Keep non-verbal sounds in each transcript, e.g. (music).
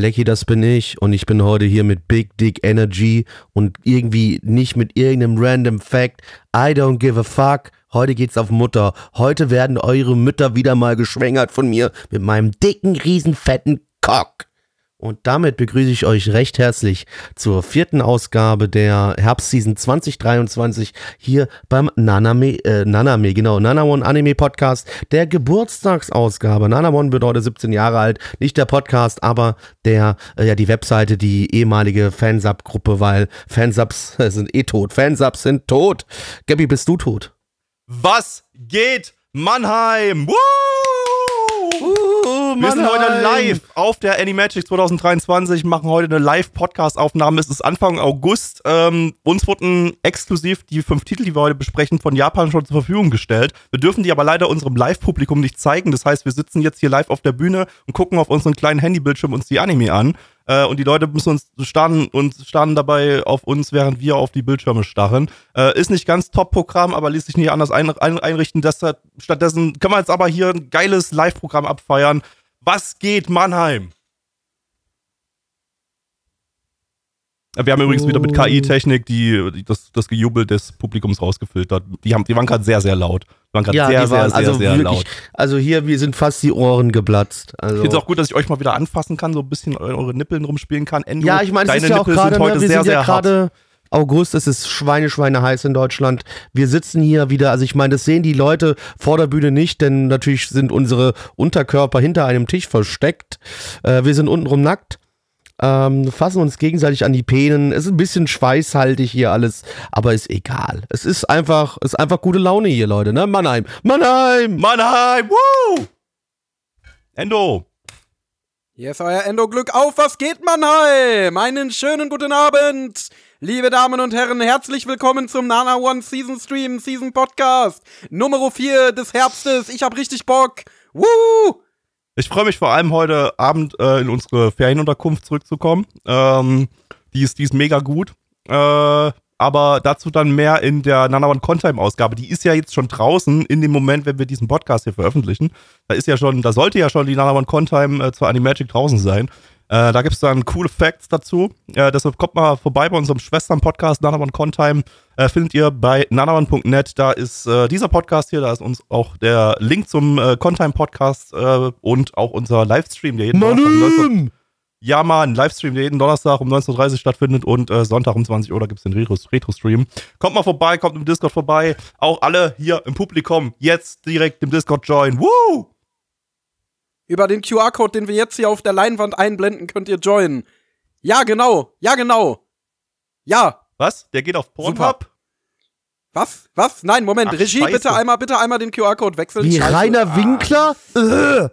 Blackie, das bin ich und ich bin heute hier mit Big Dick Energy und irgendwie nicht mit irgendeinem random Fact. I don't give a fuck. Heute geht's auf Mutter. Heute werden eure Mütter wieder mal geschwängert von mir mit meinem dicken, riesenfetten Cock. Und damit begrüße ich euch recht herzlich zur vierten Ausgabe der Herbstseason 2023 hier beim Naname, äh, Naname, genau, Nana One Anime Podcast, der Geburtstagsausgabe. Nana One bedeutet 17 Jahre alt, nicht der Podcast, aber der, äh, ja, die Webseite, die ehemalige Fansub-Gruppe, weil Fansubs (laughs) sind eh tot. Fansubs sind tot. Gabby, bist du tot? Was geht Mannheim? Woo! Uh, Wir sind heute live auf der Animagic 2023, machen heute eine Live-Podcast-Aufnahme. Es ist Anfang August. Ähm, uns wurden exklusiv die fünf Titel, die wir heute besprechen, von Japan schon zur Verfügung gestellt. Wir dürfen die aber leider unserem Live-Publikum nicht zeigen. Das heißt, wir sitzen jetzt hier live auf der Bühne und gucken auf unseren kleinen Handybildschirm uns die Anime an. Äh, und die Leute müssen uns starren und starren dabei auf uns, während wir auf die Bildschirme starren. Äh, ist nicht ganz Top-Programm, aber ließ sich nicht anders ein, ein, einrichten. Deshalb, stattdessen können wir jetzt aber hier ein geiles Live-Programm abfeiern. Was geht, Mannheim? Wir haben übrigens wieder mit KI-Technik die, die, das, das Gejubel des Publikums rausgefiltert. Die, haben, die waren gerade sehr, sehr laut. Die waren gerade Ja, sehr, waren sehr, also sehr, sehr wirklich, laut. also hier, wir sind fast die Ohren geplatzt. Also. Ich finde es auch gut, dass ich euch mal wieder anfassen kann, so ein bisschen eu- eure Nippeln rumspielen kann. Endo, Ja, ich meine, deine ist ja auch Nippel gerade, sind heute ne, sehr, sehr ja hart. August, es ist Schweine, Schweine heiß in Deutschland. Wir sitzen hier wieder, also ich meine, das sehen die Leute vor der Bühne nicht, denn natürlich sind unsere Unterkörper hinter einem Tisch versteckt. Äh, wir sind untenrum nackt. Ähm, fassen uns gegenseitig an die Penen. Es ist ein bisschen schweißhaltig hier alles, aber ist egal. Es ist einfach, ist einfach gute Laune hier, Leute, ne? Mannheim. Mannheim! Mannheim, woo! Endo, Hier ist euer Endo-Glück auf. Was geht, Mannheim? Einen schönen guten Abend. Liebe Damen und Herren, herzlich willkommen zum Nana One Season Stream, Season Podcast. Nummer 4 des Herbstes. Ich hab richtig Bock. Woo! ich freue mich vor allem heute Abend äh, in unsere Ferienunterkunft zurückzukommen. Ähm, die, ist, die ist mega gut. Äh, aber dazu dann mehr in der Nana One Contime-Ausgabe. Die ist ja jetzt schon draußen in dem Moment, wenn wir diesen Podcast hier veröffentlichen. Da ist ja schon, da sollte ja schon die Nana One Contime äh, zur Animagic draußen sein. Äh, da gibt es dann coole Facts dazu. Äh, deshalb kommt mal vorbei bei unserem Schwestern-Podcast Nana One Contime. Äh, findet ihr bei nanaone.net. Da ist äh, dieser Podcast hier, da ist uns auch der Link zum äh, Contime-Podcast äh, und auch unser Livestream, der jeden Donnerstag 19 Mannheim! ja, Mann, Livestream, der jeden Donnerstag um 19.30 Uhr stattfindet und äh, Sonntag um 20 Uhr, da gibt's den Retro- Retro-Stream. Kommt mal vorbei, kommt im Discord vorbei. Auch alle hier im Publikum jetzt direkt im Discord joinen. Woo! Über den QR-Code, den wir jetzt hier auf der Leinwand einblenden, könnt ihr joinen. Ja, genau. Ja, genau. Ja. Was? Der geht auf Pornhub? Was? Was? Nein, Moment. Ach, Regie, Scheiße. bitte einmal, bitte einmal den QR-Code wechseln. Wie Scheiße. Rainer Ah. Winkler? Äh.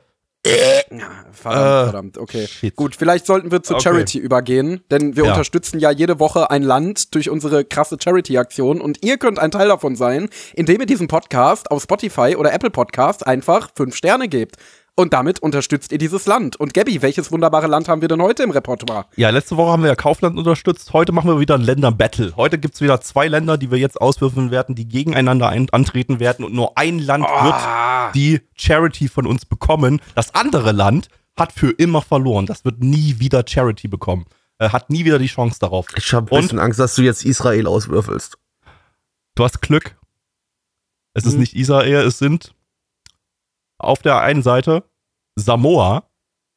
Ja, verdammt, Äh, verdammt, okay. shit. Gut, vielleicht sollten wir zur Okay. Charity übergehen, denn wir Ja. unterstützen ja jede Woche ein Land durch unsere krasse Charity-Aktion und ihr könnt ein Teil davon sein, indem ihr diesem Podcast auf Spotify oder Apple Podcast einfach fünf Sterne gebt. Und damit unterstützt ihr dieses Land. Und Gabby, welches wunderbare Land haben wir denn heute im Repertoire? Ja, letzte Woche haben wir ja Kaufland unterstützt. Heute machen wir wieder ein Länder-Battle. Heute gibt's wieder zwei Länder, die wir jetzt auswürfeln werden, die gegeneinander ein antreten werden. Und nur ein Land wird die Charity von uns bekommen. Das andere Land hat für immer verloren. Das wird nie wieder Charity bekommen. Äh, hat nie wieder die Chance darauf. Ich habe ein Und? bisschen Angst, dass du jetzt Israel auswürfelst. Du hast Glück. Es ist Mhm. nicht Israel, es sind auf der einen Seite Samoa.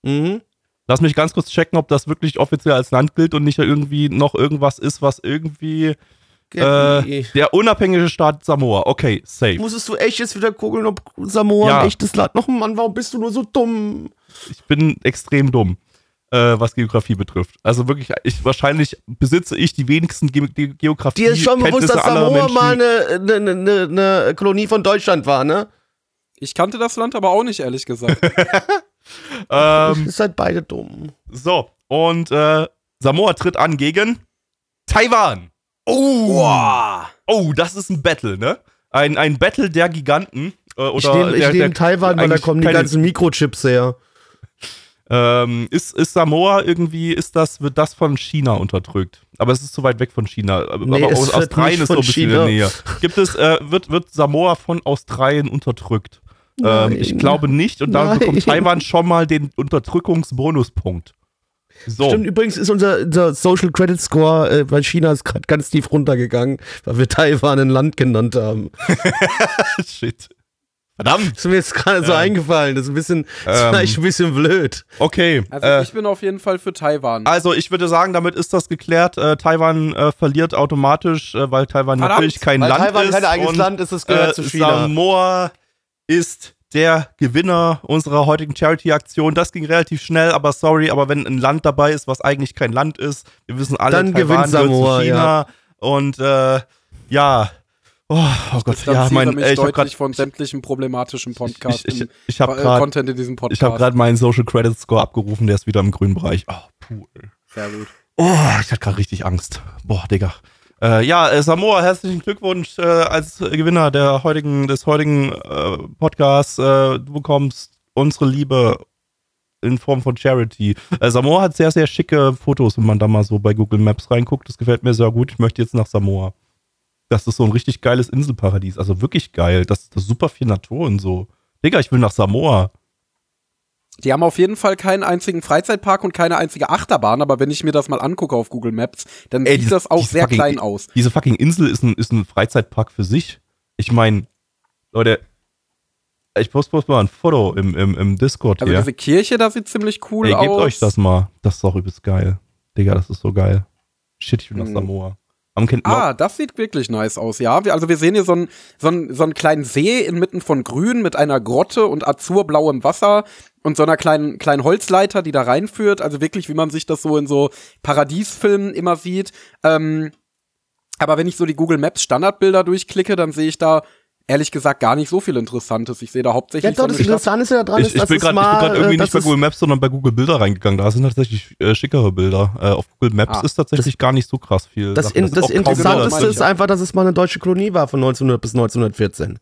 Mhm. Lass mich ganz kurz checken, ob das wirklich offiziell als Land gilt und nicht irgendwie noch irgendwas ist, was irgendwie äh, der unabhängige Staat Samoa. Okay, safe. Musstest du echt jetzt wieder gucken, ob Samoa Ja. ein echtes Land noch Mann, warum bist du nur so dumm? Ich bin extrem dumm, äh, was Geografie betrifft. Also wirklich, ich, wahrscheinlich besitze ich die wenigsten Ge Ge Geografie. Dir ist schon bewusst, dass Samoa Menschen. mal eine, eine, eine, eine Kolonie von Deutschland war, ne? Ich kannte das Land aber auch nicht, ehrlich gesagt. (laughs) ähm, Ihr seid beide dumm. so, und äh, Samoa tritt an gegen Taiwan. Oh, oh, das ist ein Battle, ne? Ein, ein Battle der Giganten. Äh, oder Ich nehme nehm der, Taiwan, weil da kommen die ganzen Mikrochips her. Ähm, ist, ist Samoa irgendwie, ist das, wird das von China unterdrückt? Aber es ist zu weit weg von China. Aber Nee, es aus, wird Australien ist so ein von bisschen China. in der Nähe. Gibt es, äh, wird, wird Samoa von Australien unterdrückt? Ähm, ich glaube nicht und damit Nein. bekommt Taiwan schon mal den Unterdrückungsbonuspunkt. So. Stimmt, übrigens ist unser, unser Social Credit Score äh, bei China ist gerade ganz tief runtergegangen, weil wir Taiwan ein Land genannt haben. (laughs) Shit. Verdammt. Das ist mir jetzt gerade so eingefallen. Das ist ein bisschen, das ist Ähm. vielleicht ein bisschen blöd. Okay. Also äh, ich bin auf jeden Fall für Taiwan. Also ich würde sagen, damit ist das geklärt. Äh, Taiwan äh, verliert automatisch, äh, weil Taiwan Verdammt, natürlich kein Weil Land Taiwan ist. kein eigenes und, Land ist, es gehört äh, zu China. Samoa ist der Gewinner unserer heutigen Charity-Aktion. Das ging relativ schnell, aber sorry, aber wenn ein Land dabei ist, was eigentlich kein Land ist, wir wissen alle, Dann Taiwan gewinnt Samoa, China und äh, ja. Oh, oh Gott, ja, mein, mich äh, ich habe deutlich gerade von sämtlichen problematischen Podcasts ich, ich, im ich hab äh, grad, Content in diesem Podcast. ich hab grad meinen Social Credit Score abgerufen, der ist wieder im grünen Bereich. Oh, puh. Sehr gut. Oh, ich hatte gerade richtig Angst. Boah, Digga. Äh, ja, äh, Samoa, herzlichen Glückwunsch äh, als Gewinner der heutigen, des heutigen äh, Podcasts. Äh, du bekommst unsere Liebe in Form von Charity. Samoa hat sehr, sehr schicke Fotos, wenn man da mal so bei Google Maps reinguckt. Das gefällt mir sehr gut. Ich möchte jetzt nach Samoa. Das ist so ein richtig geiles Inselparadies. Also wirklich geil. Das ist super viel Natur und so. Digga, ich will nach Samoa. Die haben auf jeden Fall keinen einzigen Freizeitpark und keine einzige Achterbahn, aber wenn ich mir das mal angucke auf Google Maps, dann Ey, sieht diese- das auch sehr fucking- klein aus. Diese fucking Insel ist ein, ist ein Freizeitpark für sich. Ich meine, Leute, ich poste post mal ein Foto im, im, im Discord Also hier. diese Kirche, da sieht ziemlich cool Ey, aus. gebt euch das mal. Das ist doch übelst geil. Digga, das ist so geil. Shit, ich will nach Mhm. Samoa. Ah, das sieht wirklich nice aus, ja. Also wir sehen hier so einen so einen- so einen kleinen See inmitten von Grün mit einer Grotte und azurblauem Wasser und so einer kleinen, kleinen Holzleiter, die da reinführt. Also wirklich, wie man sich das so in so Paradiesfilmen immer sieht. Ähm, aber wenn ich so die Google Maps Standardbilder durchklicke, dann sehe ich da ehrlich gesagt gar nicht so viel Interessantes. Ich sehe da Ja, hauptsächlich doch, so das eine Stadt. Interessante ja dran ich, ist, ich dass bin es gerade mal, irgendwie äh, nicht bei Google Maps, sondern bei Google Bilder reingegangen. Da sind tatsächlich äh, schickere Bilder. Äh, auf Google Maps Ah. ist tatsächlich gar nicht so krass viel. Das, in, das kaum Interessanteste ist einfach, dass es mal eine deutsche Kolonie war von 1900 bis 1914.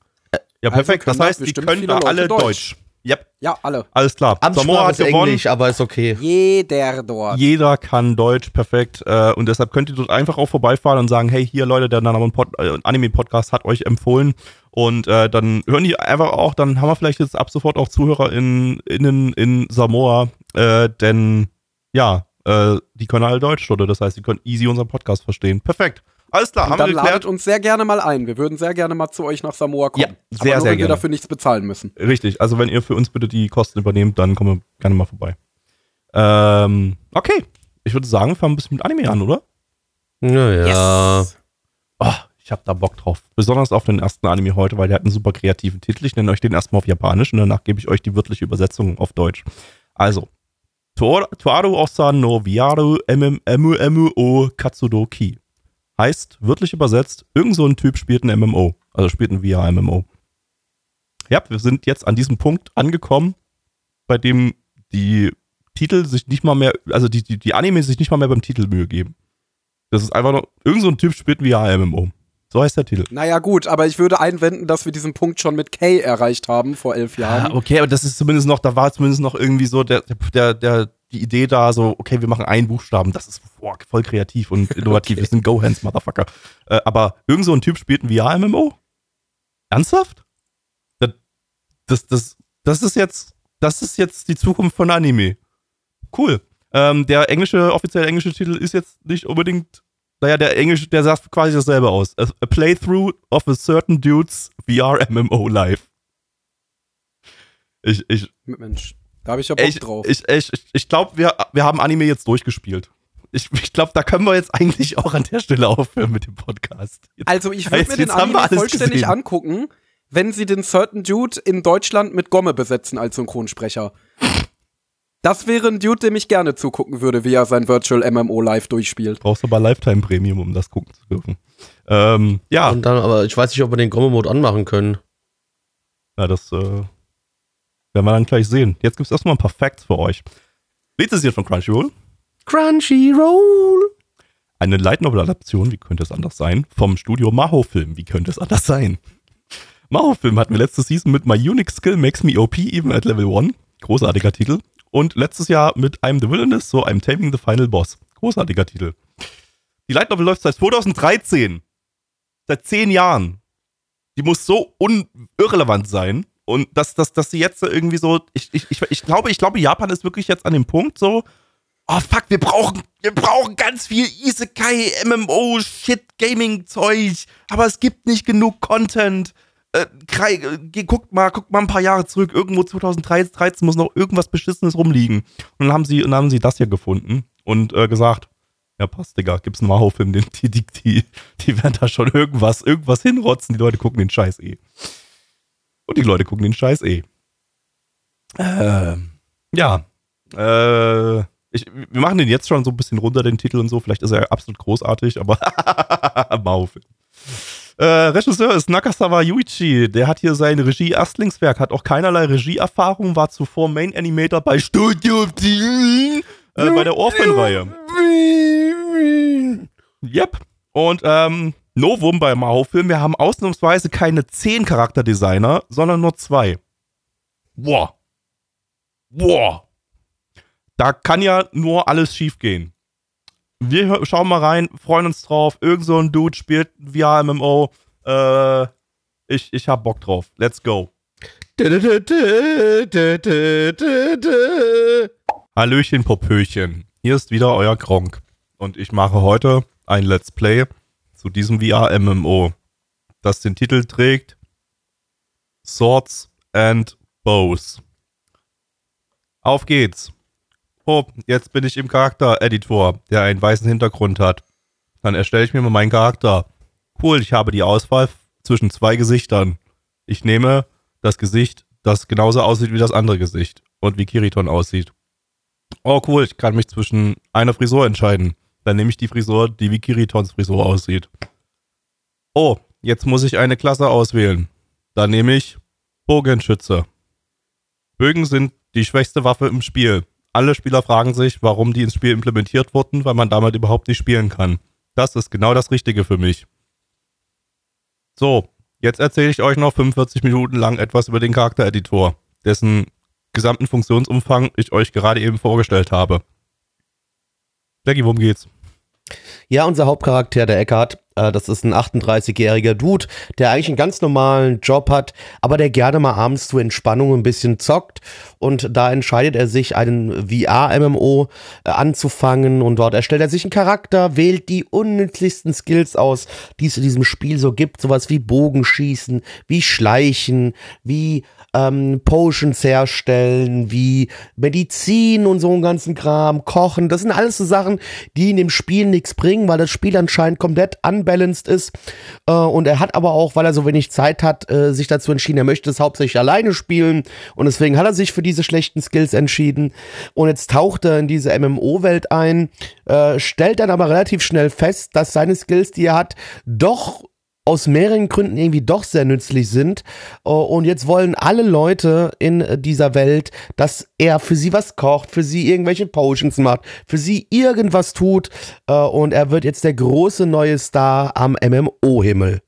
Ja, perfekt. Also das heißt, da die können da alle Deutsch. Deutsch. Yep, Ja, alle. alles klar. Samoa hat ist gewonnen. Englisch, aber ist okay. Jeder dort. Jeder kann Deutsch perfekt äh, und deshalb könnt ihr dort einfach auch vorbeifahren und sagen, hey, hier Leute, der äh, Anime Podcast hat euch empfohlen und äh, dann hören die einfach auch, dann haben wir vielleicht jetzt ab sofort auch Zuhörer in, innen in Samoa, äh, denn ja, äh, die können alle Deutsch, oder? Das heißt, die können easy unseren Podcast verstehen. Perfekt. Alles klar, Und haben dann wir ladet geklärt. uns sehr gerne mal ein. Wir würden sehr gerne mal zu euch nach Samoa kommen. Ja, sehr, Aber nur, sehr wenn wir gerne. dafür nichts bezahlen müssen. Richtig, also wenn ihr für uns bitte die Kosten übernehmt, dann kommen wir gerne mal vorbei. Ähm, okay. Ich würde sagen, wir fangen ein bisschen mit Anime an, oder? Naja. Yes. Oh, ich habe da Bock drauf. Besonders auf den ersten Anime heute, weil der hat einen super kreativen Titel. Ich nenne euch den erstmal auf Japanisch und danach gebe ich euch die wörtliche Übersetzung auf Deutsch. Also, Toaru Osan no Viaru MMO o Katsudoki. Heißt, wörtlich übersetzt, irgend so ein Typ spielt ein MMO. Also spielt ein VR-MMO. Ja, wir sind jetzt an diesem Punkt angekommen, bei dem die Titel sich nicht mal mehr, also die, die, die Anime sich nicht mal mehr beim Titel Mühe geben. Das ist einfach nur, irgend so ein Typ spielt ein VR-MMO. So heißt der Titel. Naja, gut, aber ich würde einwenden, dass wir diesen Punkt schon mit K erreicht haben vor elf Ja, Jahren. okay, aber das ist zumindest noch, da war zumindest noch irgendwie so der, der, der, die Idee da, so, okay, wir machen einen Buchstaben, das ist boah, voll kreativ und (laughs) innovativ. Okay. Wir sind Go-Hands, Motherfucker. Äh, aber irgend so ein Typ spielt ein VR-MMO? Ernsthaft? Das, das, das, das ist jetzt, das ist jetzt die Zukunft von Anime. Cool. Ähm, der englische, offizielle englische Titel ist jetzt nicht unbedingt, naja, der englische, der sagt quasi dasselbe aus. A, a Playthrough of a certain dude's VR-MMO live. Ich, ich, Mensch, da habe ich ja Bock ich, drauf. ich, ich, ich, glaube, wir, wir haben Anime jetzt durchgespielt. Ich, ich glaube, da können wir jetzt eigentlich auch an der Stelle aufhören mit dem Podcast. Jetzt, also ich würde Jetzt- mir den Anime vollständig gesehen. angucken, wenn sie den Certain Dude in Deutschland mit Gomme besetzen als Synchronsprecher. Das wäre ein Dude, dem ich gerne zugucken würde, wie er sein Virtual MMO live durchspielt. brauchst du aber Lifetime Premium, um das gucken zu dürfen. Ähm, ja, Und dann, aber ich weiß nicht, ob wir den Gomme-Mode anmachen können. ja, das äh, werden wir dann gleich sehen. Jetzt gibt es erstmal ein paar Facts für euch. Lizenziert von Crunchyroll. Crunchyroll. Eine Light Novel Adaption, wie könnte es anders sein? Vom Studio Maho Film, wie könnte es anders sein? Maho Film hatten wir letzte Season mit My Unique Skill Makes Me OP even at Level 1. Großartiger Titel. Und letztes Jahr mit I'm the Villainous, so I'm Taming the Final Boss. Großartiger Titel. Die Light Novel läuft seit 2013. Seit zehn Jahren. Die muss so unirrelevant sein. Und dass, dass, dass sie jetzt irgendwie so, ich, ich, ich, ich glaube, ich glaube, Japan ist wirklich jetzt an dem Punkt so, oh fuck, wir brauchen, wir brauchen ganz viel Isekai, MMO, Shit, Gaming-Zeug, aber es gibt nicht genug Content. Äh, guckt mal, guckt mal ein paar Jahre zurück, irgendwo 2013 muss noch irgendwas Beschissenes rumliegen. Und dann haben sie, dann haben sie das hier gefunden und äh, gesagt, ja passt, Digga, gibt's einen Maho-Film, die, die, die, die werden da schon irgendwas, irgendwas hinrotzen, die Leute gucken den Scheiß eh. Und die Leute gucken den Scheiß eh. Äh, ja, äh, ich, wir machen den jetzt schon so ein bisschen runter, den Titel und so. Vielleicht ist er absolut großartig, aber (laughs) Maufilm. Äh, Regisseur ist Nakasawa Yuichi. Der hat hier sein Regie-Erstlingswerk, hat auch keinerlei Regieerfahrung, war zuvor Main Animator bei Studio äh, bei der Orphan-Reihe. Yep. Und ähm, Novum bei Maho-Film, wir haben ausnahmsweise keine zehn Charakterdesigner, sondern nur zwei. Boah. Boah. Da kann ja nur alles schiefgehen. Wir schauen mal rein, freuen uns drauf. Irgend so ein Dude spielt VR-MMO. Äh, ich, ich hab Bock drauf. Let's go. Hallöchen, Popöchen. Hier ist wieder euer Kronk. Und ich mache heute ein Let's Play zu diesem VR-MMO, das den Titel trägt Swords and Bows. Auf geht's oh, jetzt bin ich im Charakter-Editor, der einen weißen Hintergrund hat. Dann erstelle ich mir mal meinen Charakter. Cool, ich habe die Auswahl zwischen zwei Gesichtern. Ich nehme das Gesicht, das genauso aussieht wie das andere Gesicht und wie Kiriton aussieht. Oh cool, ich kann mich zwischen einer Frisur entscheiden. Dann nehme ich die Frisur, die wie Kiritons Frisur aussieht. Oh, jetzt muss ich eine Klasse auswählen. Dann nehme ich Bogenschütze. Bögen sind die schwächste Waffe im Spiel alle Spieler fragen sich, warum die ins Spiel implementiert wurden, weil man damit überhaupt nicht spielen kann. Das ist genau das Richtige für mich. So, jetzt erzähle ich euch noch 45 Minuten lang etwas über den Charaktereditor, dessen gesamten Funktionsumfang ich euch gerade eben vorgestellt habe. Blackie, worum geht's? Ja, unser Hauptcharakter, der Eckhart, das ist ein 38-jähriger Dude, der eigentlich einen ganz normalen Job hat, aber der gerne mal abends zur Entspannung ein bisschen zockt. Und da entscheidet er sich, einen VR-MMO äh, anzufangen. Und dort erstellt er sich einen Charakter, wählt die unnützlichsten Skills aus, die es in diesem Spiel so gibt. Sowas wie Bogenschießen, wie Schleichen, wie ähm, Potions herstellen, wie Medizin und so einen ganzen Kram, Kochen. Das sind alles so Sachen, die in dem Spiel nichts bringen, weil das Spiel anscheinend komplett unbalanced ist. Äh, und er hat aber auch, weil er so wenig Zeit hat, äh, sich dazu entschieden, er möchte es hauptsächlich alleine spielen. Und deswegen hat er sich für diese schlechten Skills entschieden. Und jetzt taucht er in diese MMO-Welt ein, äh, stellt dann aber relativ schnell fest, dass seine Skills, die er hat, doch aus mehreren Gründen irgendwie doch sehr nützlich sind. Äh, und jetzt wollen alle Leute in dieser Welt, dass er für sie was kocht, für sie irgendwelche Potions macht, für sie irgendwas tut. Äh, und er wird jetzt der große neue Star am MMO-Himmel.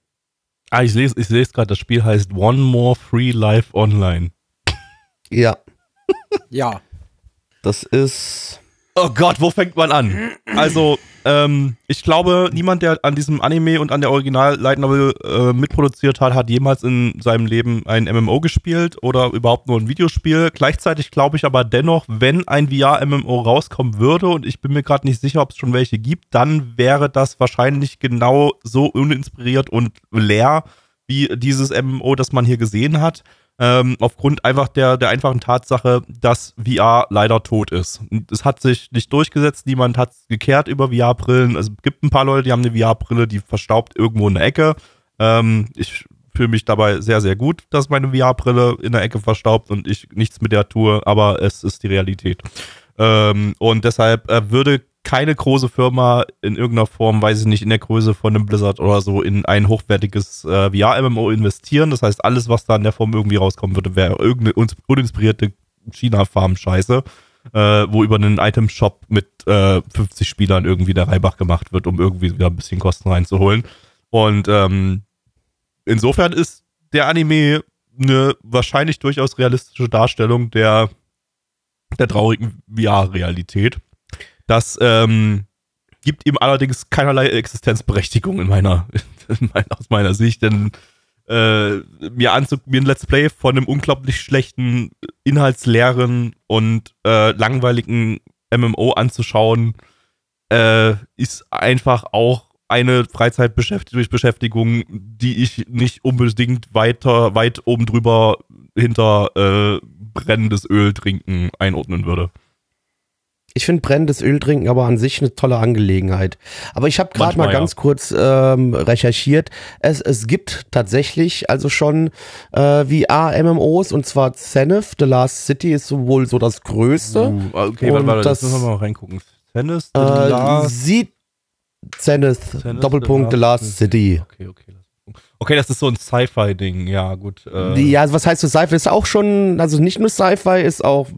Ah, ich lese, ich lese gerade, das Spiel heißt One More Free Life Online. Ja. ja. Das ist. Oh Gott, wo fängt man an? Also, ähm, ich glaube, niemand, der an diesem Anime und an der Original Light Novel äh, mitproduziert hat, hat jemals in seinem Leben ein MMO gespielt oder überhaupt nur ein Videospiel. Gleichzeitig glaube ich aber dennoch, wenn ein VR-MMO rauskommen würde, und ich bin mir gerade nicht sicher, ob es schon welche gibt, dann wäre das wahrscheinlich genau so uninspiriert und leer wie dieses MMO, das man hier gesehen hat ähm, aufgrund einfach der, der einfachen Tatsache, dass VR leider tot ist. Es hat sich nicht durchgesetzt, niemand hat gekehrt über VR-Brillen. Es gibt ein paar Leute, die haben eine VR-Brille, die verstaubt irgendwo in der Ecke. Ähm, ich fühle mich dabei sehr, sehr gut, dass meine VR-Brille in der Ecke verstaubt und ich nichts mit der tue, aber es ist die Realität. Ähm, und deshalb äh, würde keine große Firma in irgendeiner Form, weiß ich nicht, in der Größe von einem Blizzard oder so, in ein hochwertiges äh, VR-MMO investieren. Das heißt, alles, was da in der Form irgendwie rauskommen würde, wäre irgendeine uninspirierte China-Farm-Scheiße, äh, wo über einen Item-Shop mit äh, 50 Spielern irgendwie der Reibach gemacht wird, um irgendwie wieder ein bisschen Kosten reinzuholen. Und ähm, insofern ist der Anime eine wahrscheinlich durchaus realistische Darstellung der, der traurigen VR-Realität. Das ähm, gibt ihm allerdings keinerlei Existenzberechtigung in meiner, (laughs) in meiner aus meiner Sicht, denn äh, mir, anzug, mir ein Let's Play von einem unglaublich schlechten, inhaltsleeren und äh, langweiligen MMO anzuschauen, äh, ist einfach auch eine Freizeitbeschäftigung, die ich nicht unbedingt weiter, weit oben drüber hinter äh, brennendes Öl trinken einordnen würde. Ich finde brennendes Öl trinken aber an sich eine tolle Angelegenheit. Aber ich habe gerade mal ja. ganz kurz ähm, recherchiert. Es, es gibt tatsächlich also schon äh, VR-MMOs und zwar Zenith, The Last City ist wohl so das größte. Uh, okay, warte, warte, das, das müssen wir mal reingucken. Zenith, The Äh, Last sieht Zenith, Zenith, Doppelpunkt, The Last City. Okay, okay. Okay, das ist so ein Sci-Fi-Ding, ja, gut. Äh, ja, was heißt so Sci-Fi? Ist auch schon, also nicht nur Sci-Fi, ist auch,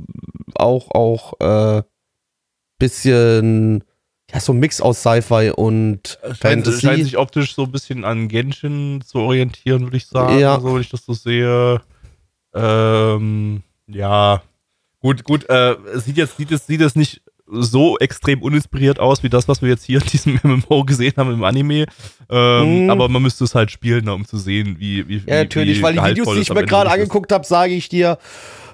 auch, auch, äh, bisschen, ja, so ein Mix aus Sci-Fi und scheint, Fantasy. scheint sich optisch so ein bisschen an Genshin zu orientieren, würde ich sagen. Ja. So, wenn ich das so sehe. Ähm, ja. Gut, gut, äh, sieht jetzt, sieht es, sieht es nicht so extrem uninspiriert aus, wie das, was wir jetzt hier in diesem (laughs) MMO gesehen haben im Anime. Ähm, Mhm. Aber man müsste es halt spielen, um zu sehen, wie, wie Ja, natürlich, wie weil die Videos, die ich mir gerade angeguckt habe, sage ich dir,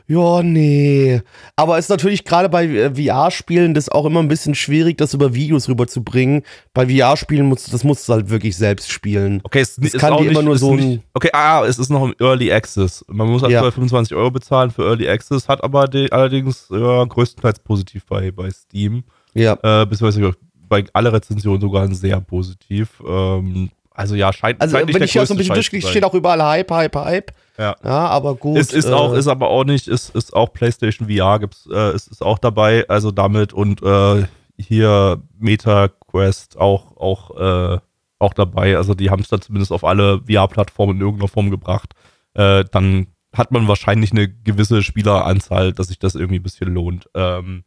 ja, nee. Aber ist natürlich gerade bei äh, VR-Spielen das auch immer ein bisschen schwierig, das über Videos rüberzubringen. Bei VR-Spielen musst du, das musst du halt wirklich selbst spielen. Okay, es Das ist kann auch nicht, immer nur so nicht, Okay, ah, es ist noch im Early Access. Man muss Ja. aktuell 25 Euro bezahlen für Early Access, hat aber die, allerdings ja, größtenteils positiv bei, bei Steam. Ja. Äh, beziehungsweise bei alle Rezensionen sogar sehr positiv. Ähm, also ja, scheint, Also, scheint nicht wenn der ich hier so ein bisschen sein. steht auch überall Hype, Hype, Hype. Ja. Ja, aber gut. Es ist äh, auch, ist aber auch nicht, ist, ist auch PlayStation VR gibt's, äh, ist, ist auch dabei, also damit und äh, hier Meta Quest auch, auch, äh, auch dabei. Also die haben es dann zumindest auf alle VR-Plattformen in irgendeiner Form gebracht. Äh, dann hat man wahrscheinlich eine gewisse Spieleranzahl, dass sich das irgendwie ein bisschen lohnt. Ähm,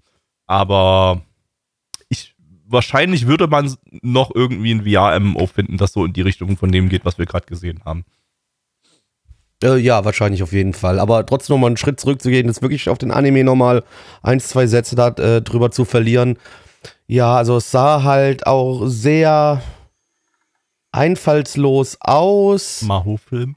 aber wahrscheinlich würde man noch irgendwie ein VR-MMO finden, das so in die Richtung von dem geht, was wir gerade gesehen haben. Äh, ja, wahrscheinlich auf jeden Fall. Aber trotzdem nochmal einen Schritt zurückzugehen, das wirklich auf den Anime nochmal ein, zwei Sätze da äh, drüber zu verlieren. Ja, also es sah halt auch sehr einfallslos aus. Maho-Film.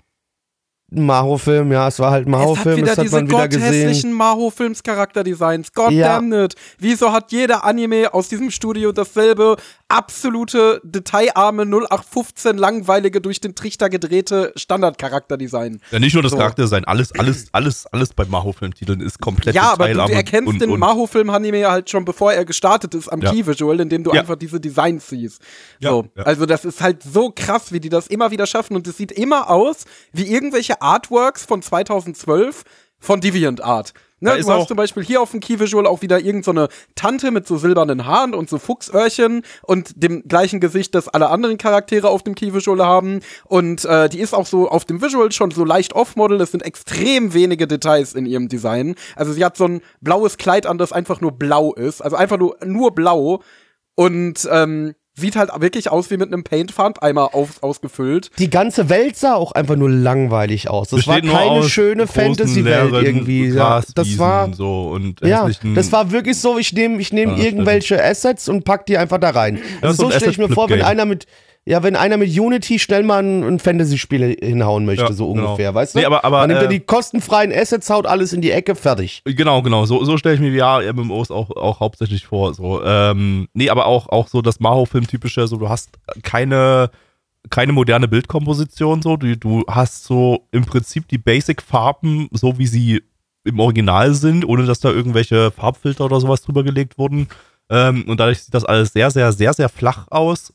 Maho-Film, ja, es war halt Es hat Maho-Film, wieder das hat diese man wieder gesehen. gotthässlichen Maho-Films Charakterdesigns. God Ja. damn it. Wieso hat jeder Anime aus diesem Studio dasselbe absolute, detailarme 0815 langweilige, durch den Trichter gedrehte Standardcharakterdesign? Ja, nicht nur das So. Charakterdesign, alles, alles, alles, alles bei Maho-Filmtiteln ist komplett Ja, aber du, erkennst und, den und, Maho-Film-Anime ja halt schon, bevor er gestartet ist, am Ja. Key-Visual, indem du Ja. einfach diese Designs siehst. Ja, So. ja. Also das ist halt so krass, wie die das immer wieder schaffen und es sieht immer aus wie irgendwelche Artworks von 2012 von DeviantArt. Ne, du hast zum Beispiel hier auf dem Key-Visual auch wieder irgendeine so Tante mit so silbernen Haaren und so Fuchsöhrchen und dem gleichen Gesicht, das alle anderen Charaktere auf dem Key-Visual haben. Und äh, die ist auch so auf dem Visual schon so leicht off-Model. Es sind extrem wenige Details in ihrem Design. Also sie hat so ein blaues Kleid an, das einfach nur blau ist. Also einfach nur, nur blau. Und ähm, sieht halt wirklich aus wie mit einem Paint-Farbeimer auf, ausgefüllt. Die ganze Welt sah auch einfach nur langweilig aus. Das war besteht nur keine aus schöne Fantasy-Welt irgendwie. Ja, das war, so und ja, das war wirklich so, ich nehme ich nehm Ja, irgendwelche Assets und pack die einfach da rein. Also so stelle ich mir vor, wenn einer mit, ja, wenn einer mit Unity schnell mal ein, ein Fantasy-Spiel hinhauen möchte, Ja, so genau. ungefähr, weißt du? Nee, aber- aber, Man nimmt ja äh, die kostenfreien Assets, haut alles in die Ecke, fertig. Genau, genau. So, so stelle ich mir VR-MMOs auch, auch hauptsächlich vor. So. Ähm, nee, aber auch, auch so das Maho-Film-typische, so du hast keine, keine moderne Bildkomposition, so. Du, du hast so im Prinzip die Basic-Farben, so wie sie im Original sind, ohne dass da irgendwelche Farbfilter oder sowas drüber gelegt wurden. Ähm, und dadurch sieht das alles sehr, sehr, sehr, sehr flach aus.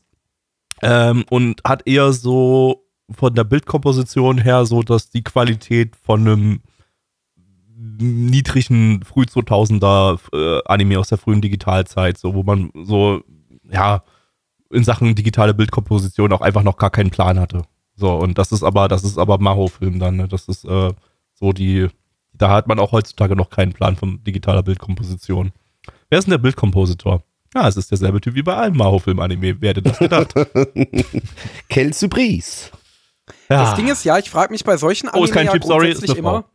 Ähm, und hat eher so von der Bildkomposition her so, dass die Qualität von einem niedrigen früh 2000er äh, Anime aus der frühen Digitalzeit, so wo man so ja in Sachen digitale Bildkomposition auch einfach noch gar keinen Plan hatte. So und das ist aber das ist aber Maho-Film dann. Ne? Das ist äh, so die da hat man auch heutzutage noch keinen Plan von digitaler Bildkomposition. Wer ist denn der Bildkompositor? Ja, es ist derselbe Typ wie bei allen Maho-Film-Anime. Wer hätte das gedacht? (laughs) Quelle Surprise. Ja. Das Ding ist ja, ich frage mich bei solchen Oh, ist kein ja Typ, sorry, ist eine Frau. immer.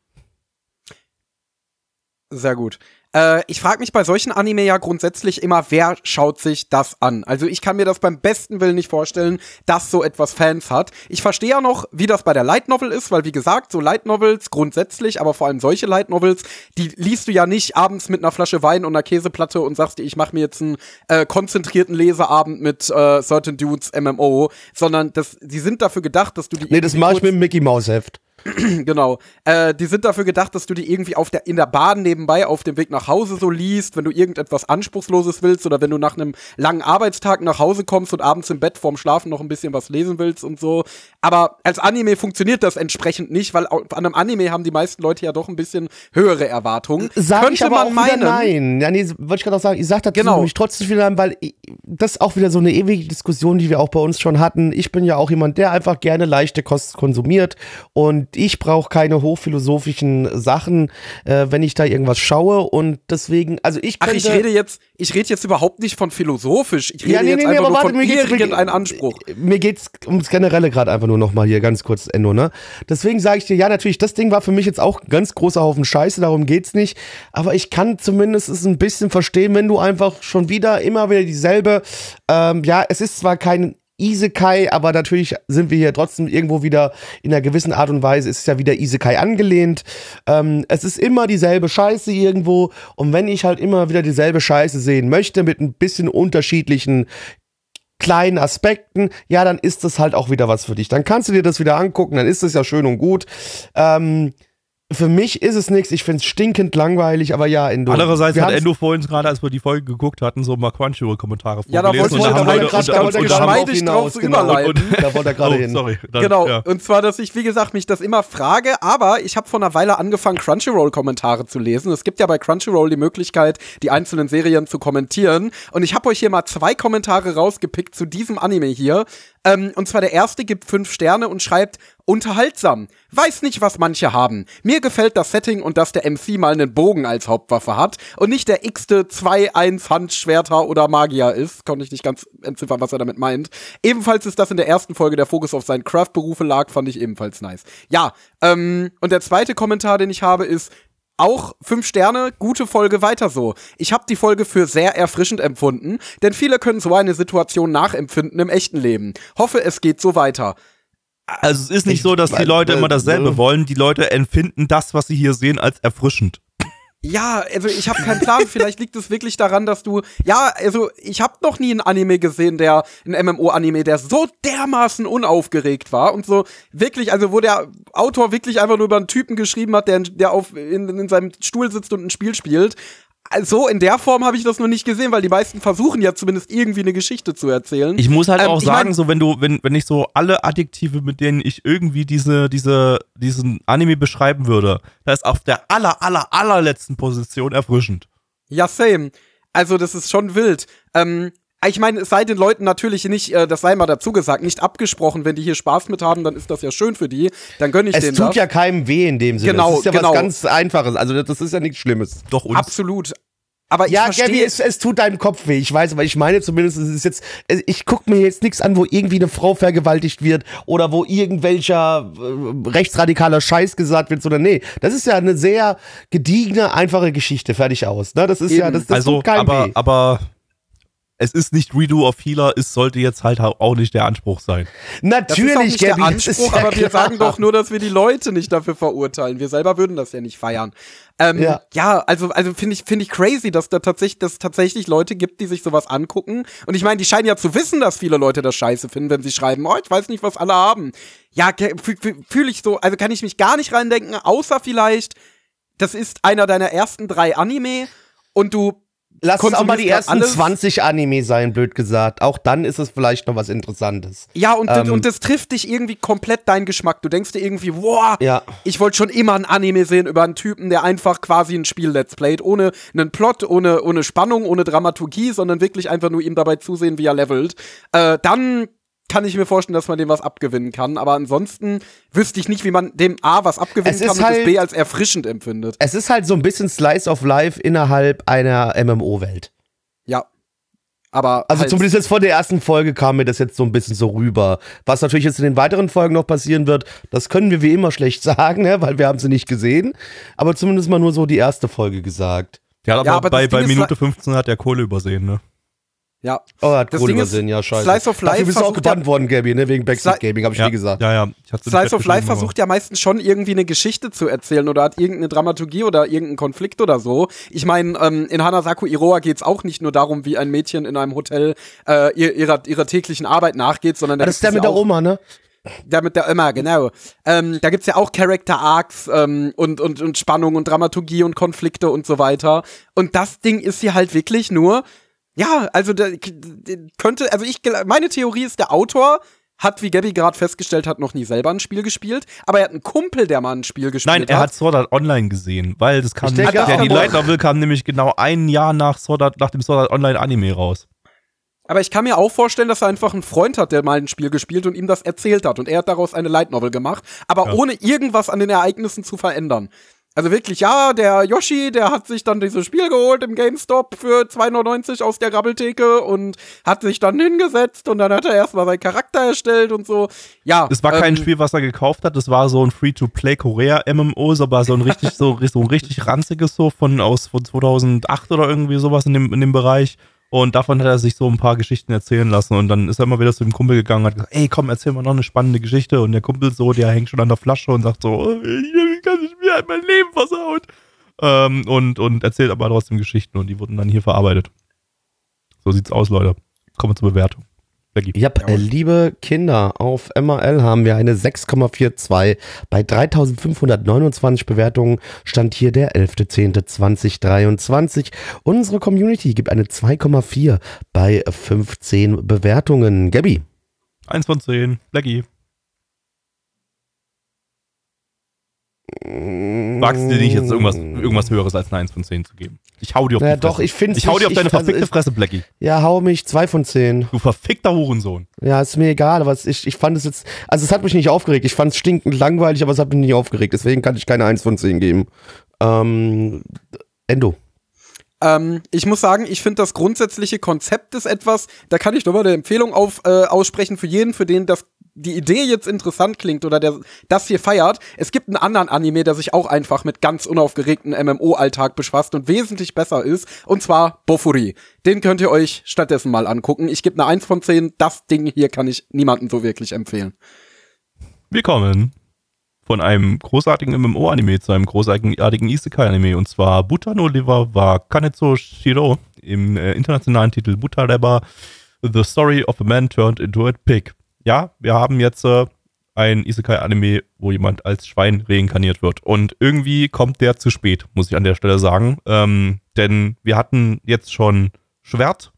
Sehr gut. Äh, ich frage mich bei solchen Anime ja grundsätzlich immer, wer schaut sich das an? Also ich kann mir das beim besten Willen nicht vorstellen, dass so etwas Fans hat. Ich verstehe ja noch, wie das bei der Light Novel ist, weil wie gesagt, so Light Novels grundsätzlich, aber vor allem solche Light Novels, die liest du ja nicht abends mit einer Flasche Wein und einer Käseplatte und sagst dir, ich mache mir jetzt einen äh, konzentrierten Leseabend mit äh, Certain Dudes MMO, sondern das, die sind dafür gedacht, dass du die Nee, das mache ich mit dem Mickey Maus Heft. (clears throat) Genau. Äh, die sind dafür gedacht, dass du die irgendwie auf der, in der Bahn nebenbei auf dem Weg nach Hause so liest, wenn du irgendetwas Anspruchsloses willst oder wenn du nach einem langen Arbeitstag nach Hause kommst und abends im Bett vorm Schlafen noch ein bisschen was lesen willst und so. Aber als Anime funktioniert das entsprechend nicht, weil an einem Anime haben die meisten Leute ja doch ein bisschen höhere Erwartungen. Sag ich aber auch wieder meinen, nein. Ja, nee, wollte ich gerade auch sagen, ich sag dazu Genau. nämlich trotzdem wieder nein, weil ich, das ist auch wieder so eine ewige Diskussion, die wir auch bei uns schon hatten. Ich bin ja auch jemand, der einfach gerne leichte Kost konsumiert und ich brauche keine hochphilosophischen Sachen, äh, wenn ich da irgendwas schaue und deswegen, also ich Ach, könnte, ich rede jetzt, ich rede jetzt überhaupt nicht von philosophisch. Ich rede Ja, nee, jetzt nee, nee, einfach aber nur warte, von mir geht's irgendeinem Anspruch. Mir geht's ums Generelle gerade einfach nur nochmal hier ganz kurz, Endo, ne? Deswegen sage ich dir, ja, natürlich, das Ding war für mich jetzt auch ein ganz großer Haufen Scheiße, darum geht's nicht. Aber ich kann zumindest es ein bisschen verstehen, wenn du einfach schon wieder immer wieder dieselbe, ähm, ja, es ist zwar kein Isekai, aber natürlich sind wir hier trotzdem irgendwo wieder in einer gewissen Art und Weise, ist es ja wieder Isekai angelehnt. Ähm, es ist immer dieselbe Scheiße irgendwo und wenn ich halt immer wieder dieselbe Scheiße sehen möchte, mit ein bisschen unterschiedlichen kleinen Aspekten, ja, dann ist das halt auch wieder was für dich. Dann kannst du dir das wieder angucken, dann ist das ja schön und gut. Ähm, für mich ist es nichts, ich finde es stinkend langweilig, aber ja, Endo. Andererseits wir hat Endo vorhin gerade, als wir die Folge geguckt hatten, so mal Crunchyroll-Kommentare Ja, da vorgelesen. wollte ich- und da haben wollte Leute- ich grad- und- da wollte und- geschmeidig drauf zu überleiten. (laughs) Da wollte er gerade Oh, hin. sorry. Dann, Genau, Ja. und zwar, dass ich, wie gesagt, mich das immer frage, aber ich habe vor einer Weile angefangen, Crunchyroll-Kommentare zu lesen. Es gibt ja bei Crunchyroll die Möglichkeit, die einzelnen Serien zu kommentieren. Und ich habe euch hier mal zwei Kommentare rausgepickt zu diesem Anime hier. Ähm, und zwar der erste gibt fünf Sterne und schreibt, unterhaltsam. Weiß nicht, was manche haben. Mir gefällt das Setting und dass der MC mal einen Bogen als Hauptwaffe hat und nicht der x-te 2-1 Handschwerter oder Magier ist. Konnte ich nicht ganz entziffern, was er damit meint. Ebenfalls ist das in der ersten Folge der Fokus auf seinen Craft-Berufe lag, fand ich ebenfalls nice. Ja, ähm, und der zweite Kommentar, den ich habe, ist, auch fünf Sterne, gute Folge weiter so. Ich habe die Folge für sehr erfrischend empfunden, denn viele können so eine Situation nachempfinden im echten Leben. Hoffe, es geht so weiter. Also es ist nicht so, dass die Leute immer dasselbe wollen. Die Leute empfinden das, was sie hier sehen, als erfrischend. Ja, also ich habe keinen Plan. Vielleicht liegt es wirklich daran, dass du. Ja, also ich habe noch nie einen Anime gesehen, der ein MMO-Anime, der so dermaßen unaufgeregt war und so wirklich, also wo der Autor wirklich einfach nur über einen Typen geschrieben hat, der, der auf in, in seinem Stuhl sitzt und ein Spiel spielt. Also in der Form habe ich das noch nicht gesehen, weil die meisten versuchen ja zumindest irgendwie eine Geschichte zu erzählen. Ich muss halt Ähm, auch sagen, mein- so wenn du, wenn, wenn ich so alle Adjektive, mit denen ich irgendwie diese, diese, diesen Anime beschreiben würde, da ist auf der aller, aller, allerletzten Position erfrischend. Ja, same. Also, das ist schon wild. Ähm, ich meine, es sei den Leuten natürlich nicht, äh, das sei mal dazu gesagt, nicht abgesprochen, wenn die hier Spaß mit haben, dann ist das ja schön für die. Dann gönne ich Es denen tut das. ja keinem weh in dem Sinne. Genau, das ist ja genau. was ganz Einfaches. Also das ist ja nichts Schlimmes. Doch uns. Absolut. Aber ich Ja, Gabby, es, es tut deinem Kopf weh. Ich weiß, aber ich meine zumindest, es ist jetzt, es- ich gucke mir jetzt nichts an, wo irgendwie eine Frau vergewaltigt wird oder wo irgendwelcher äh, rechtsradikaler Scheiß gesagt wird, sondern nee, das ist ja eine sehr gediegene, einfache Geschichte, fertig aus. Ne? Das ist ja, Eben. das, das also, tut keinem aber, weh. aber es ist nicht Redo of Healer, es sollte jetzt halt auch nicht der Anspruch sein. das ist auch Natürlich, nicht Gabby, der Anspruch, ja aber wir klar. sagen doch nur, dass wir die Leute nicht dafür verurteilen. Wir selber würden das ja nicht feiern. Ähm, ja. Ja. also, also finde ich, finde ich crazy, dass da tatsächlich, dass es tatsächlich Leute gibt, die sich sowas angucken. Und ich meine, die scheinen ja zu wissen, dass viele Leute das scheiße finden, wenn sie schreiben, oh, ich weiß nicht, was alle haben. Ja, fühle fühl ich so, also kann ich mich gar nicht reindenken, außer vielleicht, das ist einer deiner ersten drei Anime und du Lass es auch mal die ersten grad alles. 20 Anime sein, blöd gesagt. Auch dann ist es vielleicht noch was Interessantes. Ja, und, Ähm. und das trifft dich irgendwie komplett deinen Geschmack. Du denkst dir irgendwie, wow, Ja. ich wollte schon immer ein Anime sehen über einen Typen, der einfach quasi ein Spiel let's playt, ohne einen Plot, ohne, ohne Spannung, ohne Dramaturgie, sondern wirklich einfach nur ihm dabei zusehen, wie er levelt. Äh, dann kann ich mir vorstellen, dass man dem was abgewinnen kann. Aber ansonsten wüsste ich nicht, wie man dem A was abgewinnen Es kann ist und das halt- B als erfrischend empfindet. Es ist halt so ein bisschen Slice of Life innerhalb einer MMO-Welt. Ja. Aber Also halt, zumindest jetzt von der ersten Folge kam mir das jetzt so ein bisschen so rüber. Was natürlich jetzt in den weiteren Folgen noch passieren wird, das können wir wie immer schlecht (laughs) sagen, ne? weil wir haben sie nicht gesehen. Aber zumindest mal nur so die erste Folge gesagt. Hat aber, Ja, aber bei, bei Minute 15 hat der Kohle übersehen, ne? Ja. Oh, hat Das Kohle Ding ist, übersehen, ja, scheiße. Slice of Life Dafür bist du auch versucht ja- gebannt worden, Gabby, ne? wegen Backseat Gaming, habe ich ja, dir gesagt. Ja, ja. Slice of Life versucht ja meistens schon irgendwie eine Geschichte zu erzählen oder hat irgendeine Dramaturgie oder irgendeinen Konflikt oder so. Ich meine, ähm, in Hanasaku Iroha geht's auch nicht nur darum, wie ein Mädchen in einem Hotel äh, ihr- ihrer, ihrer täglichen Arbeit nachgeht, sondern da das ist der gibt's mit ja der Oma, ne? Der mit der Oma, genau. Ähm, da gibt's ja auch Character Arcs ähm, und, und, und Spannung und Dramaturgie und Konflikte und so weiter. Und das Ding ist hier halt wirklich nur, ja, also der, könnte, also ich, meine Theorie ist, der Autor hat, wie Gabby gerade festgestellt hat, noch nie selber ein Spiel gespielt, aber er hat einen Kumpel, der mal ein Spiel gespielt Nein, hat. er hat Sword Art Online gesehen, weil das kam Ich denke nicht, der, die Light Novel kam nämlich genau ein Jahr nach, Sword Art, nach dem Sword Art Online Anime raus. Aber ich kann mir auch vorstellen, dass er einfach einen Freund hat, der mal ein Spiel gespielt und ihm das erzählt hat. Und er hat daraus eine Light Novel gemacht, aber Ja. ohne irgendwas an den Ereignissen zu verändern. Also wirklich, ja, der Yoshi, der hat sich dann dieses Spiel geholt im GameStop für 2,99 aus der Grabbeltheke und hat sich dann hingesetzt und dann hat er erstmal seinen Charakter erstellt und so. Ja. Es war kein ähm, Spiel, was er gekauft hat, das war so ein Free-to-Play-Korea-MMO, aber so ein richtig, so, (laughs) so ein richtig ranziges so von aus von 2008 oder irgendwie sowas in dem, in dem Bereich. Und davon hat er sich so ein paar Geschichten erzählen lassen. Und dann ist er immer wieder zu dem Kumpel gegangen und hat gesagt, ey, komm, erzähl mal noch eine spannende Geschichte. Und der Kumpel so, der hängt schon an der Flasche und sagt so, nicht mehr mein Leben versaut. Ähm, und, und erzählt aber trotzdem Geschichten und die wurden dann hier verarbeitet. So sieht's aus, Leute. Kommen wir zur Bewertung. Ja, äh, liebe Kinder, auf MRL haben wir eine 6,42. Bei 3529 Bewertungen stand hier der 11.10.2023. Unsere Community gibt eine 2,4 bei 15 Bewertungen. Gabby, Eins von zehn. Blackie. Wagst du dir nicht jetzt irgendwas, irgendwas Höheres als eine 1 von 10 zu geben? Ich hau dir auf Ja, die doch, Fresse. ich find's Ich hau dir auf deine ich- also verfickte ich- Fresse, Blackie. Ja, hau mich 2 von 10. Du verfickter Hurensohn. Ja, ist mir egal, aber es- ich, ich fand es jetzt, also es hat mich nicht aufgeregt. Ich fand es stinkend langweilig, aber es hat mich nicht aufgeregt. Deswegen kann ich keine 1 von 10 geben. Ähm, Endo. Ähm, ich muss sagen, ich finde das grundsätzliche Konzept ist etwas, da kann ich nochmal eine Empfehlung auf, äh, aussprechen für jeden, für den das die Idee jetzt interessant klingt oder der das hier feiert. Es gibt einen anderen Anime, der sich auch einfach mit ganz unaufgeregten MMO-Alltag befasst und wesentlich besser ist, und zwar Bofuri. Den könnt ihr euch stattdessen mal angucken. Ich gebe eine 1 von 10. Das Ding hier kann ich niemandem so wirklich empfehlen. Wir kommen von einem großartigen MMO-Anime zu einem großartigen Isekai-Anime und zwar Buta no Liver wa Kanetsu Shiro im äh, internationalen Titel Buta Reba The Story of a Man Turned into a Pig. Ja, wir haben jetzt äh, ein Isekai-Anime, wo jemand als Schwein reinkarniert wird und irgendwie kommt der zu spät, muss ich an der Stelle sagen, ähm, denn wir hatten jetzt schon Schwert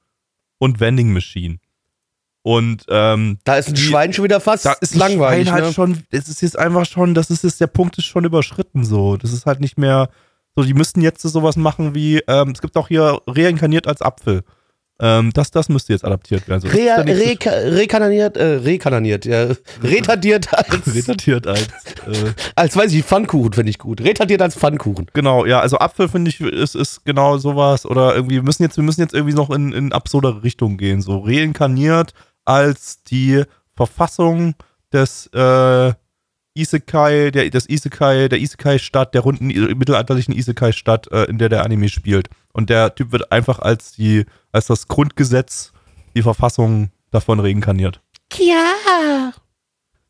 und Vending Machine. Und ähm, Da ist ein die- Schwein schon wieder fast da ist langweilig. Schwein halt ne? schon, es ist jetzt einfach schon, das ist jetzt, der Punkt ist schon überschritten so. Das ist halt nicht mehr, so, die müssten jetzt sowas machen wie, ähm, es gibt auch hier reinkarniert als Apfel. Ähm, das, das müsste jetzt adaptiert werden. So, Rea, reka, rekananiert, äh, rekananiert, ja. (laughs) Retardiert als. Retardiert als, (laughs) äh, als weiß ich, Pfannkuchen finde ich gut. Retardiert als Pfannkuchen. genau, ja, also Apfel finde ich, ist, ist genau sowas. Oder irgendwie, wir müssen jetzt, wir müssen jetzt irgendwie noch in, in absurdere Richtung gehen. So reinkarniert als die Verfassung des äh, Isekai, der, des Isekai, der Isekai-Stadt, der runden i- mittelalterlichen Isekai-Stadt, äh, in der der Anime spielt. Und der Typ wird einfach als die, als das Grundgesetz, die Verfassung davon reinkarniert. Ja.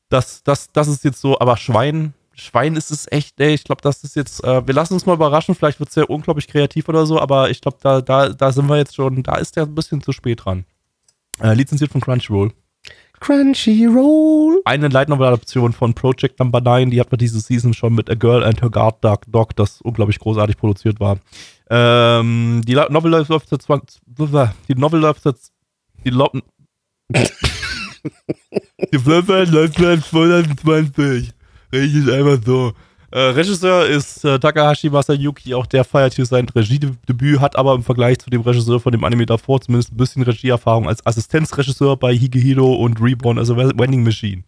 Das, das, das ist jetzt so, aber Schwein, Schwein ist es echt, ey, ich glaube, das ist jetzt, äh, wir lassen uns mal überraschen, vielleicht wird es ja unglaublich kreativ oder so, aber ich glaube, da, da, da sind wir jetzt schon, da ist der ein bisschen zu spät dran. Äh, lizenziert von Crunchyroll. Crunchyroll. Eine Light Novel Adaption von Project Number 9, die hat man diese Season schon mit A Girl and Her Guard Dog, Dog das unglaublich großartig produziert war. Ähm, die La- Novel läuft seit 20, die Novel läuft seit, die Lo (laughs) Die Novel läuft seit 2020. Richtig einfach so. Äh, Regisseur ist äh, Takahashi Masayuki, auch der feiert hier sein Regiedebüt, hat aber im Vergleich zu dem Regisseur von dem Anime davor zumindest ein bisschen Regieerfahrung als Assistenzregisseur bei Higehiro und Reborn, also Vending Machine.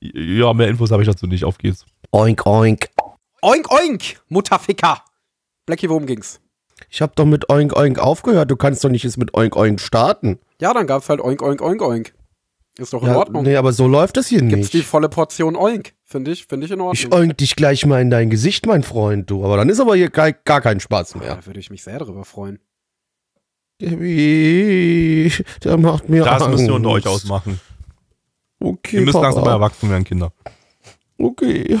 Ja, mehr Infos habe ich dazu nicht. Auf geht's. Oink, oink. Oink, oink, Mutterficker. Blackie, worum ging's? Ich hab doch mit Oink, oink aufgehört. Du kannst doch nicht jetzt mit Oink, oink starten. Ja, dann gab's halt Oink, Oink, Oink, Oink. Ist doch in Ja, Ordnung. nee, aber so läuft das hier Gibt's die nicht. volle Portion Oink. Finde ich, finde ich in Ich Ordnung. oink dich gleich mal in dein Gesicht, mein Freund, du. Aber dann ist aber hier gar, gar kein Spaß mehr. Da würde ich mich sehr drüber freuen. Gabi, der macht mir Das Angst. müsst ihr unter euch ausmachen. Okay, Ihr müsst langsam mal erwachsen werden, Kinder. Okay.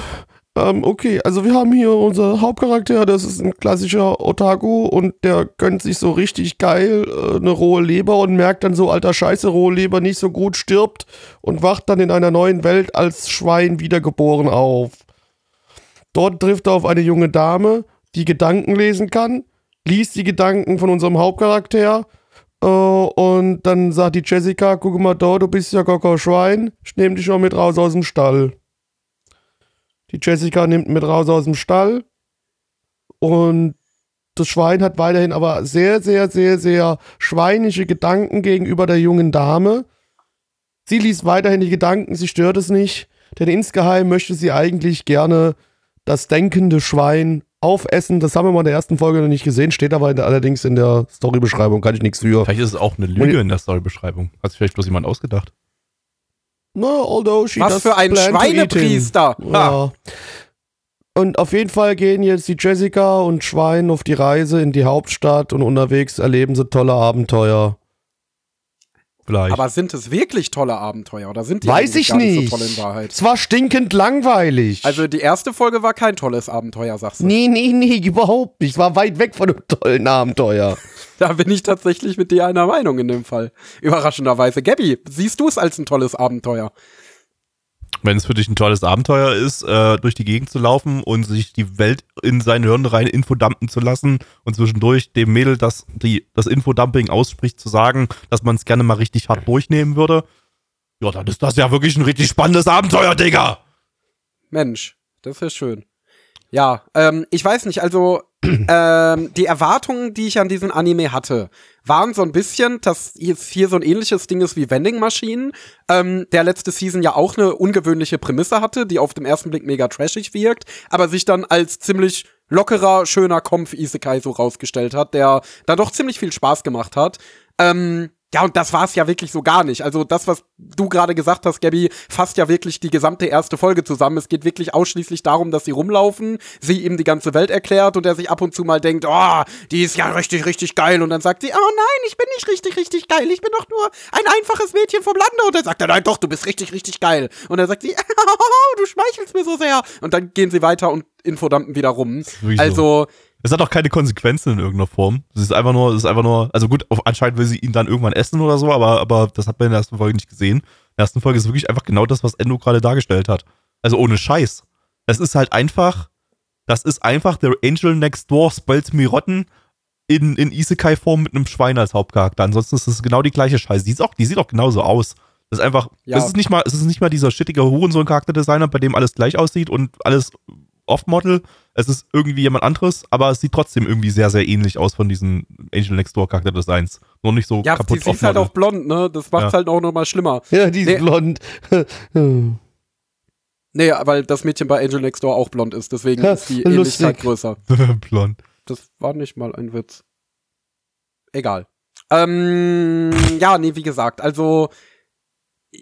Ähm, okay, also wir haben hier unser Hauptcharakter, das ist ein klassischer Otaku und der gönnt sich so richtig geil äh, eine rohe Leber und merkt dann so, alter Scheiße, rohe Leber nicht so gut, stirbt und wacht dann in einer neuen Welt als Schwein wiedergeboren auf. Dort trifft er auf eine junge Dame, die Gedanken lesen kann, liest die Gedanken von unserem Hauptcharakter äh, und dann sagt die Jessica, guck mal da, du bist ja gar kein Schwein, ich nehm dich mal mit raus aus dem Stall. Die Jessica nimmt mit raus aus dem Stall und das Schwein hat weiterhin aber sehr, sehr, sehr, sehr schweinische Gedanken gegenüber der jungen Dame. Sie liest weiterhin die Gedanken, sie stört es nicht, denn insgeheim möchte sie eigentlich gerne das denkende Schwein aufessen. Das haben wir mal in der ersten Folge noch nicht gesehen, steht aber in der, allerdings in der Storybeschreibung, kann ich nichts für. Vielleicht ist es auch eine Lüge in der Storybeschreibung. Hat sich vielleicht bloß jemand ausgedacht. No, Was für ein. Schweinepriester. Ja. Und auf jeden Fall gehen jetzt die Jessica und Schwein auf die Reise in die Hauptstadt und unterwegs erleben sie tolle Abenteuer. Vielleicht. Aber sind es wirklich tolle Abenteuer oder sind die Weiß ich gar nicht nicht. so toll in Wahrheit? Es war stinkend langweilig. Also die erste Folge war kein tolles Abenteuer, sagst du. nee, nee, nee, überhaupt nicht. Es war weit weg von einem tollen Abenteuer. (laughs) Da bin ich tatsächlich mit dir einer Meinung in dem Fall. Überraschenderweise. Gabby, siehst du es als ein tolles Abenteuer? Wenn es für dich ein tolles Abenteuer ist, äh, durch die Gegend zu laufen und sich die Welt in sein Hirn rein infodumpen zu lassen und zwischendurch dem Mädel, das die, das Infodumping ausspricht, zu sagen, dass man es gerne mal richtig hart durchnehmen würde, ja, dann ist das ja wirklich ein richtig spannendes Abenteuer, Digga! Mensch, das ist schön. Ja, ähm, ich weiß nicht, also (clears throat) ähm, die Erwartungen, die ich an diesen Anime hatte, waren so ein bisschen, dass hier so ein ähnliches Ding ist wie Vending Maschinen, ähm, der letzte Season ja auch eine ungewöhnliche Prämisse hatte, die auf den ersten Blick mega trashig wirkt, aber sich dann als ziemlich lockerer, schöner Kampf-Isekai so rausgestellt hat, der da doch ziemlich viel Spaß gemacht hat. Ähm, ja, und das war's ja wirklich so gar nicht. Also das, was du gerade gesagt hast, Gabby, fasst ja wirklich die gesamte erste Folge zusammen. Es geht wirklich ausschließlich darum, dass sie rumlaufen, sie ihm die ganze Welt erklärt und er sich ab und zu mal denkt, oh, die ist ja richtig, richtig geil. Und dann sagt sie, oh nein, ich bin nicht richtig, richtig geil. Ich bin doch nur ein einfaches Mädchen vom Lande. Und dann sagt er, nein, doch, du bist richtig, richtig geil. Und dann sagt sie, (laughs) oh, du schmeichelst mir so sehr. Und dann gehen sie weiter und infodumpen wieder rum. wirklich so. Also, Es hat auch keine Konsequenzen in irgendeiner Form. Es ist einfach nur, es ist einfach nur, also gut, auf, anscheinend will sie ihn dann irgendwann essen oder so, aber, aber das hat man in der ersten Folge nicht gesehen. In der ersten Folge ist wirklich einfach genau das, was Endo gerade dargestellt hat. Also ohne Scheiß. Es ist halt einfach, das ist einfach der Angel Next Door spellt mir Rotten in, in Isekai-Form mit einem Schwein als Hauptcharakter. Ansonsten ist es genau die gleiche Scheiße. Die, ist auch, die sieht auch genauso aus. Das ist einfach, Ja. es ist nicht mal, es ist nicht mal dieser shittige Hurensohn-Charakterdesigner, bei dem alles gleich aussieht und alles Off-Model. Es ist irgendwie jemand anderes, aber es sieht trotzdem irgendwie sehr, sehr ähnlich aus von diesen Angel Next Door Charakterdesigns. Nur nicht so ja, sie, kaputt sie ist halt auch blond, ne? Das macht's Ja. halt auch noch mal schlimmer. Ja, die ist Nee. blond. (laughs) Nee, weil das Mädchen bei Angel Next Door auch blond ist, deswegen Ja, ist die lustig. Ähnlichkeit größer. (laughs) Blond. Das war nicht mal ein Witz. Egal. Ähm, ja, nee, wie gesagt, also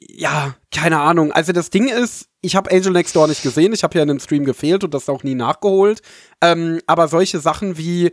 ja, keine Ahnung. Also das Ding ist, ich habe Angel Next Door nicht gesehen, ich habe ja in dem Stream gefehlt und das auch nie nachgeholt. Ähm, aber solche Sachen wie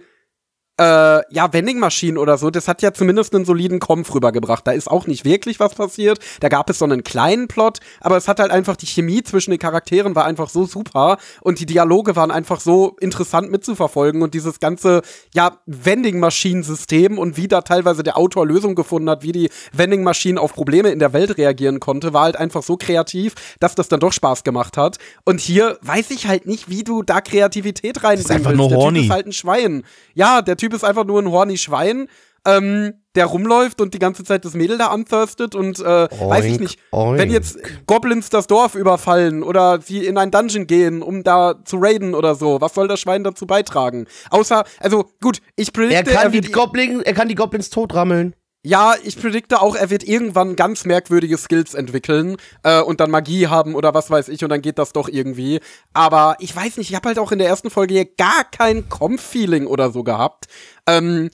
äh, ja, Vending-Maschinen oder so, das hat ja zumindest einen soliden Kampf rübergebracht. Da ist auch nicht wirklich was passiert. Da gab es so einen kleinen Plot, aber es hat halt einfach die Chemie zwischen den Charakteren war einfach so super und die Dialoge waren einfach so interessant mitzuverfolgen und dieses ganze, ja, Vending-Maschinen-System und wie da teilweise der Autor Lösungen gefunden hat, wie die Vending-Maschinen auf Probleme in der Welt reagieren konnte, war halt einfach so kreativ, dass das dann doch Spaß gemacht hat. Und hier weiß ich halt nicht, wie du da Kreativität reinbringen ist einfach nur der horny. Typ ist halt ein Schwein. Ja, der Typ ist einfach nur ein horny Schwein, ähm, der rumläuft und die ganze Zeit das Mädel da anthirstet und äh, weiß ich Oink, nicht, oink. wenn jetzt Goblins das Dorf überfallen oder sie in ein Dungeon gehen, um da zu raiden oder so, was soll das Schwein dazu beitragen? Außer, also gut, ich Er predikte, kann, die wird, Goblin, er kann die Goblins totrammeln. Ja, ich predikte auch, er wird irgendwann ganz merkwürdige Skills entwickeln äh, und dann Magie haben oder was weiß ich und dann geht das doch irgendwie. Aber ich weiß nicht, ich habe halt auch in der ersten Folge hier gar kein Comp-Feeling oder so gehabt. Ähm,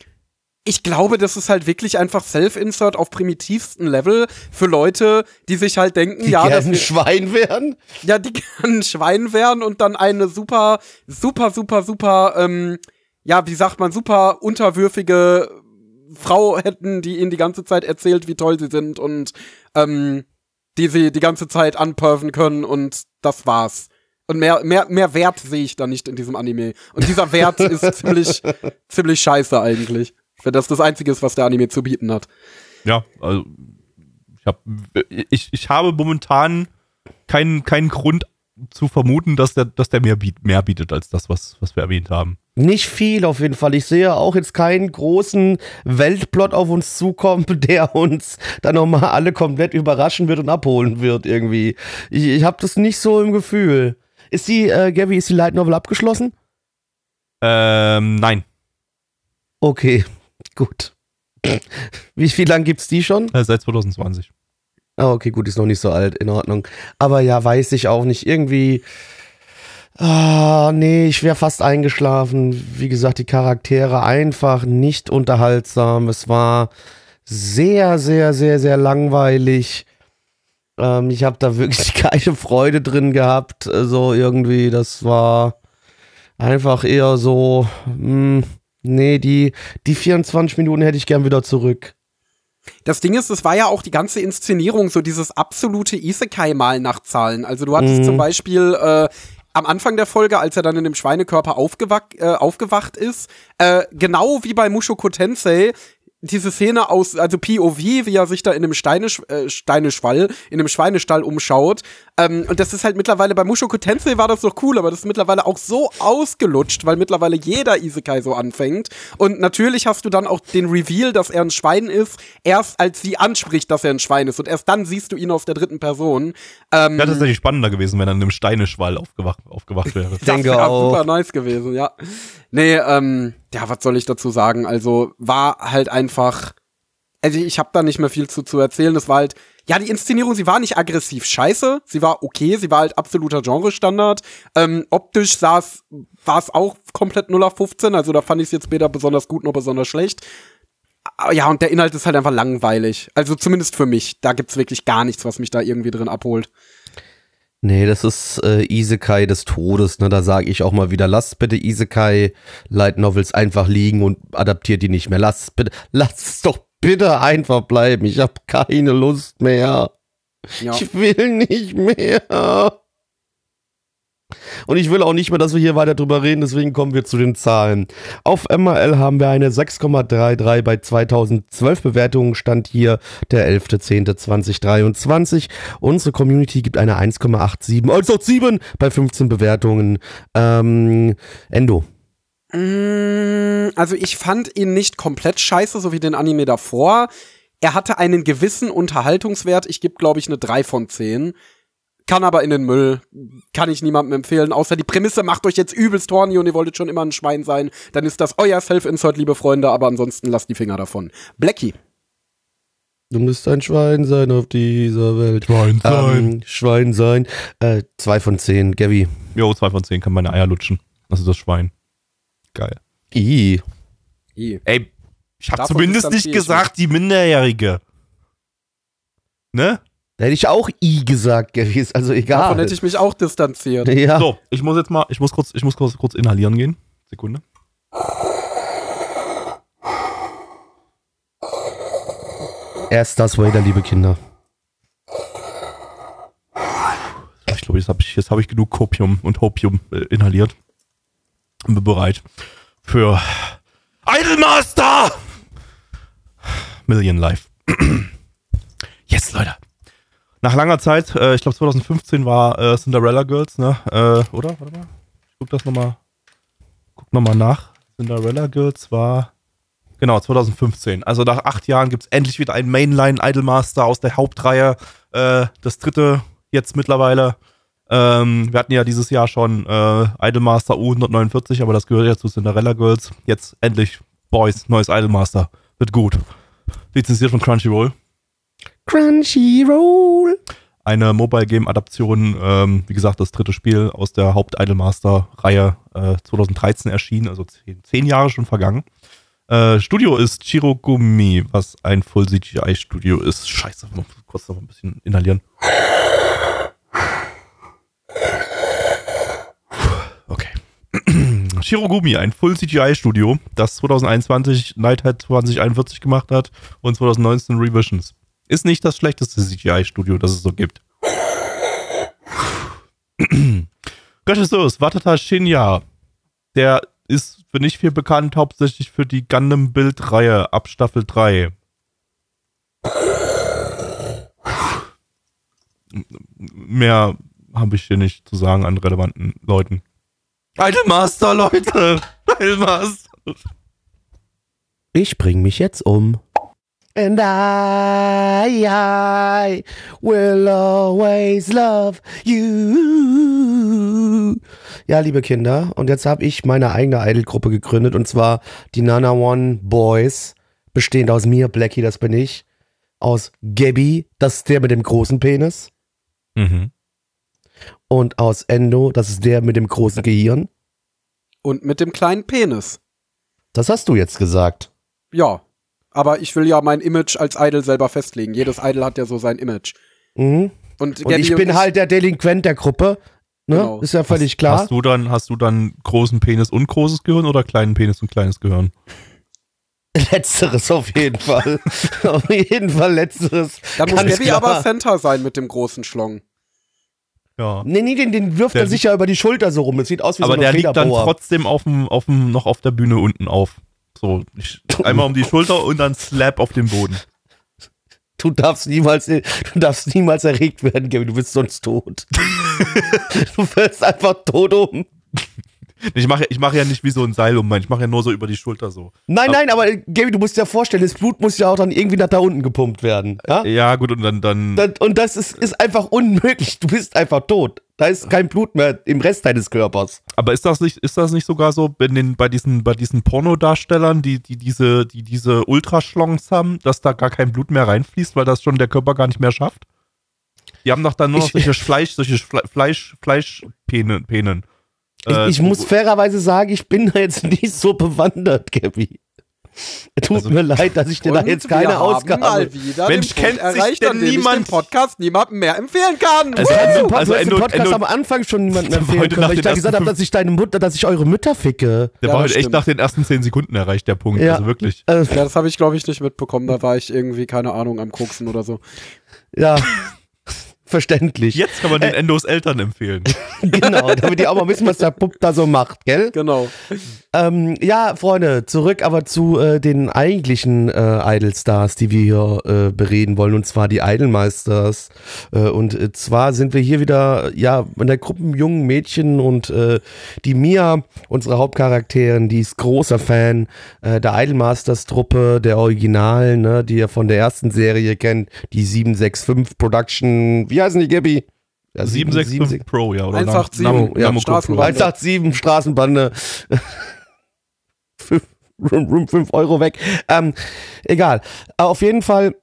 ich glaube, das ist halt wirklich einfach Self-Insert auf primitivsten Level für Leute, die sich halt denken, Die ja, das gerne ein Schwein werden. ja, die (laughs) kann ein Schwein werden und dann eine super, super, super, super, ähm, ja, wie sagt man, super unterwürfige Frau hätten, die ihnen die ganze Zeit erzählt, wie toll sie sind und ähm, die sie die ganze Zeit anperven können und das war's. Und mehr, mehr, mehr Wert sehe ich da nicht in diesem Anime. Und dieser Wert (laughs) ist ziemlich, ziemlich scheiße eigentlich. Wenn das das Einzige ist, was der Anime zu bieten hat. Ja, also ich, hab, ich, ich habe momentan keinen, keinen Grund zu vermuten, dass der, dass der mehr, biet, mehr bietet als das, was, was wir erwähnt haben. Nicht viel auf jeden Fall. Ich sehe auch jetzt keinen großen Weltplot auf uns zukommen, (laughs) der uns dann nochmal alle komplett überraschen wird und abholen wird irgendwie. Ich, ich habe das nicht so im Gefühl. Ist die, äh, Gabby, ist die Light Novel abgeschlossen? Ähm, nein, Okay, (laughs) gut. Wie viel lang gibt's die schon? äh, seit 2020. Ah, okay, gut, ist noch nicht so alt, in Ordnung. Aber ja, weiß ich auch nicht. Irgendwie. Ah, nee, ich wäre fast eingeschlafen. Wie gesagt, die Charaktere einfach nicht unterhaltsam. Es war sehr, sehr, sehr, sehr langweilig. Ähm, ich habe da wirklich (laughs) keine Freude drin gehabt. So irgendwie, das war einfach eher so. Mh, nee, die, die 24 Minuten hätte ich gern wieder zurück. Das Ding ist, es war ja auch die ganze Inszenierung, so dieses absolute Isekai-Mal nach Zahlen. Also du hattest Mhm. zum Beispiel äh, am Anfang der Folge, als er dann in dem Schweinekörper aufgewacht, äh, aufgewacht ist, äh, genau wie bei Mushoku Tensei, diese Szene aus, also POV, wie er sich da in einem Steinesch äh, Steineschwall, in einem Schweinestall umschaut. Ähm, und das ist halt mittlerweile, bei Mushoku Tensei war das doch cool, aber das ist mittlerweile auch so ausgelutscht, weil mittlerweile jeder Isekai so anfängt. Und natürlich hast du dann auch den Reveal, dass er ein Schwein ist, erst als sie anspricht, dass er ein Schwein ist. Und erst dann siehst du ihn aus der dritten Person. Ähm, Ja, das ist tatsächlich spannender gewesen, wenn er in einem Steineschwall aufgewacht, aufgewacht wäre. (laughs) Das wär auch. super nice gewesen, ja. Nee, ähm, ja, was soll ich dazu sagen? Also war halt einfach. Also ich habe da nicht mehr viel zu, zu erzählen. Das war halt, ja, die Inszenierung, sie war nicht aggressiv scheiße, sie war okay, sie war halt absoluter Genre-Standard. Ähm, optisch sah war es auch komplett 0 auf 15, also da fand ich es jetzt weder besonders gut noch besonders schlecht. Aber ja, und der Inhalt ist halt einfach langweilig. Also zumindest für mich. Da gibt's wirklich gar nichts, was mich da irgendwie drin abholt. Nee, das ist äh, Isekai des Todes, ne? Da sage ich auch mal wieder, lasst bitte Isekai Light Novels einfach liegen und adaptiert die nicht mehr. Lasst bitte, lasst es doch bitte einfach bleiben. Ich habe keine Lust mehr. Ja. Ich will nicht mehr. Und ich will auch nicht mehr, dass wir hier weiter drüber reden, deswegen kommen wir zu den Zahlen. Auf MRL haben wir eine 6,33 bei 2012 Bewertungen, stand hier der 11.10.2023. Unsere Community gibt eine 1,87, also 7 bei 15 Bewertungen. Ähm, Endo. Mm, Also ich fand ihn nicht komplett scheiße, so wie den Anime davor. Er hatte einen gewissen Unterhaltungswert. Ich gebe, glaube ich, eine 3 von 10. Kann aber in den Müll. Kann ich niemandem empfehlen. Außer die Prämisse macht euch jetzt übelst horny und ihr wolltet schon immer ein Schwein sein. Dann ist das euer Self-Insert, liebe Freunde. Aber ansonsten lasst die Finger davon. Blackie. Du musst ein Schwein sein auf dieser Welt. Schwein Ähm, Schwein sein. Äh, 2 von 10, Gabby. Jo, zwei von zehn kann meine Eier lutschen. Das ist das Schwein. Geil. I. I. Ey, ich habe Davon zumindest nicht gesagt, die Minderjährige. Ne? Da hätte ich auch I gesagt, gewesen. also egal. Davon hätte ich mich auch distanziert. (laughs) Ja. So, ich muss jetzt mal, ich muss kurz, ich muss kurz, kurz inhalieren gehen. Sekunde. Erst das Vader, liebe Kinder. Ich glaube, jetzt habe ich, hab ich genug Kopium und Hopium äh, inhaliert. Bin bereit für Idolmaster! Million Life. (clears throat) Yes, Leute. Nach langer Zeit, äh, ich glaube 2015 war äh, Cinderella Girls, ne? Äh, oder? Warte mal. Ich guck das nochmal. Guck nochmal nach. Cinderella Girls war. Genau, 2015. Also nach acht Jahren gibt es endlich wieder einen Mainline Idolmaster aus der Hauptreihe. Äh, das dritte jetzt mittlerweile. Ähm, wir hatten ja dieses Jahr schon äh, Idolmaster U149, aber das gehört ja zu Cinderella Girls. Jetzt endlich Boys, neues Idolmaster. Wird gut. Lizenziert von Crunchyroll. Crunchyroll. Eine Mobile Game Adaption, ähm, wie gesagt, das dritte Spiel aus der Haupt-Idolmaster-Reihe äh, 2013 erschienen, also zehn, zehn Jahre schon vergangen. Äh, Studio ist Chirogumi, was ein Full CGI Studio ist. Scheiße, mal kurz noch ein bisschen inhalieren. Okay. (clears throat) Shirogumi, ein Full CGI Studio, das 2021 Nighthead 2041 gemacht hat und 2019 Revisions. Ist nicht das schlechteste CGI Studio, das es so gibt. (clears throat) Regisseurs Watata Shinya, der ist für nicht viel bekannt, hauptsächlich für die Gundam Build Reihe ab Staffel 3. Mehr habe ich hier nicht zu sagen an relevanten Leuten. Idolmaster, Leute! Idolmaster! Ich bring mich jetzt um. And I, I will always love you. Ja, liebe Kinder, und jetzt habe ich meine eigene Idol-Gruppe gegründet und zwar die Nana One Boys, bestehend aus mir, Blackie, das bin ich, aus Gabby, das ist der mit dem großen Penis, Mhm. und aus Endo, das ist der mit dem großen Gehirn. Und mit dem kleinen Penis. Das hast du jetzt gesagt. Ja. Aber ich will ja mein Image als Idol selber festlegen. Jedes Idol hat ja so sein Image. Mhm. Und, Und ich bin halt der Delinquent der Gruppe. Ne? Genau. Ist ja völlig klar. Hast du dann, hast du dann großen Penis und großes Gehirn oder kleinen Penis und kleines Gehirn? Letzteres auf jeden (laughs) Fall. auf jeden Fall letzteres. Dann muss Ganz Gabby aber Center sein mit dem großen Schlong. Ja. Nee, nee, den, den wirft Der er sich ja über die Schulter so rum. Das sieht aus wie Aber so der eine liegt dann trotzdem auf dem, auf dem, noch auf der Bühne unten auf. So, ich, einmal um die Schulter und dann Slap auf den Boden. Du darfst niemals, du darfst niemals erregt werden, Gabby. Du bist sonst tot. (laughs) du fällst einfach tot um. Ich mache ich mache ja nicht wie so ein Seil um, ich mache ja nur so über die Schulter so. Nein, nein, aber äh, Gabby, du musst dir vorstellen, das Blut muss ja auch dann irgendwie nach da unten gepumpt werden. Ja? Ja, gut, und dann, dann Das, und das ist, ist einfach unmöglich. Du bist einfach tot. Da ist kein Blut mehr im Rest deines Körpers. aber ist das nicht, ist das nicht sogar so bei, den, bei diesen, bei diesen Pornodarstellern, die, die diese, die diese Ultraschlongs haben, dass da gar kein Blut mehr reinfließt, weil das schon der Körper gar nicht mehr schafft? Die haben doch dann nur noch Ich- solche Fleisch, solche Fle Fleisch, Fleischpenen. Penen. Ich, Äh, ich muss fairerweise sagen, ich bin da jetzt nicht so bewandert, Gabby. Tut Also- mir leid, dass ich dir da jetzt keine Ausgabe. mal wieder Mensch, den kennt sich erreicht, denn an dem ich niemand- den Podcast niemandem mehr empfehlen kann. Also- Du hast den Endo- Pod- also Endo- Podcast Endo- am Anfang schon niemandem Der war (laughs) empfehlen können, weil ich da gesagt habe, dass ich deine Mutter, dass ich eure Mütter ficke. Der Ja, war heute echt nach den ersten zehn Sekunden erreicht, der Punkt. Ja. Also wirklich. Äh, ja, das habe ich, glaube ich, nicht mitbekommen. Da war ich irgendwie, keine Ahnung, am Koksen oder so. ja, (laughs) verständlich. Jetzt kann man den Endos Eltern empfehlen. (laughs) Genau, damit die auch mal wissen, was der Pup da so macht, gell? Genau. Ähm, ja, Freunde, zurück aber zu äh, den eigentlichen äh, Idol-Stars, die wir hier äh, bereden wollen, und zwar die Idolmeisters. Äh, und äh, zwar sind wir hier wieder, ja, in der Gruppe jungen Mädchen und äh, die Mia, unsere Hauptcharakterin, die ist großer Fan äh, der Idolmasters-Truppe, der Originalen, ne, die ihr von der ersten Serie kennt, die 765 Production, wie heißen die, Gabby? Ja, 765 Pro, ja. Oder 187, Nam- ja. Straßenbahn. 187 Straßenbande. 5 Euro weg. Ähm, egal. Auf jeden Fall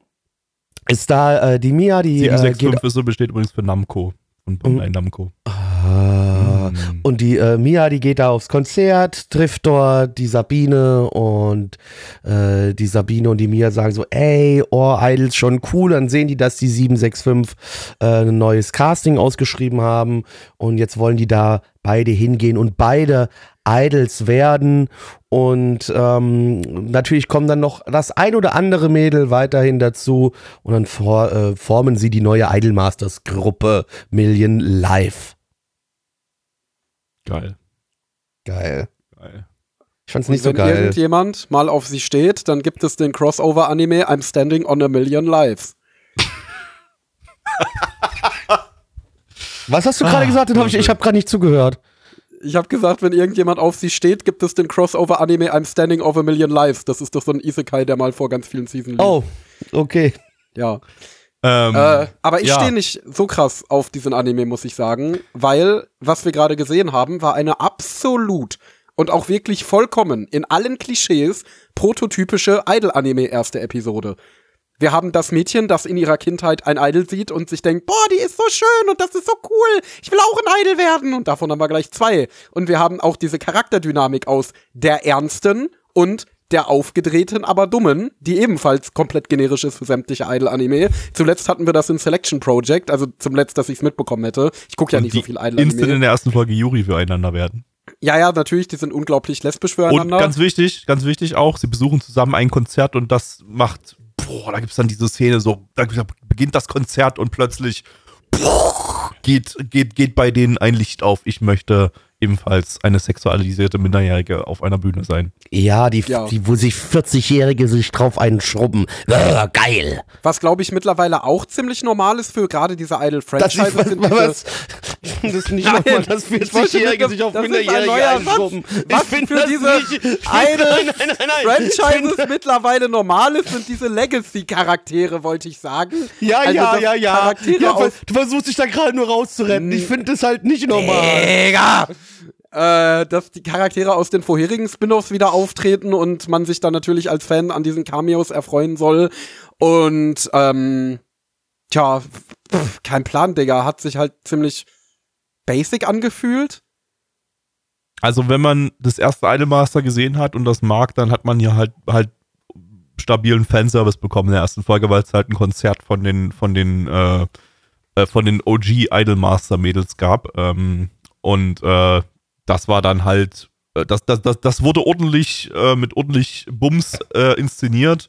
ist da äh, die Mia, die äh, 765 geht. ist so besteht übrigens für Namco. Und Bandai Namco. Ah, Und die äh, Mia, die geht da aufs Konzert, trifft dort die Sabine und äh, die Sabine und die Mia sagen so, ey, oh, Idols schon cool. Dann sehen die, dass die 765 äh, ein neues Casting ausgeschrieben haben und jetzt wollen die da beide hingehen und beide Idols werden. Und ähm, natürlich kommen dann noch das ein oder andere Mädel weiterhin dazu und dann for, äh, formen sie die neue Idol Masters Gruppe Million Live. geil. Geil. Geil. Ich fand's Und nicht so wenn geil. irgendjemand mal auf sie steht, dann gibt es den Crossover-Anime I'm Standing on a Million Lives. Was hast du gerade Ah, gesagt? Den hab ich ich habe gerade nicht zugehört. Ich habe gesagt, wenn irgendjemand auf sie steht, gibt es den Crossover-Anime I'm Standing of a Million Lives. Das ist doch so ein Isekai, der mal vor ganz vielen Seasons lief. Oh, okay. Ja. Ähm, Äh, aber ich ja. stehe nicht so krass auf diesen Anime, muss ich sagen, weil was wir gerade gesehen haben, war eine absolut und auch wirklich vollkommen in allen Klischees prototypische Idol-Anime erste Episode. Wir haben das Mädchen, das in ihrer Kindheit ein Idol sieht und sich denkt, boah, die ist so schön und das ist so cool, ich will auch ein Idol werden. Und davon haben wir gleich zwei. Und wir haben auch diese Charakterdynamik aus der Ernsten und der aufgedrehten, aber dummen, die ebenfalls komplett generisch ist für sämtliche Idol-Anime. Zuletzt hatten wir das in Selection Project, also zum Letzt, dass ich es mitbekommen hätte. Ich gucke ja und nicht so viel instant in Idol-Anime. der ersten Folge Juri füreinander werden. Ja, ja, natürlich, die sind unglaublich lesbisch Und füreinander. ganz wichtig, ganz wichtig auch, sie besuchen zusammen ein Konzert und das macht, boah, da gibt's dann diese Szene so, da beginnt das Konzert und plötzlich boah, geht, geht, geht bei denen ein Licht auf. Ich möchte ebenfalls eine sexualisierte Minderjährige auf einer Bühne sein. Ja, die, Ja. die wo sich 40-Jährige sich drauf einschrubben. Äh, geil. Was, glaube ich, mittlerweile auch ziemlich normal ist für gerade diese Das ist, Idol-Franchises. was, sind diese- was, ich finde das nicht (laughs) Nein, nochmal, dass ich wollte 40-Jährige mit- sich auf ist ein Minderjährige neuer einschrubben. Was Ich für diese nicht- (laughs) Idol- Nein, nein, nein, nein. Franchises mittlerweile normal ist, sind diese Legacy-Charaktere, wollte ich sagen. Ja, Also, ja, ja, ja. Ja du versuchst dich da gerade nur rauszuretten. Ich finde das halt nicht normal. Digga! Äh, dass die Charaktere aus den vorherigen Spin-offs wieder auftreten und man sich dann natürlich als Fan an diesen Cameos erfreuen soll. Und, ähm, tja, pff, kein Plan, Digga. Hat sich halt ziemlich basic angefühlt. Also wenn man das erste Idolmaster gesehen hat und das mag, dann hat man hier halt halt stabilen Fanservice bekommen in der ersten Folge, weil es halt ein Konzert von den von den äh, äh, von den OG Idolmaster Mädels gab ähm, und äh, das war dann halt äh, das, das, das, das wurde ordentlich äh, mit ordentlich Bums äh, inszeniert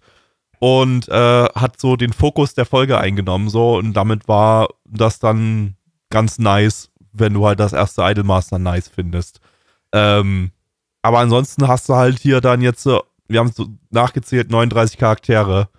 und äh, hat so den Fokus der Folge eingenommen so und damit war das dann ganz nice, wenn du halt das erste Idolmaster nice findest. Ähm, aber ansonsten hast du halt hier dann jetzt, wir haben nachgezählt, 39 Charaktere.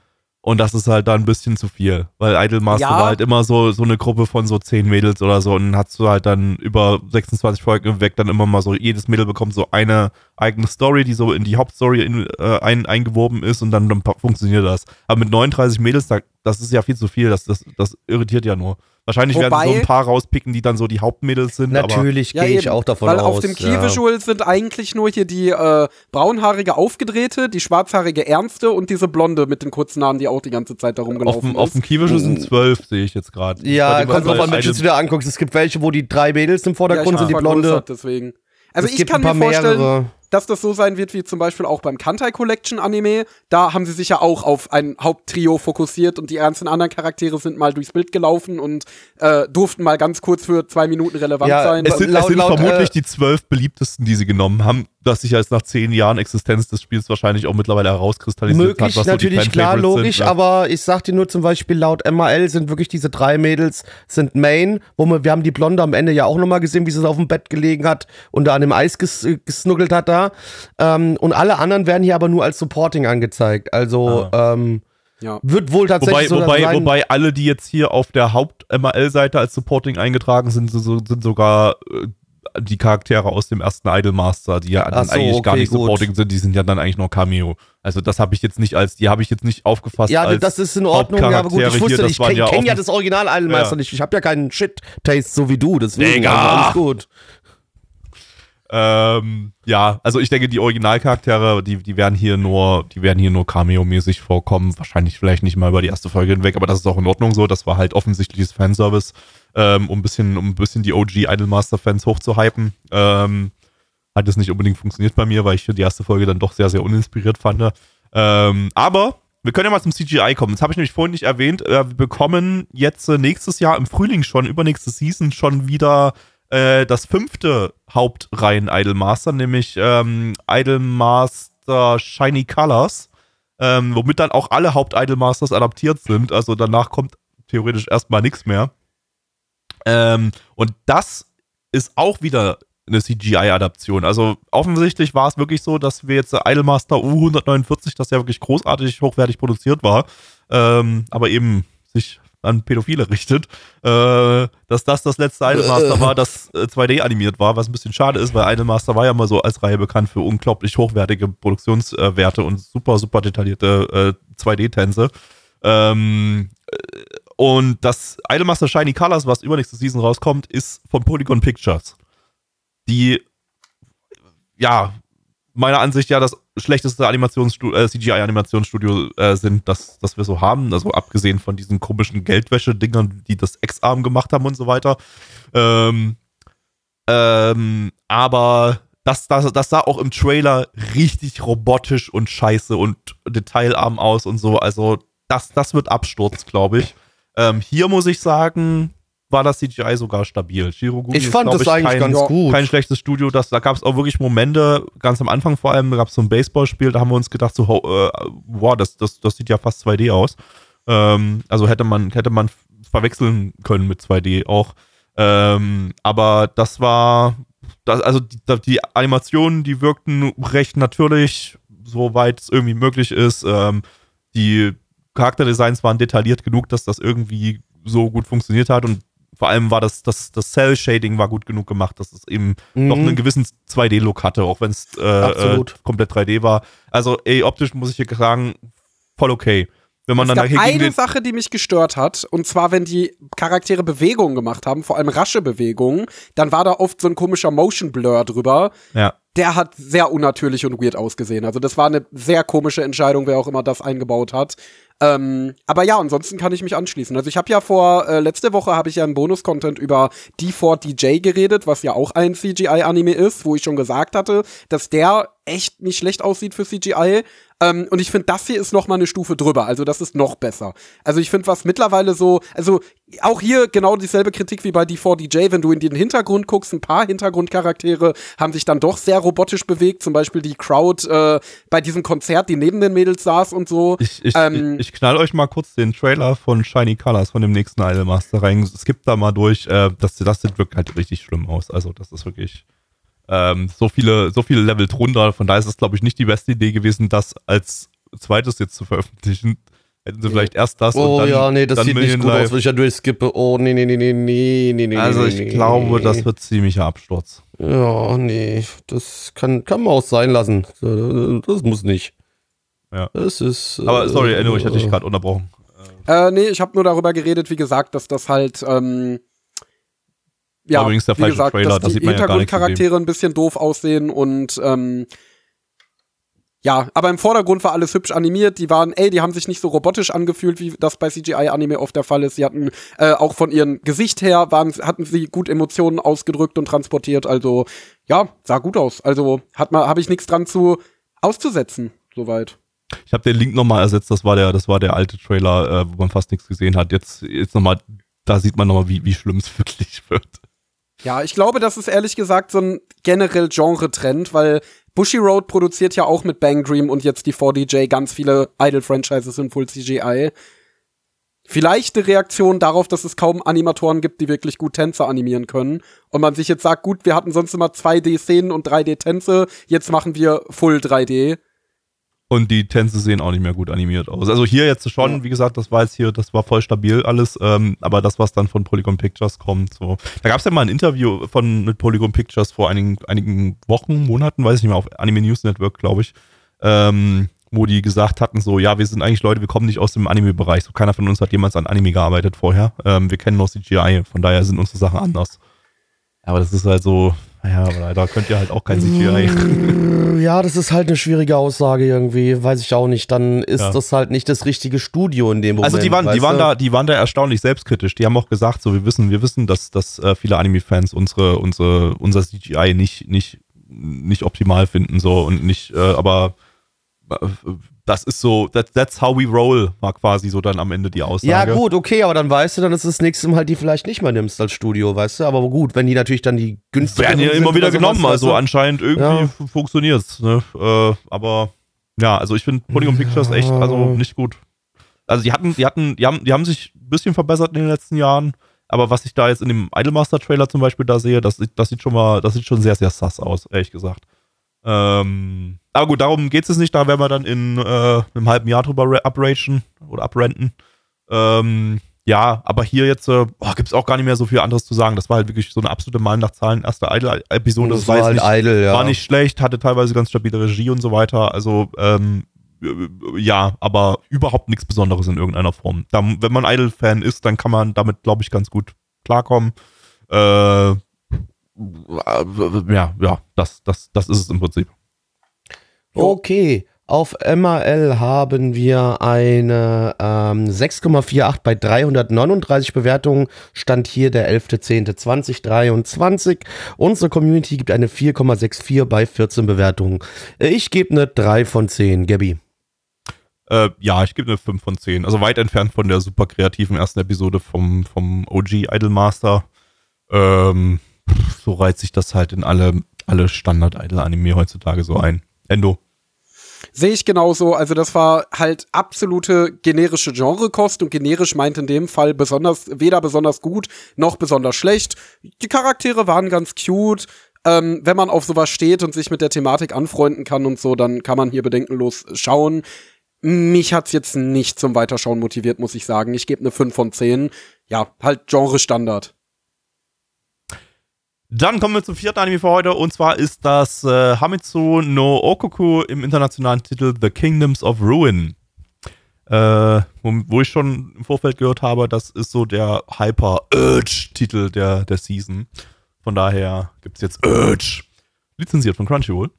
Und das ist halt dann ein bisschen zu viel. Weil Idolmaster Ja. war halt immer so, so eine Gruppe von so 10 Mädels oder so. Und dann hast du halt dann über 26 Folgen weg dann immer mal so, jedes Mädel bekommt so eine eigene Story, die so in die Hauptstory in, äh, ein, eingewoben ist und dann, dann funktioniert das. Aber mit 39 Mädels, da, das ist ja viel zu viel. Das, das, das irritiert ja nur. Wahrscheinlich werden sie so Wobei- ein paar rauspicken, die dann so die Hauptmädels sind. Natürlich Ja, gehe ich eben. auch davon Weil aus. auf dem Key ja. Visual sind eigentlich nur hier die äh, braunhaarige Aufgedrehte, die schwarzhaarige Ernste und diese Blonde mit den kurzen Haaren, die auch die ganze Zeit da Auf rumgelaufen dem, auf dem ist. Kiewische sind zwölf, sehe ich jetzt gerade. Ja, kommt drauf an, welche einem- du dir anguckst. Es gibt welche, wo die drei Mädels im Ja, ich Vordergrund hab's sind, die Blonde. deswegen. Also es ich gibt kann ein mir paar vorstellen, mehrere. Dass das so sein wird wie zum Beispiel auch beim Kantai Collection Anime. Da haben sie sich ja auch auf ein Haupttrio fokussiert und die ganzen anderen Charaktere sind mal durchs Bild gelaufen und äh, durften mal ganz kurz für zwei Minuten relevant Ja, sein. Es sind, Laut- es sind laut, vermutlich äh, die zwölf beliebtesten, die sie genommen haben, dass sich jetzt nach zehn Jahren Existenz des Spiels wahrscheinlich auch mittlerweile herauskristallisiert Möglich, hat, was natürlich, so die klar, logisch, sind, ne? aber ich sag dir nur zum Beispiel, laut MAL sind wirklich diese drei Mädels, sind Main, wo wir, wir haben die Blonde am Ende ja auch nochmal gesehen, wie sie auf dem Bett gelegen hat und da an dem Eis ges, gesnuggelt hat da. Ähm, und alle anderen werden hier aber nur als Supporting angezeigt. Also ähm, ja. wird wohl tatsächlich Wobei, so wobei, sein. wobei alle, die jetzt hier auf der Haupt-ML-Seite als Supporting eingetragen sind, so- sind sogar äh, die Charaktere aus dem ersten Idolmaster, die ja so, eigentlich gar okay, nicht gut. Supporting sind, die sind ja dann eigentlich nur Cameo. Also das habe ich jetzt nicht als, die habe ich jetzt nicht aufgefasst ja, als das ist in Ordnung, ja, aber gut, ich wusste hier, nicht, ich kenne ja kenn ja das Original Idolmaster Ja. nicht. Ich habe ja keinen Shit-Taste so wie du, deswegen Digga. also alles gut. Ähm, ja, also ich denke, die Originalcharaktere, die, die werden hier nur, die werden hier nur Cameo-mäßig vorkommen. Wahrscheinlich vielleicht nicht mal über die erste Folge hinweg, aber das ist auch in Ordnung so. Das war halt offensichtliches Fanservice, ähm, um ein bisschen, um ein bisschen die OG Idolmaster-Fans hochzuhypen. Ähm, hat es nicht unbedingt funktioniert bei mir, weil ich die erste Folge dann doch sehr, sehr uninspiriert fand. Ähm, aber wir können ja mal zum CGI kommen. Das habe ich nämlich vorhin nicht erwähnt. Äh, wir bekommen jetzt äh, nächstes Jahr im Frühling schon, übernächste Season schon wieder äh, das fünfte Hauptreihen-Idolmaster, nämlich ähm, Idolmaster Shiny Colors, ähm, womit dann auch alle Haupt-Idolmasters adaptiert sind. Also danach kommt theoretisch erstmal nichts mehr. Ähm, und das ist auch wieder eine CGI-Adaption. Also offensichtlich war es wirklich so, dass wir jetzt Idolmaster U149, das ja wirklich großartig hochwertig produziert war, ähm, aber eben sich an Pädophile richtet, äh, dass das das letzte Idolmaster war, das äh, 2D animiert war, was ein bisschen schade ist, weil Idolmaster war ja mal so als Reihe bekannt für unglaublich hochwertige Produktionswerte und super, super detaillierte äh, 2D-Tänze. Ähm, und das Idolmaster Shiny Colors, was übernächste Season rauskommt, ist von Polygon Pictures die ja meiner Ansicht ja das schlechteste äh, CGI-Animationsstudio äh, sind, das, das wir so haben. Also abgesehen von diesen komischen Geldwäsche-Dingern, die das X-Arm gemacht haben und so weiter. Ähm, ähm, aber das, das, das sah auch im Trailer richtig robotisch und scheiße und detailarm aus und so. Also das, das wird Absturz, glaube ich. Ähm, hier muss ich sagen, war das CGI sogar stabil. Shirogumi ich fand ist, das ich, eigentlich kein, ganz gut. Kein schlechtes Studio. Das, da gab es auch wirklich Momente, ganz am Anfang vor allem, gab es so ein Baseballspiel, da haben wir uns gedacht, so, äh, wow, das, das, das sieht ja fast 2D aus. Ähm, also hätte man, hätte man verwechseln können mit 2D auch. Ähm, aber das war, das, also die, die, Animationen, die wirkten recht natürlich, soweit es irgendwie möglich ist. Ähm, die Charakterdesigns waren detailliert genug, dass das irgendwie so gut funktioniert hat und vor allem war das, das, das Cell-Shading war gut genug gemacht, dass es eben mhm. noch einen gewissen 2D-Look hatte, auch wenn es äh, äh, komplett 3D war. Also, ey, optisch muss ich hier sagen, voll okay. Wenn man es dann gab eine Sache, die mich gestört hat, und zwar, wenn die Charaktere Bewegungen gemacht haben, vor allem rasche Bewegungen, dann war da oft so ein komischer Motion Blur drüber. Ja. Der hat sehr unnatürlich und weird ausgesehen. Also das war eine sehr komische Entscheidung, wer auch immer das eingebaut hat. Ähm, aber ja, ansonsten kann ich mich anschließen. Also ich habe ja vor, äh, letzte Woche habe ich ja im Bonus-Content über D4DJ geredet, was ja auch ein CGI-Anime ist, wo ich schon gesagt hatte, dass der echt nicht schlecht aussieht für CGI. Ähm, und ich finde, das hier ist noch mal eine Stufe drüber. Also das ist noch besser. Also ich finde, was mittlerweile so, also auch hier genau dieselbe Kritik wie bei D4DJ, wenn du in den Hintergrund guckst, ein paar Hintergrundcharaktere haben sich dann doch sehr robotisch bewegt. Zum Beispiel die Crowd äh, bei diesem Konzert, die neben den Mädels saß und so. Ich, ich, ähm, ich, ich knall euch mal kurz den Trailer von Shiny Colors von dem nächsten Idolmaster rein. Es gibt da mal durch. Äh, das, das sieht wirklich halt richtig schlimm aus. Also das ist wirklich ähm, so viele, so viele Level drunter. Von daher ist es, glaube ich, nicht die beste Idee gewesen, das als zweites jetzt zu veröffentlichen. Hätten sie vielleicht erst das oh, und dann, ja, nee, das sieht Million nicht gut Live. aus, wenn ich da durchskippe. Oh, nee, nee, nee, nee, nee, nee, nee. Also ich nee, glaube, nee. das wird ziemlicher Absturz. Ja, nee, das kann, kann man auch sein lassen. Das muss nicht. Ja. Das ist. Aber sorry, Enno, ich hatte dich gerade unterbrochen. Äh, nee, ich habe nur darüber geredet, wie gesagt, dass das halt ähm, ja, übrigens der falsche gesagt, Trailer, dass die Hintergrundcharaktere ein bisschen doof aussehen und ähm, ja, aber im Vordergrund war alles hübsch animiert. Die waren, ey, die haben sich nicht so robotisch angefühlt, wie das bei CGI-Anime oft der Fall ist. Sie hatten äh, auch von ihrem Gesicht her waren, hatten sie gut Emotionen ausgedrückt und transportiert. Also ja, sah gut aus. Also hat mal, habe ich nichts dran zu auszusetzen. Soweit. Ich habe den Link nochmal ersetzt. Das war der, das war der alte Trailer, äh, wo man fast nichts gesehen hat. Jetzt, jetzt nochmal, da sieht man nochmal, wie, wie schlimm es (laughs) wirklich wird. Ja, ich glaube, das ist ehrlich gesagt so ein generell Genre-Trend, weil Bushy Road produziert ja auch mit Bang Dream und jetzt die 4DJ ganz viele Idol-Franchises in Full CGI. Vielleicht eine Reaktion darauf, dass es kaum Animatoren gibt, die wirklich gut Tänze animieren können. Und man sich jetzt sagt, gut, wir hatten sonst immer 2D-Szenen und 3D-Tänze, jetzt machen wir Full 3D. Und die Tänze sehen auch nicht mehr gut animiert aus. Also hier jetzt schon, wie gesagt, das war jetzt hier, das war voll stabil alles, ähm, aber das, was dann von Polygon Pictures kommt, so. Da gab es ja mal ein Interview von mit Polygon Pictures vor einigen, einigen Wochen, Monaten, weiß ich nicht mehr, auf Anime News Network, glaube ich, ähm, wo die gesagt hatten, so, ja, wir sind eigentlich Leute, wir kommen nicht aus dem Anime-Bereich. So, keiner von uns hat jemals an Anime gearbeitet vorher. Ähm, wir kennen nur CGI, von daher sind unsere Sachen anders. Aber das ist halt so, Ja, aber leider könnt ihr halt auch kein CGI. Mm, (laughs) Ja, das ist halt eine schwierige Aussage irgendwie, weiß ich auch nicht. Dann ist Ja. das halt nicht das richtige Studio in dem Moment. Also die waren, die waren du? da, die waren da erstaunlich selbstkritisch. Die haben auch gesagt, so wir wissen, wir wissen, dass, dass äh, viele Anime-Fans unsere, unsere, unser CGI nicht, nicht, nicht optimal finden so und nicht, äh, aber äh, das ist so, that, that's how we roll, war quasi so dann am Ende die Aussage. Ja, gut, okay, aber dann weißt du, dann ist das nächste Mal die vielleicht nicht mehr nimmst als Studio, weißt du? Aber gut, wenn die natürlich dann die günstigen. Werden ja immer wieder genommen, also anscheinend irgendwie Ja. f- funktioniert's. Ne? Äh, aber ja, also ich finde Polygon Pictures echt, also nicht gut. Also die hatten, die hatten, die haben, die haben sich ein bisschen verbessert in den letzten Jahren, aber was ich da jetzt in dem Idolmaster Trailer zum Beispiel da sehe, das, sieht- das sieht schon mal, das sieht schon sehr, sehr sass aus, ehrlich gesagt. Ähm, aber gut, darum geht's jetzt nicht, da werden wir dann in äh, einem halben Jahr drüber ra- upragen oder uprenten. Ähm, ja, aber hier jetzt äh, oh, gibt es auch gar nicht mehr so viel anderes zu sagen. Das war halt wirklich so eine absolute Mal nach Zahlen erste Idol-Episode. das war halt nicht, idle, ja. war nicht schlecht, hatte teilweise ganz stabile Regie und so weiter. Also ähm, äh, ja, aber überhaupt nichts Besonderes in irgendeiner Form. Da, wenn man Idol-Fan ist, dann kann man damit, glaube ich, ganz gut klarkommen. Äh, ja, ja, das, das, das ist es im Prinzip. Okay, auf MRL haben wir eine ähm, 6,48 bei 339 Bewertungen. Stand hier der 11.10.2023. Unsere Community gibt eine 4,64 bei 14 Bewertungen. Ich gebe eine 3 von 10, Gabby. Äh, ja, ich gebe eine 5 von 10. Also weit entfernt von der super kreativen ersten Episode vom, vom OG Idolmaster. Ähm, so reiht sich das halt in alle, alle Standard-Idol-Anime heutzutage so ein. Endo. Sehe ich genauso. Also das war halt absolute generische Genrekost und generisch meint in dem Fall besonders, weder besonders gut noch besonders schlecht. Die Charaktere waren ganz cute. Ähm, wenn man auf sowas steht und sich mit der Thematik anfreunden kann und so, dann kann man hier bedenkenlos schauen. Mich hat's jetzt nicht zum Weiterschauen motiviert, muss ich sagen. Ich gebe eine 5 von 10. Ja, halt Genre-Standard. Dann kommen wir zum vierten Anime für heute und zwar ist das äh, Hamitsu no Okoku im internationalen Titel The Kingdoms of Ruin. Äh, wo, wo ich schon im Vorfeld gehört habe, das ist so der Hyper-Urge-Titel der, der Season. Von daher gibt es jetzt Urge. Lizenziert von Crunchyroll.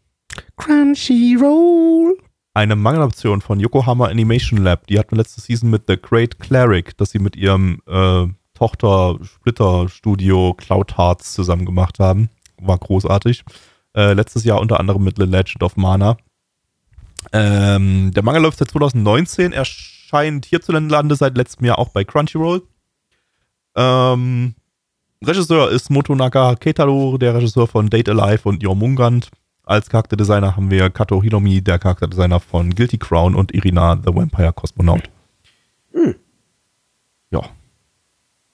Crunchyroll. Eine Mangeloption von Yokohama Animation Lab. Die hatten letzte Season mit The Great Cleric, das sie mit ihrem äh, Tochter-Splitter-Studio Cloud Hearts zusammen gemacht haben. War großartig. Äh, letztes Jahr unter anderem mit The Legend of Mana. Ähm, der Manga läuft seit 2019, erscheint hierzulande seit letztem Jahr auch bei Crunchyroll. Ähm, Regisseur ist Motonaka Keitaro, der Regisseur von Date Alive und Jormungand. Als Charakterdesigner haben wir Kato Hiromi, der Charakterdesigner von Guilty Crown und Irina, The Vampire Cosmonaut. Ja.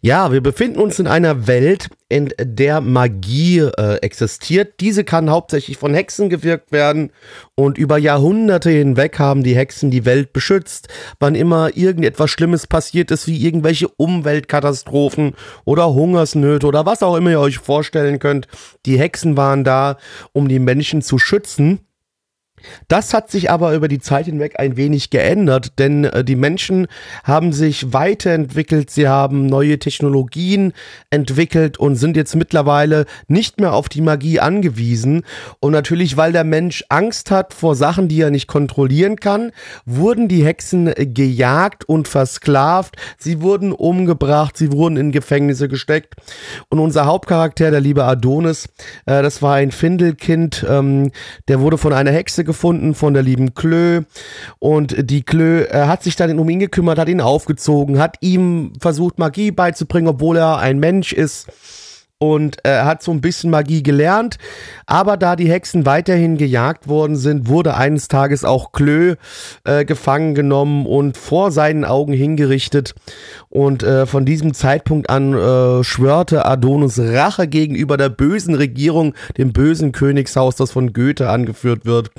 Ja, wir befinden uns in einer Welt, in der Magie äh, existiert. Diese kann hauptsächlich von Hexen gewirkt werden und über Jahrhunderte hinweg haben die Hexen die Welt beschützt. Wann immer irgendetwas Schlimmes passiert ist, wie irgendwelche Umweltkatastrophen oder Hungersnöte oder was auch immer ihr euch vorstellen könnt, die Hexen waren da, um die Menschen zu schützen. Das hat sich aber über die Zeit hinweg ein wenig geändert, denn äh, die Menschen haben sich weiterentwickelt, sie haben neue Technologien entwickelt und sind jetzt mittlerweile nicht mehr auf die Magie angewiesen. Und natürlich, weil der Mensch Angst hat vor Sachen, die er nicht kontrollieren kann, wurden die Hexen gejagt und versklavt, sie wurden umgebracht, sie wurden in Gefängnisse gesteckt. Und unser Hauptcharakter, der liebe Adonis, äh, das war ein Findelkind, ähm, der wurde von einer Hexe gefunden, von der lieben Klö. Und die Klö äh, hat sich dann um ihn gekümmert, hat ihn aufgezogen, hat ihm versucht, Magie beizubringen, obwohl er ein Mensch ist. Und äh, hat so ein bisschen Magie gelernt. Aber da die Hexen weiterhin gejagt worden sind, wurde eines Tages auch Klö äh, gefangen genommen und vor seinen Augen hingerichtet. Und äh, von diesem Zeitpunkt an äh, schwörte Adonis Rache gegenüber der bösen Regierung, dem bösen Königshaus, das von Goethe angeführt wird.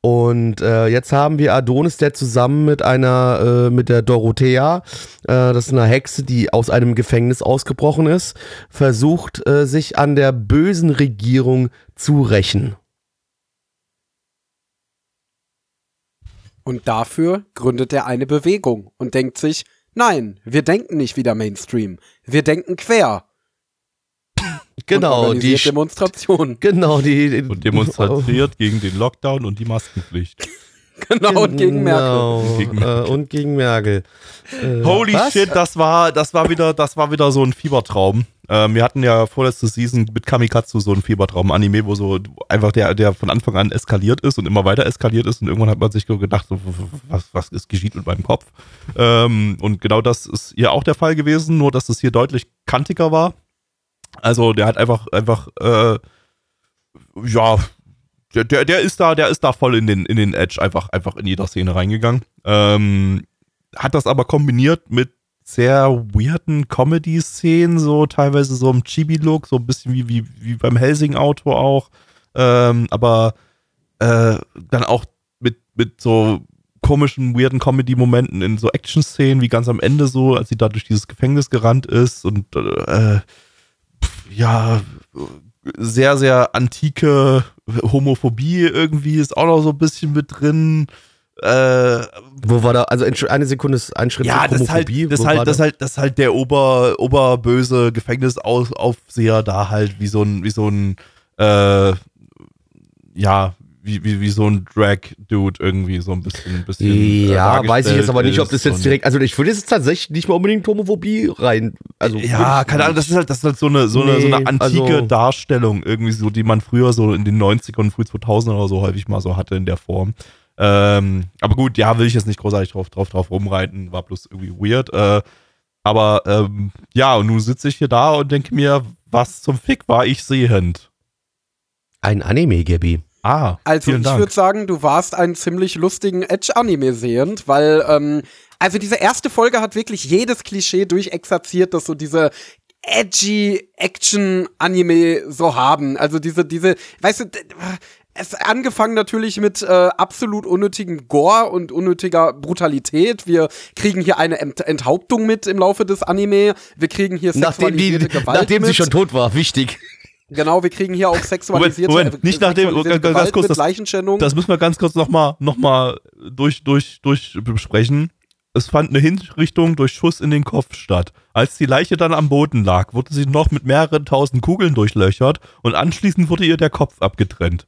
Und äh, jetzt haben wir Adonis, der zusammen mit einer, äh, mit der Dorothea, äh, das ist eine Hexe, die aus einem Gefängnis ausgebrochen ist, versucht versucht, äh, sich an der bösen Regierung zu rächen. Und dafür gründet er eine Bewegung und denkt sich, nein, wir denken nicht wieder Mainstream, wir denken quer. Genau, und die organisiert Demonstrationen. (laughs) Genau, die Und demonstriert (laughs) gegen den Lockdown und die Maskenpflicht. (laughs) Genau, und gegen Merkel. Genau, Gegen Äh, und gegen Merkel. Äh, Holy was? shit, das war, das war wieder, das war wieder so ein Fiebertraum. Ähm, wir hatten ja vorletzte Season mit Kamikatsu so ein Fiebertraum-Anime, wo so einfach der, der von Anfang an eskaliert ist und immer weiter eskaliert ist und irgendwann hat man sich gedacht, so, was, was ist geschieht mit meinem Kopf? Ähm, und genau das ist hier auch der Fall gewesen, nur dass es hier deutlich kantiger war. Also der hat einfach, einfach, äh, ja, der, der, der ist da, der ist da voll in den, in den Edge, einfach, einfach in jeder Szene reingegangen. Ähm, hat das aber kombiniert mit sehr weirden Comedy-Szenen, so teilweise so im Chibi-Look, so ein bisschen wie, wie, wie beim Helsing-Auto auch. Ähm, aber äh, dann auch mit, mit so komischen, weirden Comedy-Momenten in so Action-Szenen, wie ganz am Ende so, als sie da durch dieses Gefängnis gerannt ist und äh, pf, ja, sehr, sehr antike Homophobie irgendwie ist auch noch so ein bisschen mit drin. Äh, Wo war da? Also eine Sekunde ist ein Schritt ja, das halt, das halt, das halt, das halt der Ober, oberböse Gefängnisaufseher da halt wie so ein, wie so ein, äh, ja, wie, wie, wie so ein Drag-Dude irgendwie so ein bisschen, bisschen. äh, Ja, weiß ich jetzt aber nicht, ob das jetzt direkt. Also ich würde jetzt tatsächlich nicht mal unbedingt Homophobie rein. Also Ja, keine Ahnung, das ist halt, das ist halt so eine, so eine, so eine Nee, antike also- Darstellung irgendwie so, die man früher so in den 90ern und früh 2000 oder so häufig mal so hatte in der Form. Ähm, aber gut, ja, will ich jetzt nicht großartig drauf, drauf, drauf rumreiten, war bloß irgendwie weird. Äh, aber ähm, ja, und nun sitze ich hier da und denke mir, was zum Fick war ich sehend? Ein Anime, Gabby. Ah, Also ich würde sagen, du warst einen ziemlich lustigen Edge-Anime sehend, weil, ähm, also diese erste Folge hat wirklich jedes Klischee durchexerziert, dass so diese edgy Action-Anime so haben. Also diese, diese, weißt du, es angefangen natürlich mit äh, absolut unnötigen Gore und unnötiger Brutalität. Wir kriegen hier eine Ent Enthauptung mit im Laufe des Anime. Wir kriegen hier Nachdem, die, sexualisierte Gewalt nachdem sie mit. schon tot war, wichtig. Genau, wir kriegen hier auch sexualisierte, Moment, Moment, nicht nachdem- ganz kurz, das-. Das müssen wir ganz kurz nochmal noch mal durch, durch, durch besprechen. Es fand eine Hinrichtung durch Schuss in den Kopf statt. Als die Leiche dann am Boden lag, wurde sie noch mit mehreren tausend Kugeln durchlöchert und anschließend wurde ihr der Kopf abgetrennt.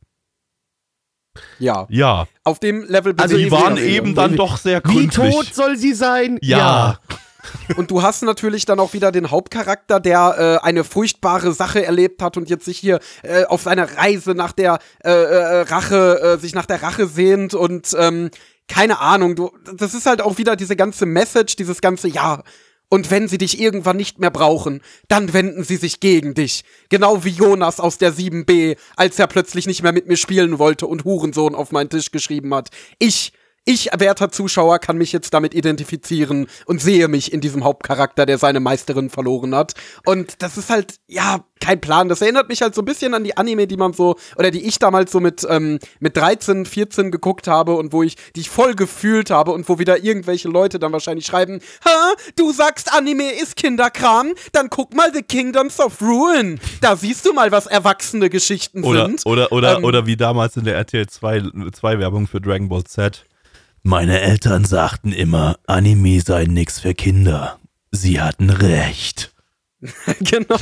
ja, Ja, auf dem Level Also die waren eben dann doch sehr Wie gründlich. tot soll sie sein? Ja. Und du hast natürlich dann auch wieder den Hauptcharakter, der äh, eine furchtbare Sache erlebt hat und jetzt sich hier äh, auf seiner Reise nach der äh, äh, Rache, äh, sich nach der Rache sehnt und ähm, keine Ahnung, du, das ist halt auch wieder diese ganze Message, dieses ganze Ja. Und wenn sie dich irgendwann nicht mehr brauchen, dann wenden sie sich gegen dich. Genau wie Jonas aus der 7b, als er plötzlich nicht mehr mit mir spielen wollte und Hurensohn auf meinen Tisch geschrieben hat. Ich ich, werter Zuschauer, kann mich jetzt damit identifizieren und sehe mich in diesem Hauptcharakter, der seine Meisterin verloren hat. Und das ist halt, ja, kein Plan. Das erinnert mich halt so ein bisschen an die Anime, die man so, oder die ich damals so mit, ähm, mit 13, 14 geguckt habe und wo ich, die ich voll gefühlt habe und wo wieder irgendwelche Leute dann wahrscheinlich schreiben, ha, du sagst Anime ist Kinderkram? Dann guck mal The Kingdoms of Ruin. Da siehst du mal, was erwachsene Geschichten Oder, sind. oder, oder, Ähm, oder wie damals in der RTL 2, 2 Werbung für Dragon Ball Z. Meine Eltern sagten immer, Anime sei nix für Kinder. Sie hatten recht. (laughs) genau.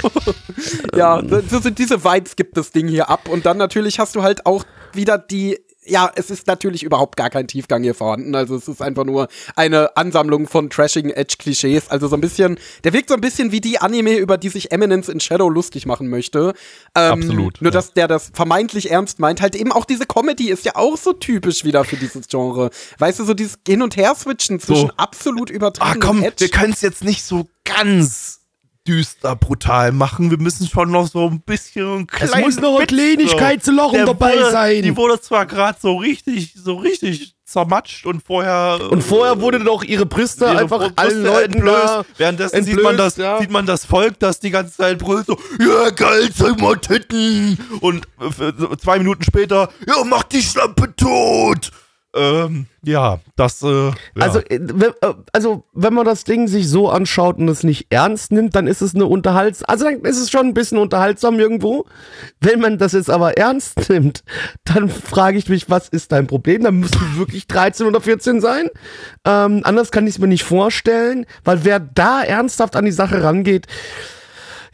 ja, so, so diese Vibes gibt das Ding hier ab. Und dann natürlich hast du halt auch wieder die. Ja, es ist natürlich überhaupt gar kein Tiefgang hier vorhanden. Also es ist einfach nur eine Ansammlung von trashigen Edge-Klischees. Also so ein bisschen, der wirkt so ein bisschen wie die Anime, über die sich Eminence in Shadow lustig machen möchte. Ähm, Absolut, Nur ja. dass der das vermeintlich ernst meint. Halt eben auch diese Comedy ist ja auch so typisch wieder für dieses Genre. Weißt du, so dieses Hin- und Her-Switchen zwischen absolut Ah, übertriebenem komm, Edge. wir können es jetzt nicht so ganz düster brutal machen. Wir müssen schon noch so ein bisschen Es muss noch eine Kleinigkeit zu lachen Der dabei wurde, sein. Die wurde zwar gerade so richtig, so richtig zermatscht und vorher. Und vorher wurde doch ihre Brüste ihre einfach Brüste allen Leuten entblößt. Währenddessen sieht entblößt, man das, ja. sieht man das Volk, das die ganze Zeit brüllt so, ja geil, zeig mal Titten. Und äh, zwei Minuten später, ja mach die Schlampe tot. Ähm, ja, das. Äh, ja. Also, äh, wenn- äh, also, wenn man das Ding sich so anschaut und es nicht ernst nimmt, dann ist es eine Unterhalts... Also, dann ist es schon ein bisschen unterhaltsam irgendwo. Wenn man das jetzt aber ernst nimmt, dann frage ich mich, was ist dein Problem? Dann musst du wirklich 13 oder 14 sein. Ähm, anders kann ich es mir nicht vorstellen, weil wer da ernsthaft an die Sache rangeht,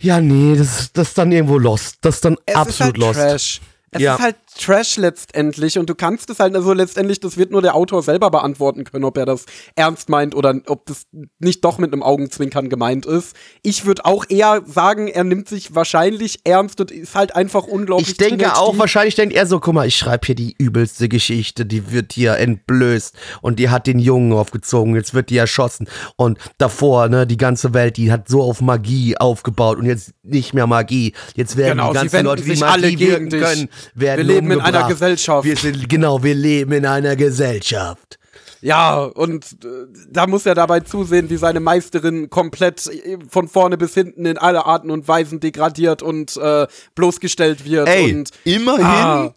ja, nee, das, ist- das ist dann irgendwo lost. Das ist dann Es absolut ist halt lost. Trash. Es Ja. ist halt Trash letztendlich und du kannst es halt, also letztendlich, das wird nur der Autor selber beantworten können, ob er das ernst meint oder ob das nicht doch mit einem Augenzwinkern gemeint ist. Ich würde auch eher sagen, er nimmt sich wahrscheinlich ernst und ist halt einfach unglaublich Ich denke auch, wahrscheinlich denkt er so, guck mal, ich schreibe hier die übelste Geschichte, die wird hier entblößt und die hat den Jungen aufgezogen, jetzt wird die erschossen und davor, ne, die ganze Welt, die hat so auf Magie aufgebaut und jetzt nicht mehr Magie, jetzt werden Genau, die ganzen Leute, die sich Magie alle gegen wirken dich. können, werden leben in einer. Gesellschaft. Wir sind, genau, wir leben in einer Gesellschaft. Ja, und äh, da muss er dabei zusehen, wie seine Meisterin komplett äh, von vorne bis hinten in alle Arten und Weisen degradiert und äh, bloßgestellt wird. Ey, und immerhin, Ah.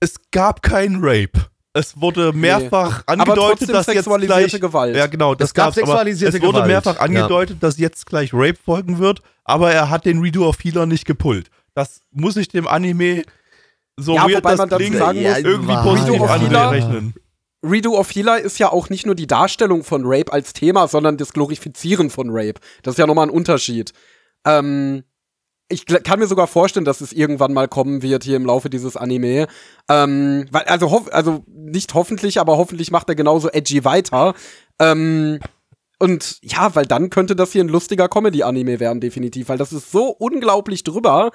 es gab keinen Rape. Es wurde mehrfach Aber angedeutet, dass jetzt sexualisierte gleich, Gewalt. Ja, genau, das Es gab sexualisierte Es wurde Gewalt, mehrfach ja. angedeutet, dass jetzt gleich Rape folgen wird, aber er hat den Redo of Healer nicht gepullt. Das muss ich dem Anime so Ja, weird wobei das man dazu klingt, sagen muss, irgendwie positiv Redo of Healer- anrechnen. Redo of Healer ist ja auch nicht nur die Darstellung von Rape als Thema, sondern das Glorifizieren von Rape. Das ist ja nochmal ein Unterschied. Ähm, ich kann mir sogar vorstellen, dass es irgendwann mal kommen wird hier im Laufe dieses Anime. Ähm, weil, also, also nicht hoffentlich, aber hoffentlich macht er genauso edgy weiter. Ähm, und ja, weil dann könnte das hier ein lustiger Comedy-Anime werden, definitiv, weil das ist so unglaublich drüber.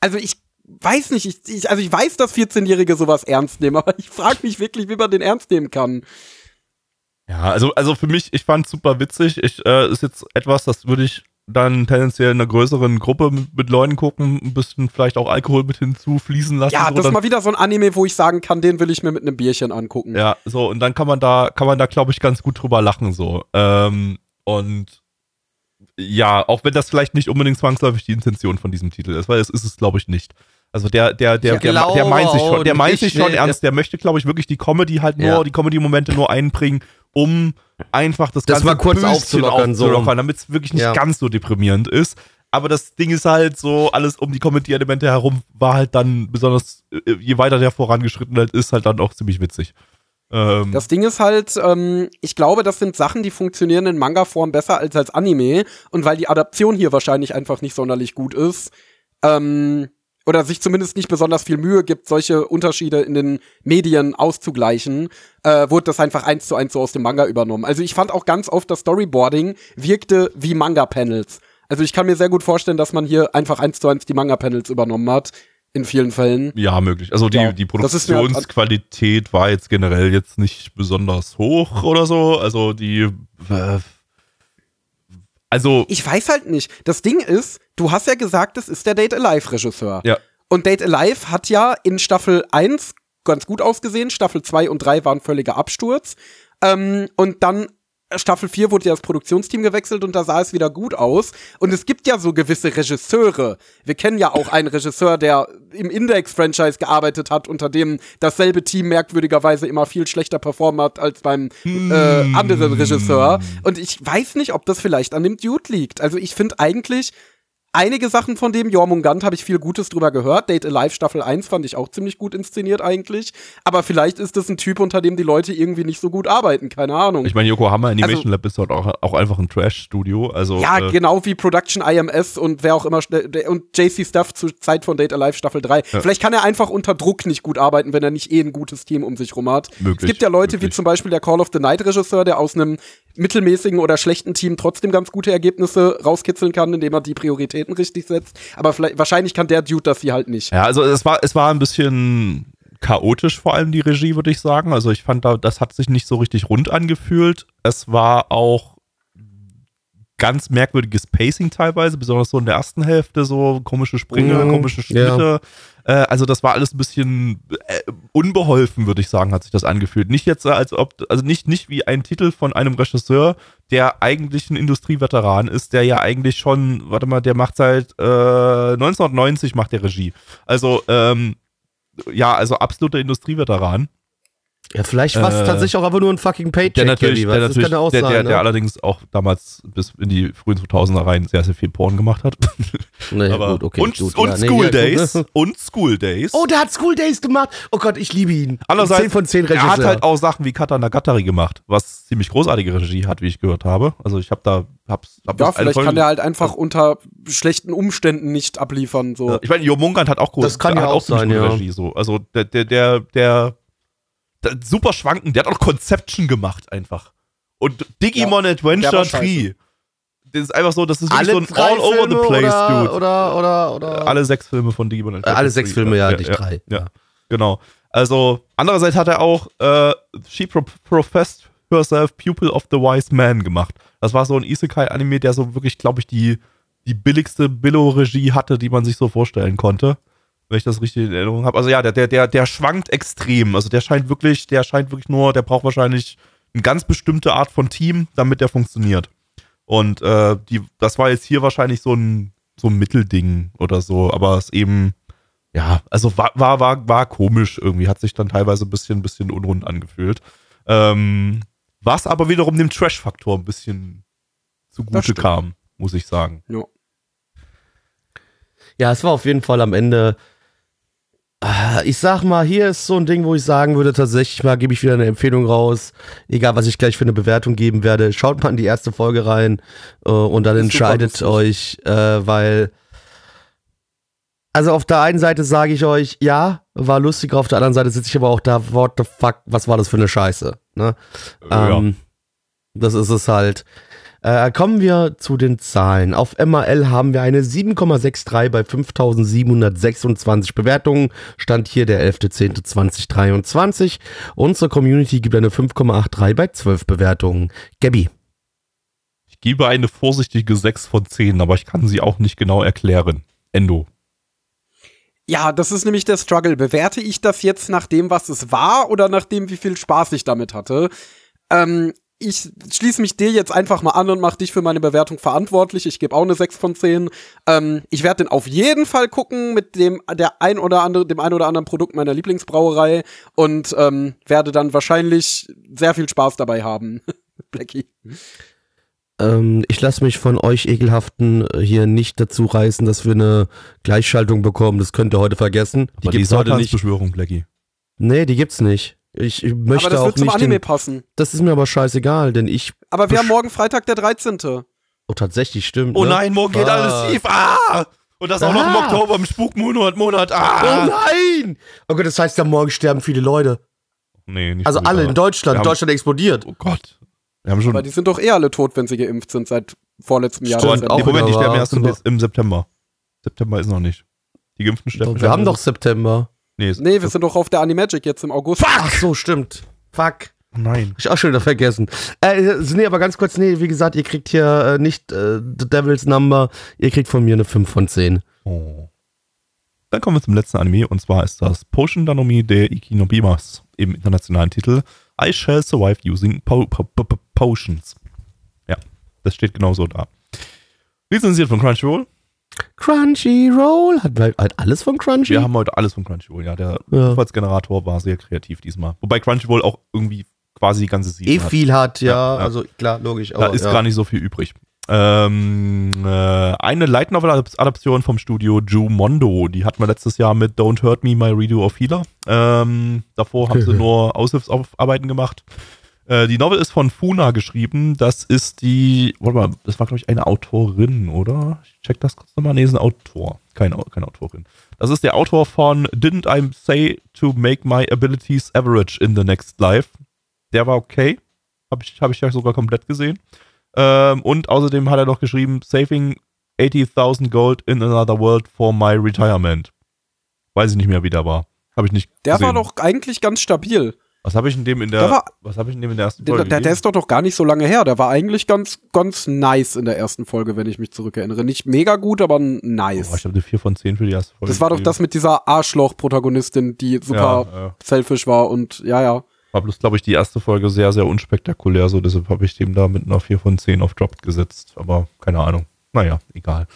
Also ich weiß nicht, ich, ich, also ich weiß, dass 14-Jährige sowas ernst nehmen, aber ich frage mich wirklich, wie man den ernst nehmen kann. Ja, also, also für mich, ich fand super witzig. Ich, äh, ist jetzt etwas, das würde ich dann tendenziell in einer größeren Gruppe mit, mit Leuten gucken, ein bisschen vielleicht auch Alkohol mit hinzufließen lassen. Ja, so, das ist mal wieder so ein Anime, wo ich sagen kann, den will ich mir mit einem Bierchen angucken. Ja, so, und dann kann man da, kann man da, glaube ich, ganz gut drüber lachen, so. Ähm, und ja, auch wenn das vielleicht nicht unbedingt zwangsläufig die Intention von diesem Titel ist, weil es ist es, glaube ich, nicht. Also der, der, der, der, der meint sich schon, der meint sich schon ernst, der möchte, glaube ich, wirklich die Comedy halt nur, Ja. die Comedy-Momente nur einbringen, um einfach das, Das Ganze mal kurz Böschen aufzulockern, so. damit es wirklich nicht Ja. ganz so deprimierend ist. Aber das Ding ist halt so, alles um die Comedy-Elemente herum war halt dann besonders, äh, je weiter der vorangeschritten halt ist, halt dann auch ziemlich witzig. Ähm, Das Ding ist halt, ähm, ich glaube, das sind Sachen, die funktionieren in Manga-Form besser als als Anime. Und weil die Adaption hier wahrscheinlich einfach nicht sonderlich gut ist, ähm, oder sich zumindest nicht besonders viel Mühe gibt, solche Unterschiede in den Medien auszugleichen, äh, wurde das einfach eins zu eins so aus dem Manga übernommen. Also ich fand auch ganz oft, das Storyboarding wirkte wie Manga-Panels. Also ich kann mir sehr gut vorstellen, dass man hier einfach eins zu eins die Manga-Panels übernommen hat. In vielen Fällen. Ja, möglich. Also die, Ja, die halt- Produktionsqualität war jetzt generell jetzt nicht besonders hoch oder so. Also die. Äh, also. Ich weiß halt nicht. Das Ding ist, du hast ja gesagt, es ist der Date Alive Regisseur. Ja. Und Date Alive hat ja in Staffel 1 ganz gut ausgesehen, Staffel 2 und 3 waren völliger Absturz. Ähm, und dann Staffel 4 wurde ja das Produktionsteam gewechselt und da sah es wieder gut aus. Und es gibt ja so gewisse Regisseure. Wir kennen ja auch einen Regisseur, der im Index-Franchise gearbeitet hat, unter dem dasselbe Team merkwürdigerweise immer viel schlechter performt hat als beim äh, anderen Regisseur. Und ich weiß nicht, ob das vielleicht an dem Dude liegt. Also ich finde eigentlich, einige Sachen von dem, Jormungand, habe ich viel Gutes drüber gehört. Date Alive Staffel 1 fand ich auch ziemlich gut inszeniert eigentlich. Aber vielleicht ist das ein Typ, unter dem die Leute irgendwie nicht so gut arbeiten. Keine Ahnung. Ich meine, Yokohama Animation Also- Lab ist halt auch, auch einfach ein Trash-Studio. Also, ja, äh, genau wie Production IMS und wer auch immer und JC Stuff zur Zeit von Date Alive Staffel 3. Vielleicht kann er einfach unter Druck nicht gut arbeiten, wenn er nicht eh ein gutes Team um sich rum hat. Möglich, es gibt ja Leute wie möglich. zum Beispiel der Call of the Night Regisseur, der aus einem mittelmäßigen oder schlechten Team trotzdem ganz gute Ergebnisse rauskitzeln kann, indem er die Prioritäten richtig setzt. Aber vielleicht, wahrscheinlich kann der Dude das hier halt nicht. Ja, also es war, es war ein bisschen chaotisch, vor allem die Regie, würde ich sagen. Also ich fand, da, das hat sich nicht so richtig rund angefühlt. Es war auch ganz merkwürdiges Pacing teilweise, besonders so in der ersten Hälfte, so komische Sprünge, Mhm, komische Schnitte. Äh, also das war alles ein bisschen äh, unbeholfen, würde ich sagen, hat sich das angefühlt. Nicht jetzt als ob, also nicht, nicht wie ein Titel von einem Regisseur, der eigentlich ein Industrieveteran ist, der ja eigentlich schon, warte mal, der macht seit äh, 1990 macht der Regie. Also, ähm, ja, also absoluter Industrieveteran. Ja, vielleicht war es Äh, tatsächlich auch aber nur ein fucking Paycheck. Der natürlich, der, natürlich das kann ja auch der, sein, der, ne? der allerdings auch damals bis in die frühen 2000er rein sehr, sehr viel Porn gemacht hat. (laughs) Nee, Aber, gut, okay, und gut, und ja, nee, School ja, Days. gut. Und School Days. Oh, der hat School Days gemacht. Oh Gott, ich liebe ihn. Andererseits, 10 von 10 er hat halt auch Sachen wie Kata Nagatari gemacht, was ziemlich großartige Regie hat, wie ich gehört habe. Also ich habe da, hab's, hab Ja, vielleicht kann der halt einfach unter schlechten Umständen nicht abliefern. So. Ja, Ich meine, Jo Mungand hat auch groß, Das kann ja auch ziemlich sein, ja. Regie so. Also der, der, der, der, der super schwanken, der hat auch Conception gemacht einfach. Und Digimon der Adventure war scheiße. Tree. Das ist einfach so, das ist wirklich alle so ein all over the Filme place, oder, dude. Oder, oder, oder. alle sechs Filme von Digimon Äh, Adventure alle sechs. Filme, ja, nicht drei. Ja, genau. Also, andererseits hat er auch äh, She pro professed herself Pupil of the Wise Man gemacht. Das war so ein Isekai-Anime, der so wirklich, glaube ich, die, die billigste Billo-Regie hatte, die man sich so vorstellen konnte. Wenn ich das richtig in Erinnerung habe. Also ja, der, der, der, der schwankt extrem. Also der scheint wirklich, der scheint wirklich nur, der braucht wahrscheinlich eine ganz bestimmte Art von Team, damit der funktioniert. Und äh, die, das war jetzt hier wahrscheinlich so ein, so ein Mittelding oder so, aber es eben, ja, also war, war, war, war komisch irgendwie, hat sich dann teilweise ein bisschen, bisschen unrund angefühlt. Ähm, was aber wiederum dem Trash-Faktor ein bisschen zugute kam, muss ich sagen. Ja. Ja, es war auf jeden Fall am Ende. Ah, Ich sag mal, hier ist so ein Ding, wo ich sagen würde, tatsächlich mal gebe ich wieder eine Empfehlung raus. Egal, was ich gleich für eine Bewertung geben werde. Schaut mal in die erste Folge rein äh, und dann entscheidet euch, äh, weil. Also auf der einen Seite sage ich euch, ja, war lustig, auf der anderen Seite sitze ich aber auch da, what the fuck, was war das für eine Scheiße? Ne? Ähm, Das ist es halt. Äh, kommen wir zu den Zahlen. Auf MAL haben wir eine 7,63 bei 5726 Bewertungen. Stand hier der 11.10.2023. Unsere Community gibt eine 5,83 bei 12 Bewertungen. Gabby, Ich gebe eine vorsichtige 6 von 10, aber ich kann sie auch nicht genau erklären. Endo. Ja, das ist nämlich der Struggle. Bewerte ich das jetzt nach dem, was es war, oder nach dem, wie viel Spaß ich damit hatte? Ähm, ich schließe mich dir jetzt einfach mal an und mache dich für meine Bewertung verantwortlich. Ich gebe auch eine 6 von 10. Ähm, ich werde den auf jeden Fall gucken mit dem der ein oder andere, dem ein oder anderen Produkt meiner Lieblingsbrauerei und ähm, werde dann wahrscheinlich sehr viel Spaß dabei haben. (laughs) Blackie. ähm, ich lasse mich von euch Ekelhaften äh, hier nicht dazu reißen, dass wir eine Gleichschaltung bekommen. Das könnt ihr heute vergessen. Die Aber die gibt's heute nicht. Satansbeschwörung, Blackie. Nee, die gibt's nicht. Ich ich möchte Aber das auch wird zum nicht. Anime Den, passen. das ist mir aber scheißegal, denn ich. Aber wir haben morgen Freitag der 13. Oh, tatsächlich stimmt. Oh ne? nein, morgen geht alles schief. Ah! Und das auch noch im Ah. Oktober, im Spukmonat, Monat. Oh Ah! nein! Oh Gott, das heißt ja, morgen sterben viele Leute. Nee, nicht Also schon alle wieder. in Deutschland. Wir haben- Deutschland explodiert. Oh Gott. Wir haben schon. Aber die sind doch eh alle tot, wenn sie geimpft sind seit vorletztem Jahr. Stimmt, nee, Moment, die sterben erst im, September. September ist noch nicht. Die Geimpften sterben. Wir haben doch September. Nee, Nee, wir sind doch auf der Animagic jetzt im August. Ach so, stimmt. Fuck. Nein. Hab ich auch schon wieder vergessen. Äh, nee, aber ganz kurz, nee, wie gesagt, ihr kriegt hier äh, nicht äh, The Devil's Number. Ihr kriegt von mir eine 5 von 10. Oh. Dann kommen wir zum letzten Anime und zwar ist das Potion Danomi der Ikinobimas im internationalen Titel I Shall Survive Using po po po po Potions. Ja, das steht genauso da. Lizenziert von Crunchyroll. Crunchyroll. Hat, hat alles von Crunchy? Wir haben heute alles von Crunchyroll, ja. Der Ja. Zufallsgenerator war sehr kreativ diesmal. Wobei Crunchyroll auch irgendwie quasi die ganze Season eh hat. viel hat, ja, Ja. Also klar, logisch. Da aber, ist ja. gar nicht so viel übrig. Ähm, äh, eine Light Novel Adaption vom Studio Jumondo, die hatten wir letztes Jahr mit Don't Hurt Me, My Redo of Healer. Ähm, davor haben sie (laughs) nur Aushilfsarbeiten gemacht. Äh, die Novel ist von Funa geschrieben. Das ist die, warte mal, das war glaube ich eine Autorin, oder? Ich check das kurz nochmal. Nee, ist ein Autor. Keine, keine Autorin. Das ist der Autor von Didn't I Say to Make My Abilities Average in the Next Life? Der war okay. Habe ich, hab ich ja sogar komplett gesehen. Ähm, und außerdem hat er noch geschrieben, Saving 80.000 Gold in another world for my retirement. Weiß ich nicht mehr, wie der war. Habe ich nicht Der gesehen. war doch eigentlich ganz stabil. Was habe ich in dem in der, Der war- was habe ich in dem in der ersten Folge der, der ist doch doch gar nicht so lange her. Der war eigentlich ganz, ganz nice in der ersten Folge, wenn ich mich zurückerinnere. Nicht mega gut, aber nice. Oh, ich habe eine 4 von 10 für die erste Folge. das war doch gegeben. das mit dieser Arschloch-Protagonistin, die super Ja, ja. selfish war und ja, ja. War bloß, glaube ich, die erste Folge sehr, sehr unspektakulär, so deshalb habe ich dem da mit einer 4 von 10 auf Dropped gesetzt. Aber keine Ahnung. Naja, egal.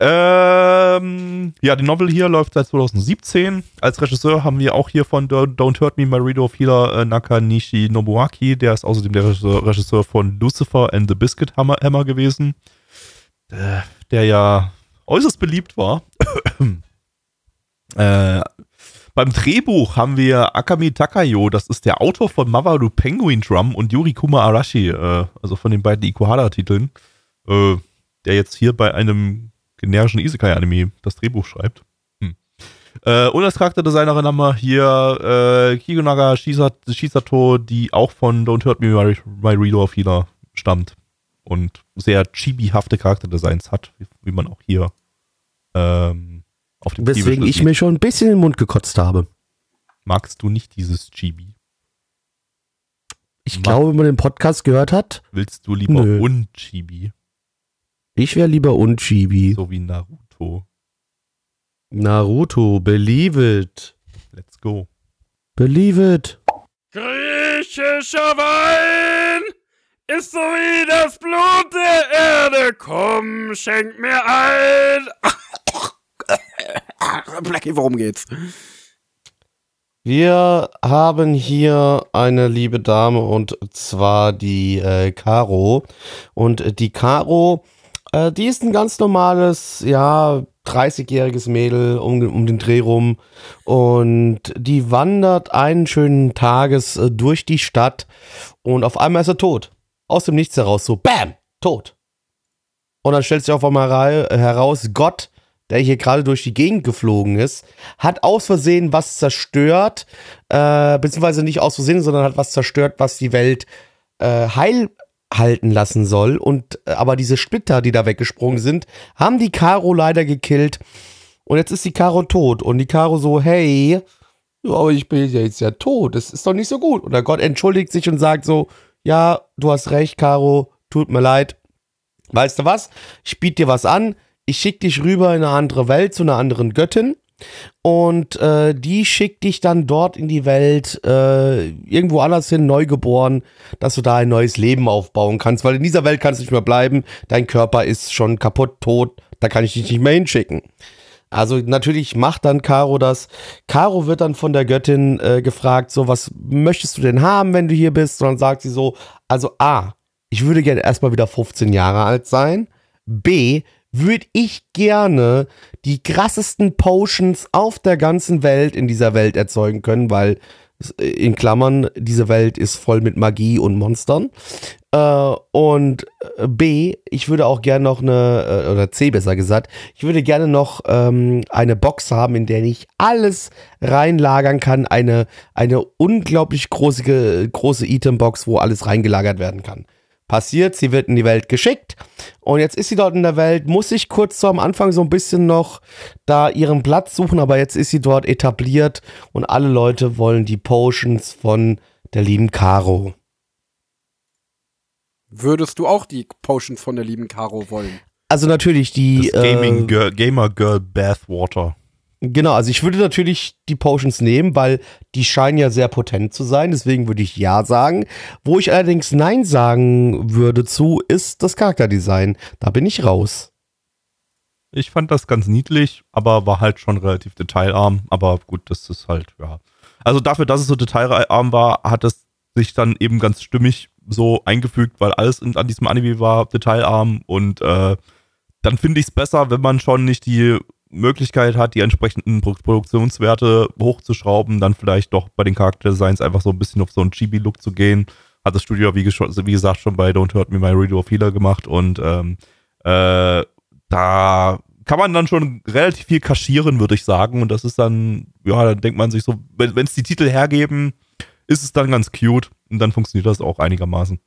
Ähm, ja, die Novel hier läuft seit 2017. Als Regisseur haben wir auch hier von Don't Hurt Me, of Healer äh, Nakanishi Nobuaki. Der ist außerdem der Regisseur, von Lucifer and the Biscuit Hammer, Hammer gewesen. Äh, der ja äußerst beliebt war. (clears throat) äh, beim Drehbuch haben wir Akami Takayo, das ist der Autor von Mawaru Penguin Drum und Yuri Kuma Arashi, äh, also von den beiden Ikuhara-Titeln, äh, der jetzt hier bei einem generischen Isekai-Anime das Drehbuch schreibt. Hm. Äh, und als Charakterdesignerin haben wir hier äh, Kiyonaga Shisato, die auch von Don't Hurt Me My, My Reader of stammt und sehr chibi-hafte Charakterdesigns hat, wie, wie man auch hier ähm, auf dem Weswegen ich mir schon ein bisschen in den Mund gekotzt habe. Magst du nicht dieses Chibi? Ich Mag glaube, wenn man den Podcast gehört hat. Willst du lieber Nö. Unchibi? Ich wäre lieber Unchibi. So wie Naruto. Naruto, believe it. Let's go. Believe it. Griechischer Wein ist so wie das Blut der Erde. Komm, schenk mir ein. (laughs) Blackie, worum geht's? Wir haben hier eine liebe Dame und zwar die äh, Caro. Und die Caro, äh, die ist ein ganz normales, ja, 30-jähriges Mädel um, um den Dreh rum. Und die wandert einen schönen Tages äh, durch die Stadt und auf einmal ist er tot. Aus dem Nichts heraus, so BAM, tot. Und dann stellt sich auf einmal heraus, Gott der hier gerade durch die Gegend geflogen ist, hat aus Versehen was zerstört, äh, beziehungsweise nicht aus Versehen, sondern hat was zerstört, was die Welt äh, heil halten lassen soll. Und äh, aber diese Splitter, die da weggesprungen sind, haben die Caro leider gekillt. Und jetzt ist die Caro tot. Und die Caro so, hey, aber ich bin jetzt ja tot. Das ist doch nicht so gut. Und der Gott entschuldigt sich und sagt so, ja, du hast recht, Caro, tut mir leid. Weißt du was? Ich biete dir was an ich schicke dich rüber in eine andere Welt zu einer anderen Göttin. Und äh, die schickt dich dann dort in die Welt, äh, irgendwo anders hin, neugeboren, dass du da ein neues Leben aufbauen kannst. Weil in dieser Welt kannst du nicht mehr bleiben. Dein Körper ist schon kaputt, tot. Da kann ich dich nicht mehr hinschicken. Also natürlich macht dann Caro das. Caro wird dann von der Göttin äh, gefragt, so was möchtest du denn haben, wenn du hier bist? Und dann sagt sie so, also A, ich würde gerne erstmal wieder 15 Jahre alt sein. B, würde ich gerne die krassesten Potions auf der ganzen Welt in dieser Welt erzeugen können, weil äh, in Klammern, diese Welt ist voll mit Magie und Monstern. Äh, und äh, B, ich würde auch gerne noch eine, äh, oder C besser gesagt, ich würde gerne noch ähm, eine Box haben, in der ich alles reinlagern kann. Eine, eine unglaublich große, große Itembox, wo alles reingelagert werden kann passiert, sie wird in die Welt geschickt und jetzt ist sie dort in der Welt, muss sich kurz so am Anfang so ein bisschen noch da ihren Platz suchen, aber jetzt ist sie dort etabliert und alle Leute wollen die Potions von der lieben Caro. Würdest du auch die Potions von der lieben Caro wollen? Also natürlich die das Gaming äh, Girl, Gamer Girl Bathwater. Genau, also ich würde natürlich die Potions nehmen, weil die scheinen ja sehr potent zu sein. Deswegen würde ich ja sagen. Wo ich allerdings Nein sagen würde zu, ist das Charakterdesign. Da bin ich raus. Ich fand das ganz niedlich, aber war halt schon relativ detailarm. Aber gut, das ist halt, ja. Also dafür, dass es so detailarm war, hat es sich dann eben ganz stimmig so eingefügt, weil alles an diesem Anime war detailarm und äh, dann finde ich es besser, wenn man schon nicht die Möglichkeit hat, die entsprechenden Produktionswerte hochzuschrauben, dann vielleicht doch bei den Charakterdesigns einfach so ein bisschen auf so einen Chibi-Look zu gehen. Hat das Studio, wie, wie, gesagt, schon bei Don't Hurt Me My Radio of Healer gemacht und ähm, äh, da kann man dann schon relativ viel kaschieren, würde ich sagen. Und das ist dann, ja, dann denkt man sich so, wenn es die Titel hergeben, ist es dann ganz cute und dann funktioniert das auch einigermaßen.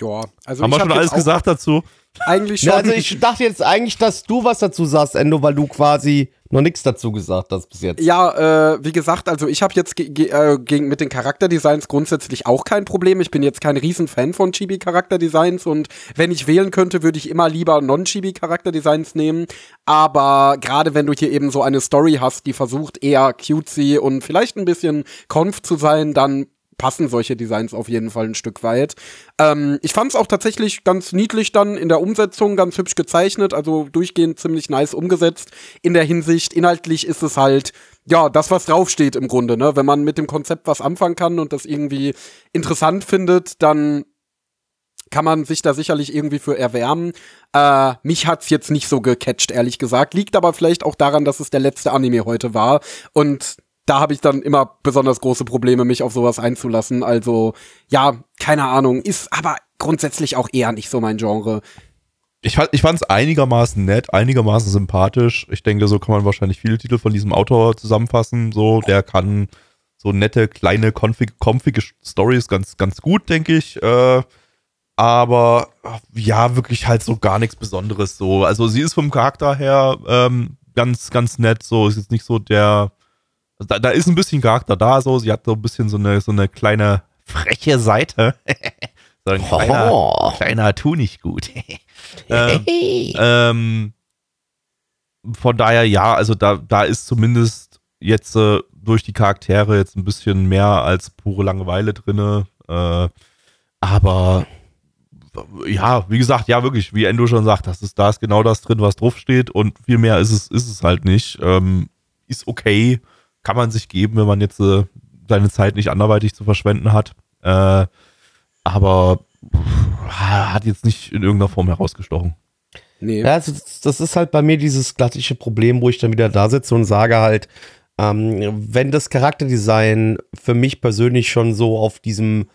Ja, also haben wir schon alles gesagt dazu. Eigentlich schon. Ja, also ich dachte jetzt eigentlich, dass du was dazu sagst, Endo, weil du quasi noch nichts dazu gesagt hast bis jetzt. Ja, äh, wie gesagt, also ich habe jetzt äh, gegen, mit den Charakterdesigns grundsätzlich auch kein Problem. Ich bin jetzt kein Riesenfan von Chibi-Charakterdesigns und wenn ich wählen könnte, würde ich immer lieber Non-Chibi-Charakterdesigns nehmen. Aber gerade wenn du hier eben so eine Story hast, die versucht eher cutesy und vielleicht ein bisschen conf zu sein, dann passen solche Designs auf jeden Fall ein Stück weit. Ähm, ich fand es auch tatsächlich ganz niedlich dann in der Umsetzung, ganz hübsch gezeichnet, also durchgehend ziemlich nice umgesetzt in der Hinsicht. Inhaltlich ist es halt ja, das, was draufsteht im Grunde, ne? Wenn man mit dem Konzept was anfangen kann und das irgendwie interessant findet, dann kann man sich da sicherlich irgendwie für erwärmen. Äh, mich hat's jetzt nicht so gecatcht, ehrlich gesagt. Liegt aber vielleicht auch daran, dass es der letzte Anime heute war. Und da habe ich dann immer besonders große Probleme, mich auf sowas einzulassen. Also, ja, keine Ahnung. Ist aber grundsätzlich auch eher nicht so mein Genre. Ich fand ich fand's einigermaßen nett, einigermaßen sympathisch. Ich denke, so kann man wahrscheinlich viele Titel von diesem Autor zusammenfassen. So, der kann so nette, kleine, confige Stories ganz, ganz gut, denke ich. Äh, aber ja, wirklich halt so gar nichts Besonderes so. Also sie ist vom Charakter her ähm, ganz, ganz nett. So ist jetzt nicht so der. Da, da ist ein bisschen Charakter da, so. Sie hat so ein bisschen so eine, so eine kleine freche Seite. (laughs) so ein kleiner, oh. kleiner tu nicht gut. (laughs) ähm, ähm, von daher, ja, also da, da ist zumindest jetzt äh, durch die Charaktere jetzt ein bisschen mehr als pure Langeweile drinne. Äh, aber ja, wie gesagt, ja, wirklich, wie Endo schon sagt, das ist, da ist genau das drin, was draufsteht und viel mehr ist es, ist es halt nicht. Ähm, ist okay, kann man sich geben, wenn man jetzt äh, seine Zeit nicht anderweitig zu verschwenden hat. Äh, aber pff, hat jetzt nicht in irgendeiner Form herausgestochen. Nee. Ja, also das ist halt bei mir dieses klassische Problem, wo ich dann wieder da sitze und sage halt, ähm, wenn das Charakterdesign für mich persönlich schon so auf diesem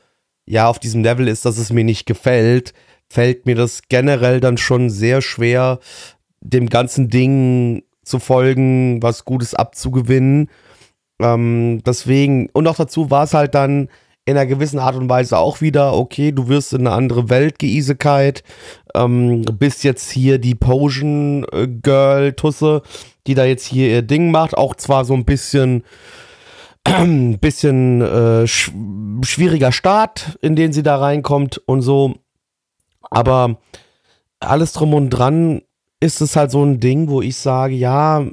ja auf diesem Level ist, dass es mir nicht gefällt, fällt mir das generell dann schon sehr schwer, dem ganzen Ding zu folgen, was Gutes abzugewinnen. Ähm, deswegen, und auch dazu war es halt dann in einer gewissen Art und Weise auch wieder, okay, du wirst in eine andere Welt geisekite, ähm, bist jetzt hier die Potion Girl Tusse, die da jetzt hier ihr Ding macht, auch zwar so ein bisschen ein (clears throat) bisschen äh, sch schwieriger Start, in den sie da reinkommt und so. Aber alles drum und dran ist es halt so ein Ding, wo ich sage, ja,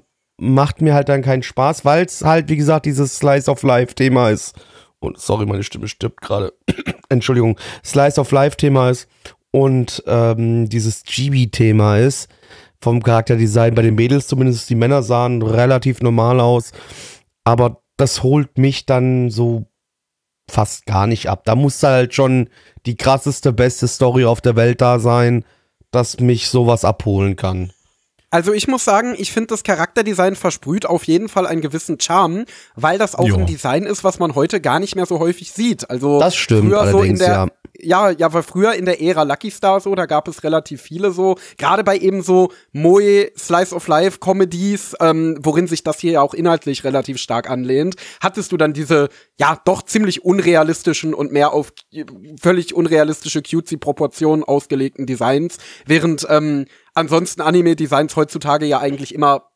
macht mir halt dann keinen Spaß, weil es halt, wie gesagt, dieses Slice of Life-Thema ist. Und sorry, meine Stimme stirbt gerade. (clears throat) Entschuldigung, Slice of Life-Thema ist und ähm, dieses GB-Thema ist. Vom Charakterdesign bei den Mädels zumindest, die Männer sahen relativ normal aus. Aber das holt mich dann so fast gar nicht ab. Da muss halt schon die krasseste, beste Story auf der Welt da sein, dass mich sowas abholen kann. Also ich muss sagen, ich finde das Charakterdesign versprüht auf jeden Fall einen gewissen Charme, weil das auch jo. ein Design ist, was man heute gar nicht mehr so häufig sieht. Also das stimmt früher so in der ja ja, ja, war früher in der Ära Lucky Star so, da gab es relativ viele so, gerade bei eben so Moe Slice of Life Comedies, ähm, worin sich das hier ja auch inhaltlich relativ stark anlehnt, hattest du dann diese, ja, doch ziemlich unrealistischen und mehr auf völlig unrealistische cutesy Proportionen ausgelegten Designs, während ähm, ansonsten Anime-Designs heutzutage ja eigentlich immer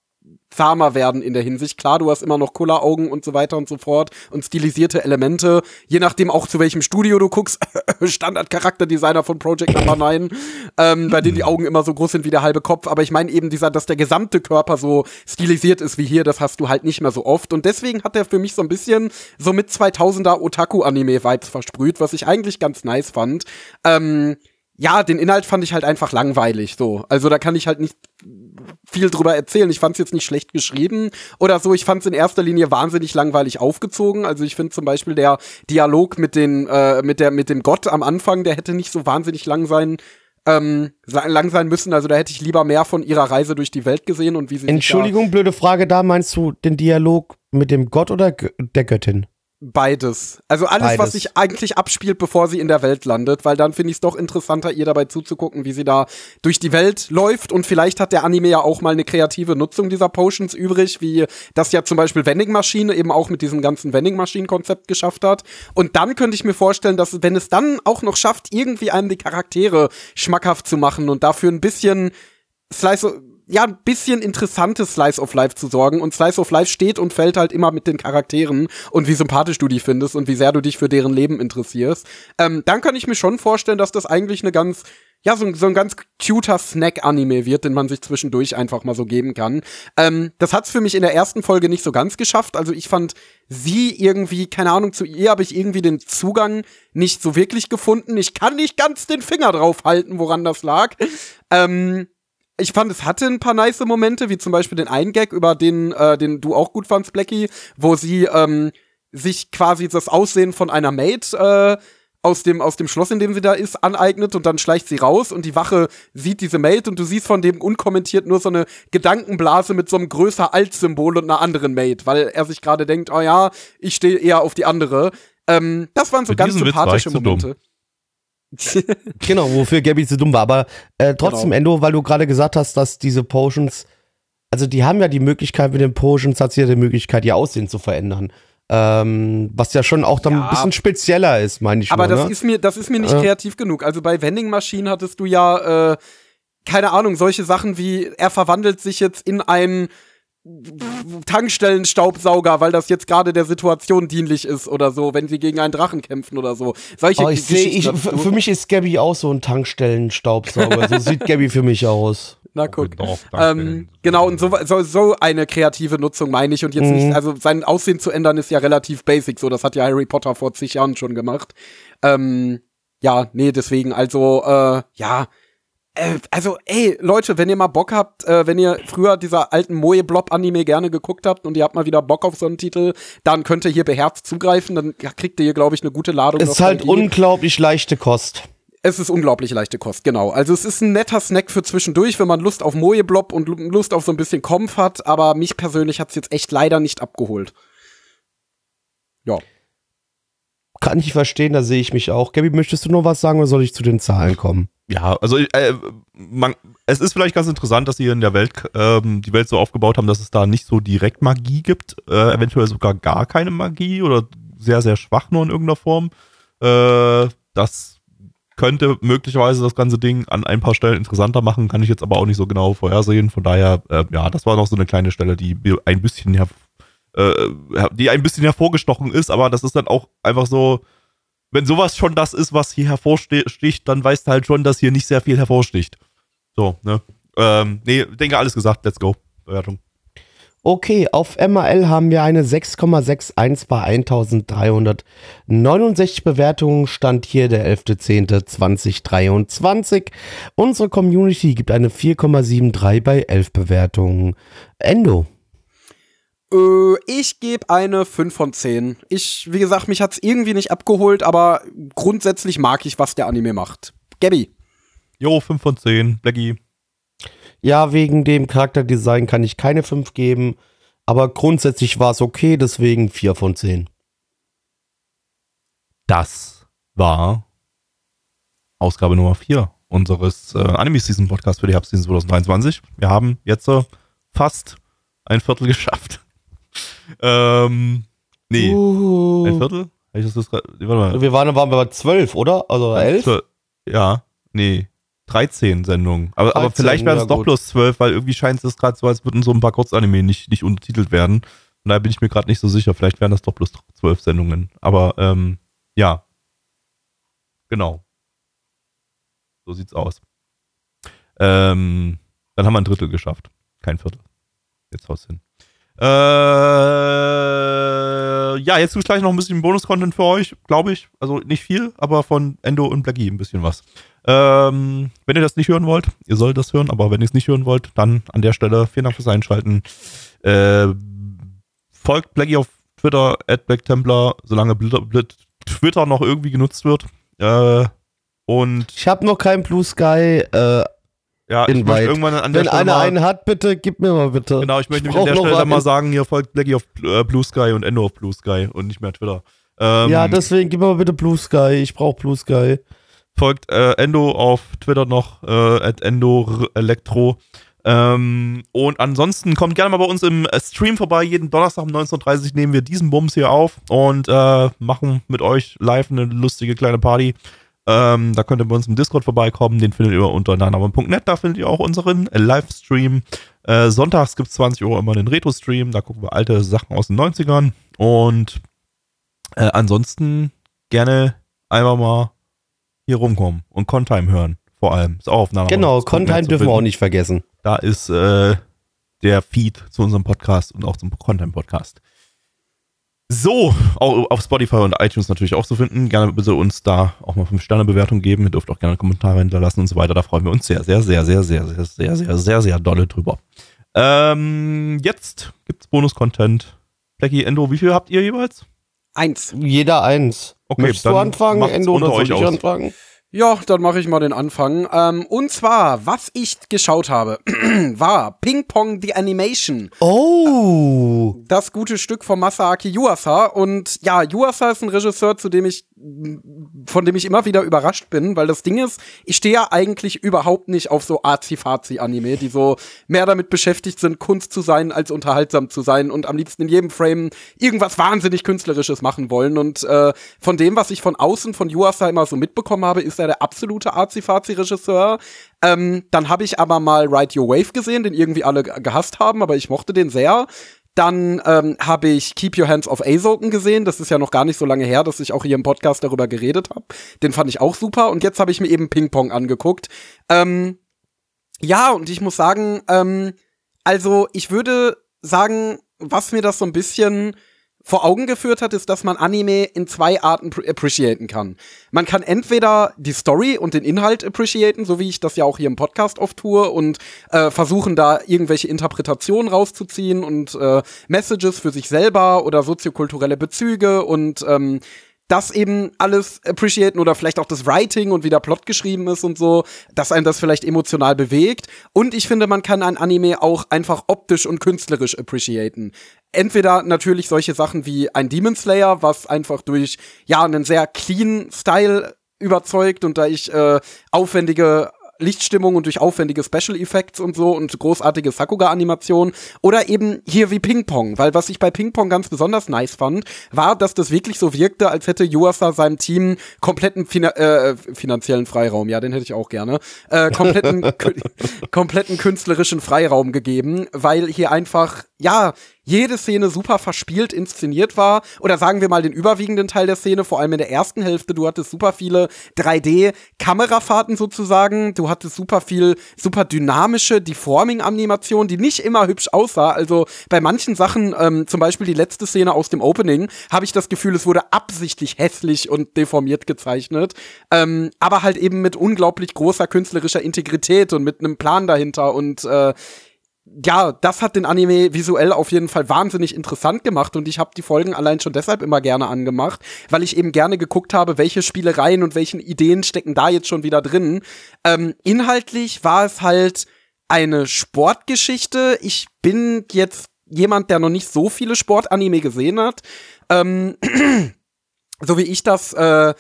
zahmer werden in der Hinsicht. Klar, du hast immer noch Kulleraugen und so weiter und so fort und stilisierte Elemente, je nachdem auch zu welchem Studio du guckst. (laughs) Standard-Charakterdesigner von Project Number 9, ähm, bei denen die Augen immer so groß sind wie der halbe Kopf. Aber ich meine eben dieser, dass der gesamte Körper so stilisiert ist wie hier, das hast du halt nicht mehr so oft. Und deswegen hat er für mich so ein bisschen so mit 2000er Otaku-Anime-Vibes versprüht, was ich eigentlich ganz nice fand. Ähm, ja, den Inhalt fand ich halt einfach langweilig, so. Also da kann ich halt nicht viel drüber erzählen. Ich fand es jetzt nicht schlecht geschrieben oder so. Ich fand es in erster Linie wahnsinnig langweilig aufgezogen. Also ich finde zum Beispiel der Dialog mit den, äh, mit der, mit dem Gott am Anfang, der hätte nicht so wahnsinnig lang sein ähm, lang sein müssen. Also da hätte ich lieber mehr von ihrer Reise durch die Welt gesehen und wie sie. Entschuldigung, blöde Frage. Da meinst du den Dialog mit dem Gott oder der Göttin? Beides. Also alles, Beides. was sich eigentlich abspielt, bevor sie in der Welt landet, weil dann finde ich es doch interessanter, ihr dabei zuzugucken, wie sie da durch die Welt läuft. Und vielleicht hat der Anime ja auch mal eine kreative Nutzung dieser Potions übrig, wie das ja zum Beispiel Vending Maschine eben auch mit diesem ganzen Vending Maschinen-Konzept geschafft hat. Und dann könnte ich mir vorstellen, dass wenn es dann auch noch schafft, irgendwie einem die Charaktere schmackhaft zu machen und dafür ein bisschen Slice ja, ein bisschen interessantes Slice of Life zu sorgen. Und Slice of Life steht und fällt halt immer mit den Charakteren und wie sympathisch du die findest und wie sehr du dich für deren Leben interessierst. Ähm, dann kann ich mir schon vorstellen, dass das eigentlich eine ganz ja, so, so ein ganz cuter Snack-Anime wird, den man sich zwischendurch einfach mal so geben kann. Ähm, das hat's für mich in der ersten Folge nicht so ganz geschafft. Also ich fand sie irgendwie, keine Ahnung, zu ihr habe ich irgendwie den Zugang nicht so wirklich gefunden. Ich kann nicht ganz den Finger drauf halten, woran das lag. Ähm, ich fand, es hatte ein paar nice Momente, wie zum Beispiel den einen Gag, über den, äh, den du auch gut fandst, Blackie, wo sie ähm, sich quasi das Aussehen von einer Maid äh, aus dem, aus dem Schloss, in dem sie da ist, aneignet und dann schleicht sie raus und die Wache sieht diese Maid und du siehst von dem unkommentiert nur so eine Gedankenblase mit so einem größer Alt-Symbol und einer anderen Maid, weil er sich gerade denkt, oh ja, ich stehe eher auf die andere. Ähm, das waren so Mit ganz sympathische zu dumm. (laughs) Genau, wofür Gabby zu dumm war. Aber äh, trotzdem, Genau. Endo, weil du gerade gesagt hast, dass diese Potions, also die haben ja die Möglichkeit, mit den Potions hat sie ja die Möglichkeit, ihr Aussehen zu verändern. Ähm, was ja schon auch dann Ja. ein bisschen spezieller ist, meine ich Aber nur, das ne? ist mir, das ist mir nicht Äh. kreativ genug. Also bei Vending Maschinen hattest du ja, äh, keine Ahnung, solche Sachen wie, er verwandelt sich jetzt in einen Tankstellenstaubsauger, weil das jetzt gerade der Situation dienlich ist oder so, wenn sie gegen einen Drachen kämpfen oder so. Solche Oh, ich sehe, ich, für mich ist Gabby auch so ein Tankstellenstaubsauger. so sieht Gabby für mich aus. Na guck. Ähm, genau, und so, so, so eine kreative Nutzung meine ich. Und jetzt Mhm. nicht, also sein Aussehen zu ändern ist ja relativ basic. So, das hat ja Harry Potter vor zig Jahren schon gemacht. Ähm, ja, nee, deswegen, also, äh, ja. Äh, also, ey, Leute, wenn ihr mal Bock habt, äh, wenn ihr früher dieser alten Moe Blob Anime gerne geguckt habt und ihr habt mal wieder Bock auf so einen Titel, dann könnt ihr hier beherzt zugreifen. Dann kriegt ihr hier, glaube ich, eine gute Ladung. Es ist halt unglaublich leichte Kost. Es ist unglaublich leichte Kost, genau. Also es ist ein netter Snack für zwischendurch, wenn man Lust auf Moje-Blob und Lu- Lust auf so ein bisschen Komf hat, aber mich persönlich hat's jetzt echt leider nicht abgeholt. Ja. Kann ich verstehen, da sehe ich mich auch. Gabby, möchtest du noch was sagen oder soll ich zu den Zahlen kommen? Ja, also äh, man, es ist vielleicht ganz interessant, dass sie in der Welt ähm, die Welt so aufgebaut haben, dass es da nicht so direkt Magie gibt, äh, eventuell sogar gar keine Magie oder sehr, sehr schwach nur in irgendeiner Form. Äh, das könnte möglicherweise das ganze Ding an ein paar Stellen interessanter machen, kann ich jetzt aber auch nicht so genau vorhersehen. Von daher, äh, ja, das war noch so eine kleine Stelle, die ein bisschen äh, die ein bisschen hervorgestochen ist, aber das ist dann auch einfach so, wenn sowas schon das ist, was hier hervorsticht, dann weißt du halt schon, dass hier nicht sehr viel hervorsticht. So, ne? Ähm, nee, denke, alles gesagt, let's go. Bewertung. Okay, auf MAL haben wir eine 6,61 bei 1369 Bewertungen. Stand hier der 11.10.2023. Unsere Community gibt eine 4,73 bei 11 Bewertungen. Endo. Äh, ich gebe eine 5 von 10. Ich, wie gesagt, mich hat's irgendwie nicht abgeholt, aber grundsätzlich mag ich, was der Anime macht. Gabby. Jo, 5 von 10. Blackie. Ja, wegen dem Charakterdesign kann ich keine 5 geben, aber grundsätzlich war es okay, deswegen 4 von 10. Das war Ausgabe Nummer 4 unseres äh, Anime-Season-Podcasts für die Herbstseason 2023. Wir haben jetzt äh, fast ein Viertel geschafft. Ähm, nee, ein Uh, Viertel? Hab ich das grad- Warte mal. wir waren, waren bei 12, oder? Also 11? Zwölf- Ja, nee. 13 Sendungen. Aber, aber 13, vielleicht werden es ja doch gut. bloß 12, weil irgendwie scheint es gerade so, als würden so ein paar Kurzanime nicht, nicht untertitelt werden. Und da bin ich mir gerade nicht so sicher. Vielleicht wären das doch bloß 12 Sendungen. Aber ähm, ja. Genau. So sieht's aus. Ähm, dann haben wir ein Drittel geschafft. Kein Viertel. Jetzt haut's hin. Äh, ja, jetzt gleich noch ein bisschen Bonus-Content für euch, glaube ich. Also nicht viel, aber von Endo und Blackie ein bisschen was. Ähm, wenn ihr das nicht hören wollt, ihr sollt das hören, aber wenn ihr es nicht hören wollt, dann an der Stelle vielen Dank fürs Einschalten. Äh, folgt Blackie auf Twitter, at BlackTemplar, solange Bl Bl Twitter noch irgendwie genutzt wird. Äh, und Ich habe noch keinen Blue Sky. Äh, ja, ich Invite. möchte irgendwann an der wenn Stelle einer einen hat, bitte gib mir mal bitte. Genau, ich möchte Ich nämlich an der Stelle dann mal sagen, hier folgt Blackie auf äh, Blue Sky und Endo auf Blue Sky und nicht mehr Twitter. Ähm, ja, deswegen gib mir mal bitte Blue Sky. Ich brauche Blue Sky. folgt äh, Endo auf Twitter noch, äh, at Endo Elektro. Ähm, und ansonsten kommt gerne mal bei uns im äh, Stream vorbei. Jeden Donnerstag um 19.30 Uhr nehmen wir diesen Bums hier auf und äh, machen mit euch live eine lustige kleine Party. Ähm, da könnt ihr bei uns im Discord vorbeikommen. Den findet ihr unter nanamon.net. Da findet ihr auch unseren äh, Livestream. Äh, sonntags gibt es 20 Uhr immer einen Retro-Stream. Da gucken wir alte Sachen aus den 90ern. Und äh, ansonsten gerne einfach mal hier rumkommen und Contime hören. Vor allem. Ist auch auf Nana Genau. Content dürfen wir auch nicht vergessen. Da ist äh, der Feed zu unserem Podcast und auch zum Content-Podcast. So, auch auf Spotify und iTunes natürlich auch zu finden. Gerne bitte uns da auch mal 5-Sterne-Bewertung geben. Ihr dürft auch gerne Kommentare hinterlassen und so weiter. Da freuen wir uns sehr, sehr, sehr, sehr, sehr, sehr, sehr, sehr, sehr, sehr dolle drüber. Ähm, jetzt gibt's Bonus-Content. Blackie, Endo, wie viel habt ihr jeweils? Eins. Jeder eins. Okay, Möchtest du anfangen, Endo, oder soll ich aus. anfangen? Ja, dann mache ich mal den Anfang. Ähm, und zwar, was ich geschaut habe, (clears throat) war Ping Pong the Animation. Oh. Das gute Stück von Masaaki Yuasa. Und ja, Yuasa ist ein Regisseur, zu dem ich, von dem ich immer wieder überrascht bin, weil das Ding ist, ich stehe ja eigentlich überhaupt nicht auf so Azi-Fazi-Anime, die so mehr damit beschäftigt sind, Kunst zu sein, als unterhaltsam zu sein und am liebsten in jedem Frame irgendwas wahnsinnig Künstlerisches machen wollen. Und äh, von dem, was ich von außen von Yuasa immer so mitbekommen habe, ist er der absolute Azi-Fazi-Regisseur. Ähm, dann habe ich aber mal Ride Your Wave gesehen, den irgendwie alle ge- gehasst haben, aber ich mochte den sehr. Dann ähm, habe ich Keep Your Hands Off Azoken gesehen. Das ist ja noch gar nicht so lange her, dass ich auch hier im Podcast darüber geredet habe. Den fand ich auch super. Und jetzt habe ich mir eben Ping Pong angeguckt. Ähm, ja, und ich muss sagen, ähm, also ich würde sagen, was mir das so ein bisschen vor Augen geführt hat, ist, dass man Anime in zwei Arten pr- appreciaten kann. Man kann entweder die Story und den Inhalt appreciaten, so wie ich das ja auch hier im Podcast oft tue und äh, versuchen da irgendwelche Interpretationen rauszuziehen und äh, Messages für sich selber oder soziokulturelle Bezüge und ähm, das eben alles appreciaten oder vielleicht auch das Writing und wie der Plot geschrieben ist und so, dass einen das vielleicht emotional bewegt. Und ich finde, man kann ein Anime auch einfach optisch und künstlerisch appreciaten. Entweder natürlich solche Sachen wie ein Demon Slayer, was einfach durch, ja, einen sehr clean Style überzeugt und da ich äh, aufwendige Lichtstimmung und durch aufwendige Special Effects und so und großartige Sakuga-Animationen oder eben hier wie Ping Pong, weil was ich bei Ping Pong ganz besonders nice fand, war, dass das wirklich so wirkte, als hätte Yuasa seinem Team kompletten Fina äh, finanziellen Freiraum, ja, den hätte ich auch gerne, äh, kompletten, (laughs) kompletten künstlerischen Freiraum gegeben, weil hier einfach, ja, jede Szene super verspielt inszeniert war. Oder sagen wir mal den überwiegenden Teil der Szene, vor allem in der ersten Hälfte. Du hattest super viele 3D-Kamerafahrten sozusagen. Du hattest super viel, super dynamische Deforming-Animation, die nicht immer hübsch aussah. Also bei manchen Sachen, ähm, zum Beispiel die letzte Szene aus dem Opening, habe ich das Gefühl, es wurde absichtlich hässlich und deformiert gezeichnet. Ähm, aber halt eben mit unglaublich großer künstlerischer Integrität und mit einem Plan dahinter und äh, ja, das hat den Anime visuell auf jeden Fall wahnsinnig interessant gemacht und ich habe die Folgen allein schon deshalb immer gerne angemacht, weil ich eben gerne geguckt habe, welche Spielereien und welchen Ideen stecken da jetzt schon wieder drin. Ähm, inhaltlich war es halt eine Sportgeschichte. Ich bin jetzt jemand, der noch nicht so viele Sportanime gesehen hat. Ähm, (clears throat) so wie ich das äh,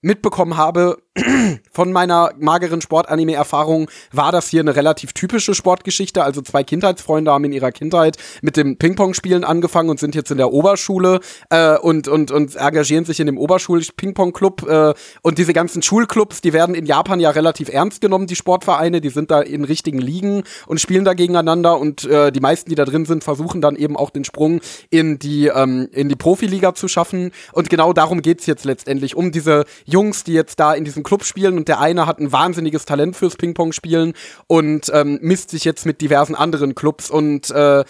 mitbekommen habe (clears throat) von meiner mageren Sportanime-Erfahrung, war das hier eine relativ typische Sportgeschichte. Also zwei Kindheitsfreunde haben in ihrer Kindheit mit dem Ping-Pong-Spielen angefangen und sind jetzt in der Oberschule äh, und, und, und engagieren sich in dem Oberschul-Ping-Pong-Club. Äh, und diese ganzen Schulclubs, die werden in Japan ja relativ ernst genommen, die Sportvereine. Die sind da in richtigen Ligen und spielen da gegeneinander. Und äh, die meisten, die da drin sind, versuchen dann eben auch den Sprung in die, ähm, in die Profiliga zu schaffen. Und genau darum geht's jetzt letztendlich, um diese Jungs, die jetzt da in diesem Club spielen und der eine hat ein wahnsinniges Talent fürs Ping-Pong-Spielen und ähm, misst sich jetzt mit diversen anderen Clubs und äh,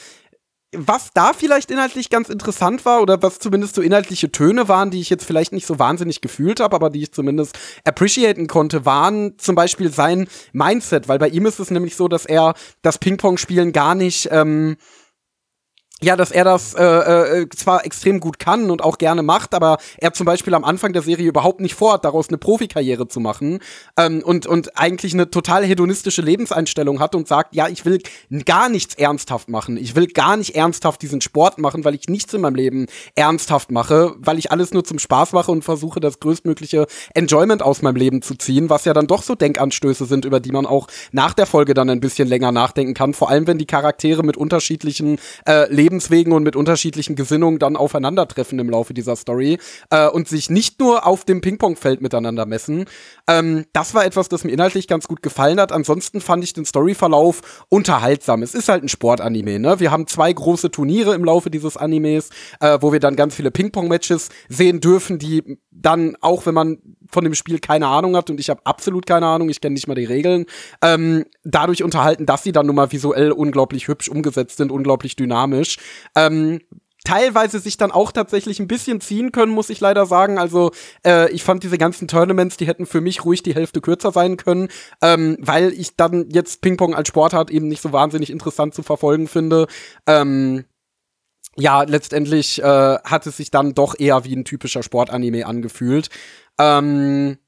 was da vielleicht inhaltlich ganz interessant war oder was zumindest so inhaltliche Töne waren, die ich jetzt vielleicht nicht so wahnsinnig gefühlt habe, aber die ich zumindest appreciaten konnte, waren zum Beispiel sein Mindset, weil bei ihm ist es nämlich so, dass er das Ping-Pong-Spielen gar nicht ähm, ja, dass er das äh, äh, zwar extrem gut kann und auch gerne macht, aber er zum Beispiel am Anfang der Serie überhaupt nicht vorhat, daraus eine Profikarriere zu machen ähm, und, und eigentlich eine total hedonistische Lebenseinstellung hat und sagt, ja, ich will gar nichts ernsthaft machen. Ich will gar nicht ernsthaft diesen Sport machen, weil ich nichts in meinem Leben ernsthaft mache, weil ich alles nur zum Spaß mache und versuche, das größtmögliche Enjoyment aus meinem Leben zu ziehen, was ja dann doch so Denkanstöße sind, über die man auch nach der Folge dann ein bisschen länger nachdenken kann, vor allem wenn die Charaktere mit unterschiedlichen äh, Lebenswegen und mit unterschiedlichen Gesinnungen dann aufeinandertreffen im Laufe dieser Story äh, und sich nicht nur auf dem Ping-Pong-Feld miteinander messen. Ähm, das war etwas, das mir inhaltlich ganz gut gefallen hat. Ansonsten fand ich den Storyverlauf unterhaltsam. Es ist halt ein Sportanime, ne? Wir haben zwei große Turniere im Laufe dieses Animes, äh, wo wir dann ganz viele Ping-Pong-Matches sehen dürfen, die dann auch, wenn man von dem Spiel keine Ahnung hat und ich habe absolut keine Ahnung, ich kenne nicht mal die Regeln, ähm, dadurch unterhalten, dass sie dann nun mal visuell unglaublich hübsch umgesetzt sind, unglaublich dynamisch. Ähm, teilweise sich dann auch tatsächlich ein bisschen ziehen können, muss ich leider sagen. Also äh, ich fand diese ganzen Tournaments, die hätten für mich ruhig die Hälfte kürzer sein können, ähm, weil ich dann jetzt Ping-Pong als Sportart eben nicht so wahnsinnig interessant zu verfolgen finde. Ähm, ja, letztendlich äh, hat es sich dann doch eher wie ein typischer Sportanime angefühlt. Ähm,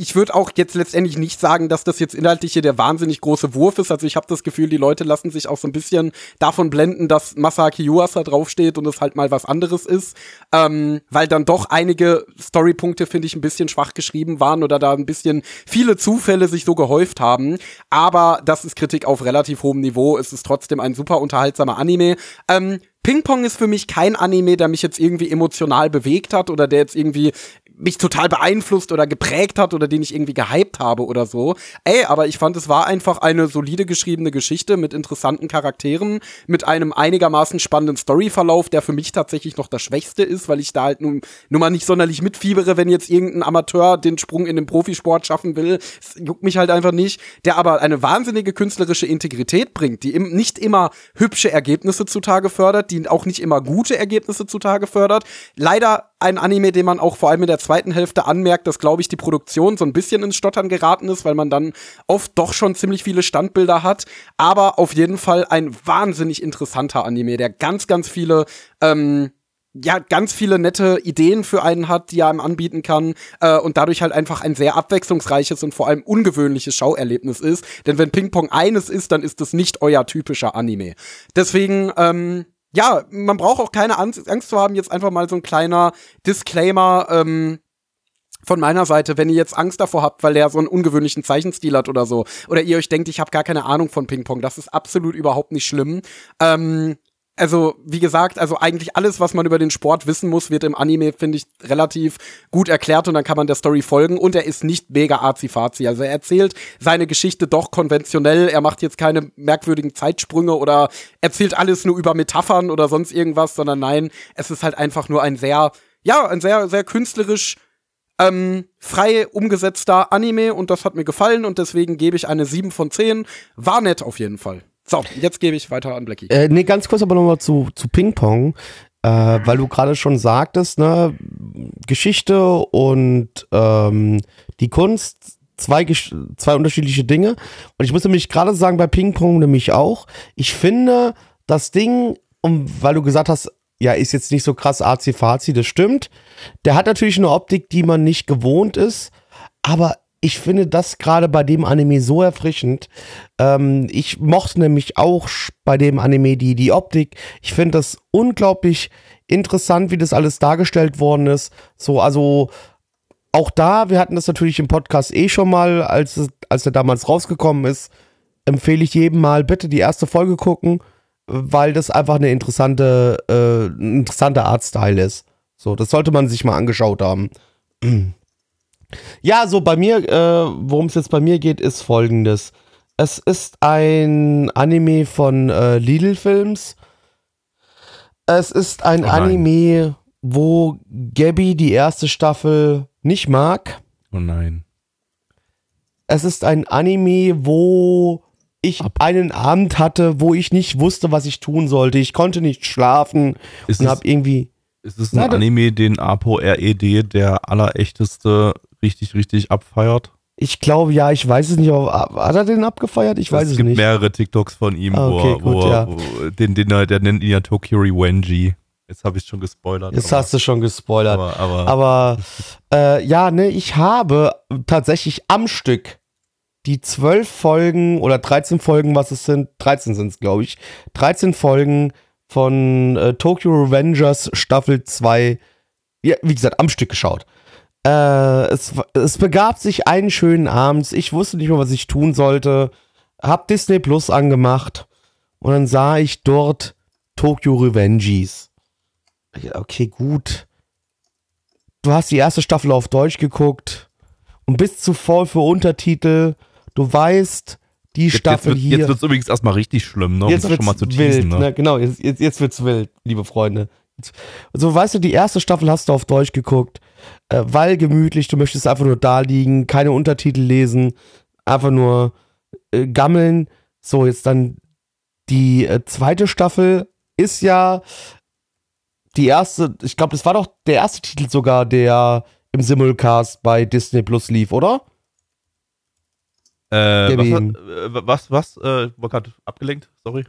ich würde auch jetzt letztendlich nicht sagen, dass das jetzt inhaltlich hier der wahnsinnig große Wurf ist. Also ich habe das Gefühl, die Leute lassen sich auch so ein bisschen davon blenden, dass Masaki Yuasa draufsteht und es halt mal was anderes ist. Ähm, weil dann doch einige Storypunkte, finde ich, ein bisschen schwach geschrieben waren oder da ein bisschen viele Zufälle sich so gehäuft haben. Aber das ist Kritik auf relativ hohem Niveau. Es ist trotzdem ein super unterhaltsamer Anime. Ähm, Ping Pong ist für mich kein Anime, der mich jetzt irgendwie emotional bewegt hat oder der jetzt irgendwie mich total beeinflusst oder geprägt hat oder den ich irgendwie gehypt habe oder so. Ey, aber ich fand, es war einfach eine solide geschriebene Geschichte mit interessanten Charakteren, mit einem einigermaßen spannenden Storyverlauf, der für mich tatsächlich noch das Schwächste ist, weil ich da halt nun, nun mal nicht sonderlich mitfiebere, wenn jetzt irgendein Amateur den Sprung in den Profisport schaffen will. Das juckt mich halt einfach nicht. Der aber eine wahnsinnige künstlerische Integrität bringt, die nicht immer hübsche Ergebnisse zutage fördert, die auch nicht immer gute Ergebnisse zutage fördert. Leider ein Anime, den man auch vor allem in der zweiten Hälfte anmerkt, dass, glaube ich, die Produktion so ein bisschen ins Stottern geraten ist, weil man dann oft doch schon ziemlich viele Standbilder hat. Aber auf jeden Fall ein wahnsinnig interessanter Anime, der ganz, ganz viele ähm, ja, ganz viele nette Ideen für einen hat, die er einem anbieten kann äh, und dadurch halt einfach ein sehr abwechslungsreiches und vor allem ungewöhnliches Schauerlebnis ist. Denn wenn Ping Pong eines ist, dann ist es nicht euer typischer Anime. Deswegen, ähm, ja, man braucht auch keine Angst, zu haben, jetzt einfach mal so ein kleiner Disclaimer, ähm, von meiner Seite, wenn ihr jetzt Angst davor habt, weil der so einen ungewöhnlichen Zeichenstil hat oder so, oder ihr euch denkt, ich habe gar keine Ahnung von Ping-Pong, das ist absolut überhaupt nicht schlimm. Ähm, also, wie gesagt, also eigentlich alles, was man über den Sport wissen muss, wird im Anime, finde ich, relativ gut erklärt und dann kann man der Story folgen und er ist nicht mega azi-fazi. Also er erzählt seine Geschichte doch konventionell, er macht jetzt keine merkwürdigen Zeitsprünge oder erzählt alles nur über Metaphern oder sonst irgendwas, sondern nein, es ist halt einfach nur ein sehr, ja, ein sehr, sehr künstlerisch ähm, frei umgesetzter Anime und das hat mir gefallen und deswegen gebe ich eine 7 von 10. War nett auf jeden Fall. So, jetzt gebe ich weiter an Blackie. Äh, nee, ganz kurz aber nochmal zu, zu Ping-Pong, äh, weil du gerade schon sagtest, ne, Geschichte und ähm, die Kunst, zwei, zwei unterschiedliche Dinge. Und ich muss nämlich gerade sagen, bei Ping-Pong nämlich auch, ich finde das Ding, um, weil du gesagt hast, ja, ist jetzt nicht so krass azi-fazi, das stimmt. Der hat natürlich eine Optik, die man nicht gewohnt ist, aber ich finde das gerade bei dem Anime so erfrischend. Ähm, ich mochte nämlich auch bei dem Anime die, die Optik. Ich finde das unglaublich interessant, wie das alles dargestellt worden ist. So, also auch da, wir hatten das natürlich im Podcast eh schon mal, als, als er damals rausgekommen ist, empfehle ich jedem mal bitte die erste Folge gucken, weil das einfach eine interessante, äh, interessante Artstyle ist. So, das sollte man sich mal angeschaut haben. (clears throat) Ja, so bei mir, äh, worum es jetzt bei mir geht, ist folgendes. Es ist ein Anime von äh, Lidl Films. Es ist ein oh Anime, wo Gabby die erste Staffel nicht mag. Oh nein. Es ist ein Anime, wo ich Ab. einen Abend hatte, wo ich nicht wusste, was ich tun sollte. Ich konnte nicht schlafen ist und habe irgendwie. Ist es ein Anime, den Apo RED, der allerechteste richtig, richtig abfeiert? Ich glaube, ja, ich weiß es nicht, aber hat er den abgefeiert? Ich weiß es, es nicht. Es gibt mehrere TikToks von ihm, ah, okay, wo, gut, wo, ja. wo, den, den, der nennt ihn ja Tokyo Rewenji. Jetzt habe ich schon gespoilert. Jetzt hast du schon gespoilert. Aber, aber, aber äh, ja, ne, ich habe tatsächlich am Stück die zwölf Folgen oder 13 Folgen, was es sind, 13 sind es, glaube ich, 13 Folgen von äh, Tokyo Revengers Staffel 2, ja, wie gesagt, am Stück geschaut. Äh, es, es begab sich einen schönen Abend. Ich wusste nicht mehr, was ich tun sollte. Hab Disney Plus angemacht und dann sah ich dort Tokyo Revengees. Okay, gut. Du hast die erste Staffel auf Deutsch geguckt und bist zu voll für Untertitel. Du weißt, die jetzt, Staffel jetzt wird, hier. Jetzt wird es übrigens erstmal richtig schlimm, ne? Jetzt um schon mal zu teasen, wild, ne? ne? Genau, jetzt, jetzt, jetzt wird's wild, liebe Freunde. So weißt du, die erste Staffel hast du auf Deutsch geguckt, äh, weil gemütlich, du möchtest einfach nur da liegen, keine Untertitel lesen, einfach nur äh, gammeln. So, jetzt dann die äh, zweite Staffel ist ja die erste, ich glaube, das war doch der erste Titel sogar, der im Simulcast bei Disney Plus lief, oder? Äh, was, hat, äh, was, was, äh, war gerade abgelenkt, sorry.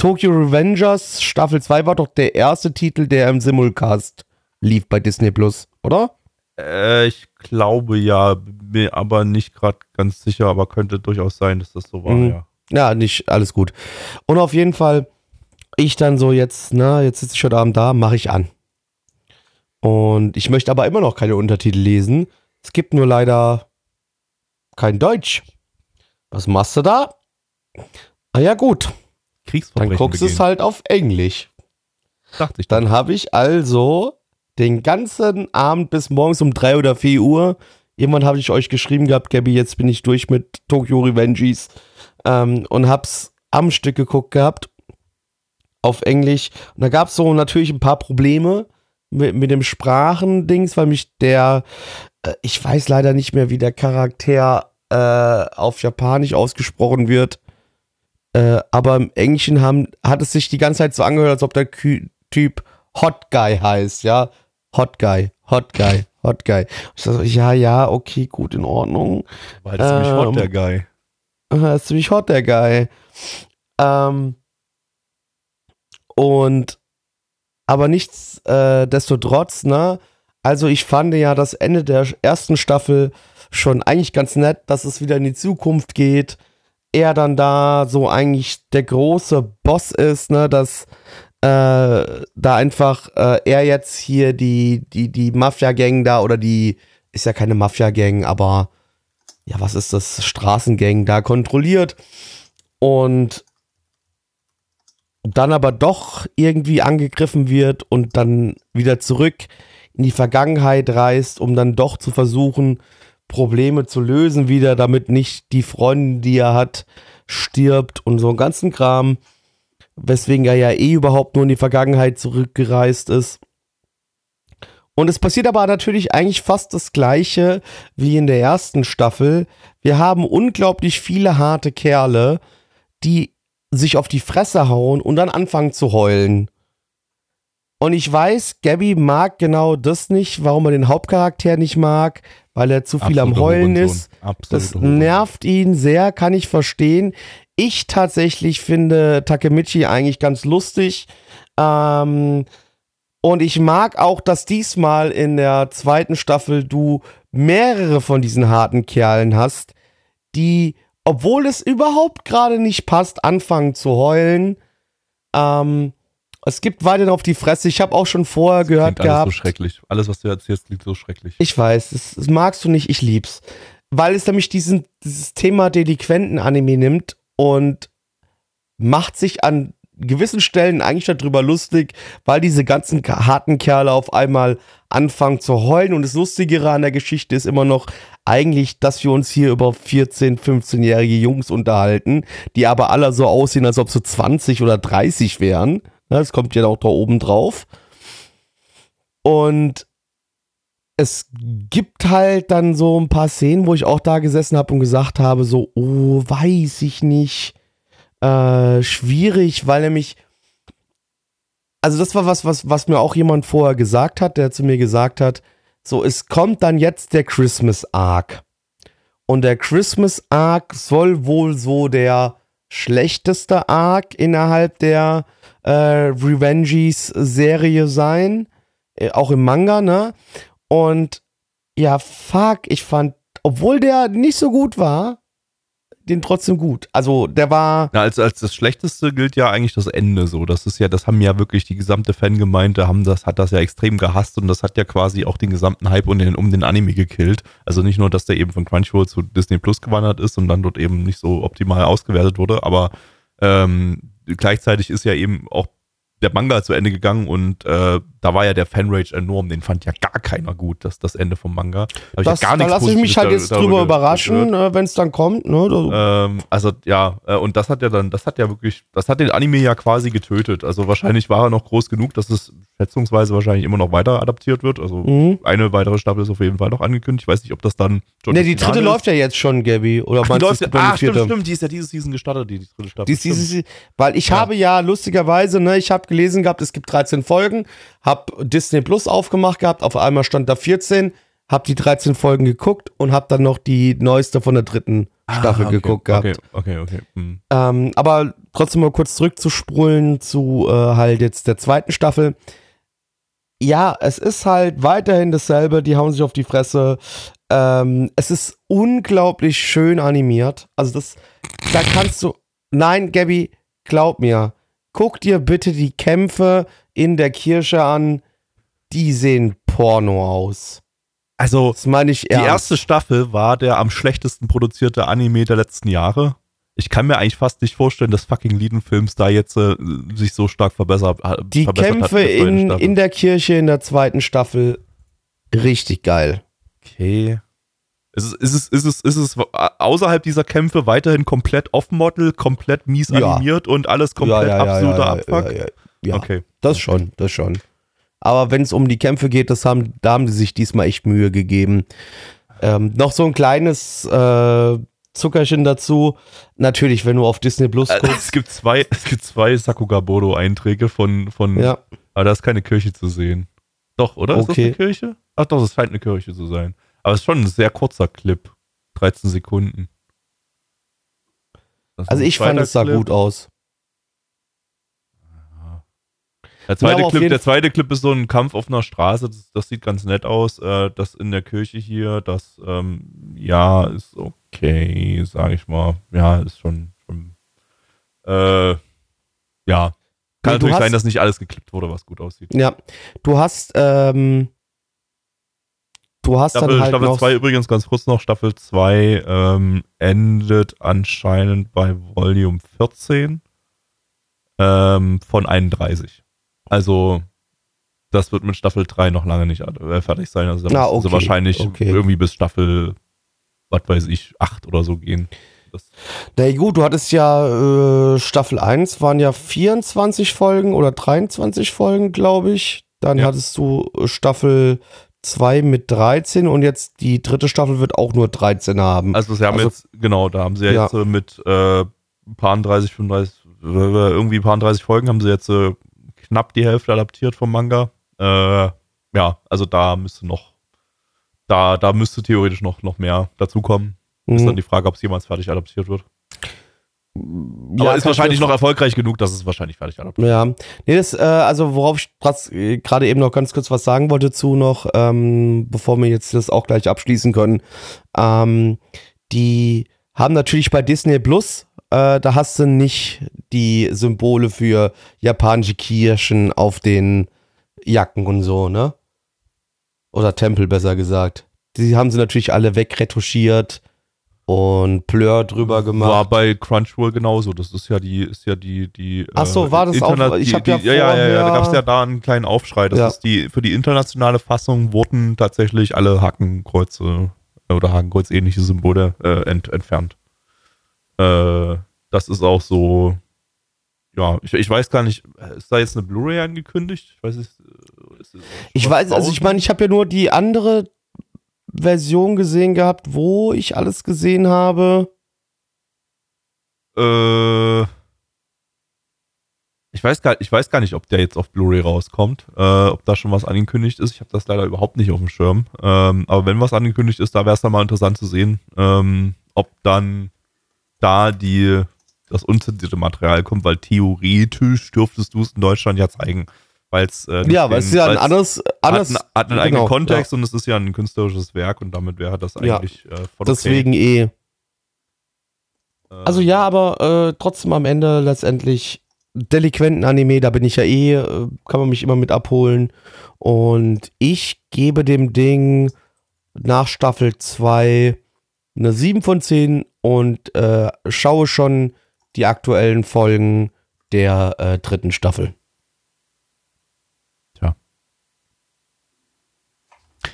Tokyo Revengers Staffel 2 war doch der erste Titel, der im Simulcast lief bei Disney Plus, oder? Äh, ich glaube ja, mir aber nicht gerade ganz sicher, aber könnte durchaus sein, dass das so war, mhm. ja. Ja, nicht alles gut. Und auf jeden Fall, ich dann so jetzt, na, jetzt sitze ich heute Abend da, mache ich an. Und ich möchte aber immer noch keine Untertitel lesen. Es gibt nur leider kein Deutsch. Was machst du da? Ah ja, gut. Dann guckst du es halt auf Englisch. Dachte ich. Dann habe ich also den ganzen Abend bis morgens um 3 oder 4 Uhr. Irgendwann habe ich euch geschrieben gehabt, Gabby, jetzt bin ich durch mit Tokyo Revengees ähm, und hab's am Stück geguckt gehabt. Auf Englisch. Und da gab es so natürlich ein paar Probleme mit, mit dem Sprachendings, weil mich der, äh, ich weiß leider nicht mehr, wie der Charakter äh, auf Japanisch ausgesprochen wird. Äh, aber im Englischen haben, hat es sich die ganze Zeit so angehört, als ob der Kü Typ Hot Guy heißt, ja. Hot Guy, Hot Guy, Hot Guy. Ich so, ja, ja, okay, gut, in Ordnung. Weil das ähm, ziemlich hot, der Guy. (laughs) Das ist ziemlich hot, der Guy. Ähm, und aber nichtsdestotrotz, äh, ne? Also ich fand ja das Ende der ersten Staffel schon eigentlich ganz nett, dass es wieder in die Zukunft geht. Er dann da so eigentlich der große Boss ist, ne? Dass äh, da einfach äh, er jetzt hier die, die, die Mafia-Gang da oder die, ist ja keine Mafia-Gang, aber ja, was ist das, Straßengang da kontrolliert und dann aber doch irgendwie angegriffen wird und dann wieder zurück in die Vergangenheit reist, um dann doch zu versuchen, Probleme zu lösen wieder, damit nicht die Freundin, die er hat, stirbt und so einen ganzen Kram, weswegen er ja eh überhaupt nur in die Vergangenheit zurückgereist ist. Und es passiert aber natürlich eigentlich fast das gleiche wie in der ersten Staffel. Wir haben unglaublich viele harte Kerle, die sich auf die Fresse hauen und dann anfangen zu heulen. Und ich weiß, Gabby mag genau das nicht, warum er den Hauptcharakter nicht mag, weil er zu viel Absolute am Heulen ist. Absolute das nervt ihn sehr, kann ich verstehen. Ich tatsächlich finde Takemichi eigentlich ganz lustig. Ähm, und ich mag auch, dass diesmal in der zweiten Staffel du mehrere von diesen harten Kerlen hast, die, obwohl es überhaupt gerade nicht passt, anfangen zu heulen. Ähm, es gibt weiterhin auf die Fresse. Ich habe auch schon vorher das gehört alles gehabt. Alles so schrecklich. Alles, was du erzählst, klingt so schrecklich. Ich weiß, das, das magst du nicht, ich lieb's. Weil es nämlich diesen, dieses Thema Delinquenten-Anime nimmt und macht sich an gewissen Stellen eigentlich darüber lustig, weil diese ganzen harten Kerle auf einmal anfangen zu heulen. Und das Lustigere an der Geschichte ist immer noch eigentlich, dass wir uns hier über 14-, 15-jährige Jungs unterhalten, die aber alle so aussehen, als ob sie 20 oder 30 wären. Das kommt ja auch da oben drauf. Und es gibt halt dann so ein paar Szenen, wo ich auch da gesessen habe und gesagt habe, so, oh, weiß ich nicht äh, schwierig, weil nämlich, also das war was, was, was mir auch jemand vorher gesagt hat, der zu mir gesagt hat, so, es kommt dann jetzt der Christmas Arc. Und der Christmas Arc soll wohl so der schlechteste Arc innerhalb der äh, Revengees-Serie sein. Äh, auch im Manga, ne? Und ja, fuck, ich fand, obwohl der nicht so gut war, den trotzdem gut. Also der war. Ja, als, als das Schlechteste gilt ja eigentlich das Ende so. Das ist ja, das haben ja wirklich die gesamte Fangemeinde, haben das, hat das ja extrem gehasst und das hat ja quasi auch den gesamten Hype um den, um den Anime gekillt. Also nicht nur, dass der eben von Crunchyroll zu Disney Plus gewandert ist und dann dort eben nicht so optimal ausgewertet wurde, aber ähm, gleichzeitig ist ja eben auch der Manga zu Ende gegangen und äh, da war ja der Fanrage enorm, den fand ja gar keiner gut, das, das Ende vom Manga. Da, Das, ja da lasse ich mich halt jetzt drüber überraschen, äh, wenn es dann kommt. Ne? Ähm, also ja, äh, und das hat ja dann, das hat ja wirklich, das hat den Anime ja quasi getötet. Also wahrscheinlich war er noch groß genug, dass es schätzungsweise wahrscheinlich immer noch weiter adaptiert wird. Also Mhm. eine weitere Staffel ist auf jeden Fall noch angekündigt. Ich weiß nicht, ob das dann schon. Ne, die dritte Finale läuft ja jetzt schon, Gabby. Oder Ach, die läuft ja, ah, stimmt, stimmt, die ist ja diese Season gestartet, die, die dritte Staffel. Die ist dieses, weil ich Ja. habe ja lustigerweise, ne, ich habe gelesen gehabt, es gibt 13 Folgen, habe Disney Plus aufgemacht gehabt, auf einmal stand da 14, habe die 13 Folgen geguckt und habe dann noch die neueste von der dritten Staffel Ah, okay, geguckt gehabt. Okay, okay, okay. Hm. Ähm, aber trotzdem mal kurz zurückzuspulen zu äh, halt jetzt der zweiten Staffel. Ja, es ist halt weiterhin dasselbe, die hauen sich auf die Fresse. Ähm, es ist unglaublich schön animiert. Also das, da kannst du, nein, Gabby, glaub mir, guck dir bitte die Kämpfe in der Kirche an. Die sehen Porno aus. Also, Das meine ich die ernst. erste Staffel war der am schlechtesten produzierte Anime der letzten Jahre. Ich kann mir eigentlich fast nicht vorstellen, dass fucking Lieden-Films da jetzt äh, sich so stark verbessert, ha- Die verbessert Kämpfe hat. in, Staffel. in der Kirche in der zweiten Staffel richtig geil. Okay. Ist es, ist, es, ist, es, ist es außerhalb dieser Kämpfe weiterhin komplett off-Model, komplett mies Ja. animiert und alles komplett absoluter Abfuck? Ja, ja, ja. Okay. Das schon, das schon. Aber wenn es um die Kämpfe geht, das haben, da haben die sich diesmal echt Mühe gegeben. Ähm, noch so ein kleines äh, Zuckerchen dazu. Natürlich, wenn du auf Disney Plus Äh, guckst. Es gibt zwei, (laughs) es gibt zwei Sakugaboro-Einträge von, von ja, aber da ist keine Kirche zu sehen. Doch, oder? Ist das Okay. eine Kirche? Ach doch, es scheint eine Kirche zu sein. Aber es ist schon ein sehr kurzer Clip. 13 Sekunden. Also ich fand es sah Clip. gut aus. Der zweite, Clip, der zweite Clip ist so ein Kampf auf einer Straße. Das, das sieht ganz nett aus. Äh, das in der Kirche hier, das, ähm, ja, ist okay, sag ich mal. Ja, ist schon, schon äh, ja. Kann Nee, natürlich hast- sein, dass nicht alles geklippt wurde, was gut aussieht. Ja, du hast, ähm, du hast Staffel, dann halt Staffel noch 2 übrigens ganz kurz noch, Staffel 2 ähm, endet anscheinend bei Volume 14 ähm, von 31. Also das wird mit Staffel 3 noch lange nicht äh, fertig sein. Also da Ah, sie okay, wahrscheinlich okay. irgendwie bis Staffel, was weiß ich, 8 oder so gehen. Das, Na gut, du hattest ja äh, Staffel 1 waren ja 24 Folgen oder 23 Folgen, glaube ich. Dann Ja. hattest du Staffel 2 mit 13 und jetzt die dritte Staffel wird auch nur 13 haben. also sie haben Also- jetzt, genau, da haben sie ja, Ja. jetzt äh, mit äh, paar 30, 35, äh, irgendwie paar 30 Folgen haben sie jetzt äh, knapp die Hälfte adaptiert vom Manga. Äh, ja, also da müsste noch, da, da müsste theoretisch noch, noch mehr dazukommen. Ist dann Mhm. die Frage, ob es jemals fertig adaptiert wird. Ja, Aber ist wahrscheinlich ich noch erfolgreich genug, dass es wahrscheinlich fertig adaptiert Ja, nee, das, äh, also worauf ich äh, gerade eben noch ganz kurz was sagen wollte zu noch, ähm, bevor wir jetzt das auch gleich abschließen können. Ähm, die haben natürlich bei Disney Plus, äh, da hast du nicht die Symbole für japanische Kirchen auf den Jacken und so, ne? Oder Tempel besser gesagt. Die haben sie natürlich alle wegretuschiert und Plör drüber gemacht. War bei Crunchyroll genauso. Das ist ja die, ist ja die, die. Ach so, war das auch- Interna- ich die- hab ja die, ja, ja, ja, ja, da gab es ja da einen kleinen Aufschrei. Das Ja. ist die, für die internationale Fassung wurden tatsächlich alle Hakenkreuze äh, oder Hakenkreuz-ähnliche Symbole äh, ent, entfernt. Äh, das ist auch so. Ja, ich, ich weiß gar nicht, ist da jetzt eine Blu-ray angekündigt? Ich weiß nicht. äh, Ich weiß, also ich meine, ich habe ja nur die andere Version gesehen gehabt, wo ich alles gesehen habe. Äh, ich weiß gar, ich weiß gar nicht, ob der jetzt auf Blu-ray rauskommt, äh, ob da schon was angekündigt ist. Ich habe das leider überhaupt nicht auf dem Schirm. Ähm, aber wenn was angekündigt ist, da wäre es dann mal interessant zu sehen, ähm, ob dann da die das unzensierte Material kommt, weil theoretisch dürftest du es in Deutschland ja zeigen, weil es äh, Ja, weil es ist ja ein anderes, anderes hat, einen- hat einen genau, eigenen Kontext und es ist ja ein künstlerisches Werk und damit wäre das Ja. eigentlich äh, voll Deswegen eh. okay. Also ja, aber äh, trotzdem am Ende letztendlich Delinquenten-Anime, da bin ich ja eh, äh, kann man mich immer mit abholen. Und ich gebe dem Ding nach Staffel 2 eine 7 von 10 und äh, schaue schon die aktuellen Folgen der äh, dritten Staffel.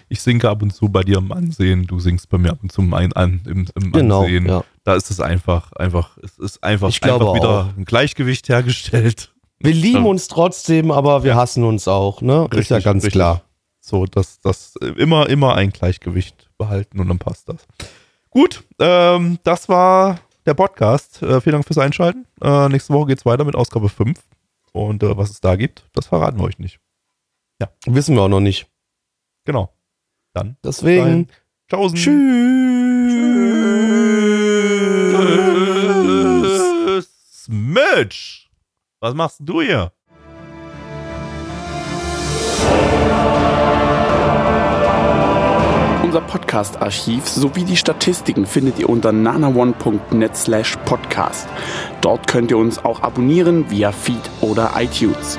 Ich sinke ab und zu bei dir im Ansehen, du singst bei mir ab und zu mein an, im, im Genau, Ansehen. ja. Da ist es einfach, einfach, es ist einfach, Ich einfach wieder auch. ein Gleichgewicht hergestellt. Wir lieben Ja. uns trotzdem, aber wir hassen uns auch, ne? ist ja Richtig, ganz richtig. klar. So, dass das immer, immer ein Gleichgewicht behalten und dann passt das. Gut, ähm, das war der Podcast. Äh, vielen Dank fürs Einschalten. Äh, nächste Woche geht's weiter mit Ausgabe 5. Und äh, was es da gibt, das verraten wir euch nicht. Wissen wir auch noch nicht. Genau. Dann. Deswegen. Tschaußen. Tschüss. Mitch. Was machst du hier? Unser Podcast-Archiv sowie die Statistiken findet ihr unter nanaone.net slash podcast. Dort könnt ihr uns auch abonnieren via Feed oder iTunes.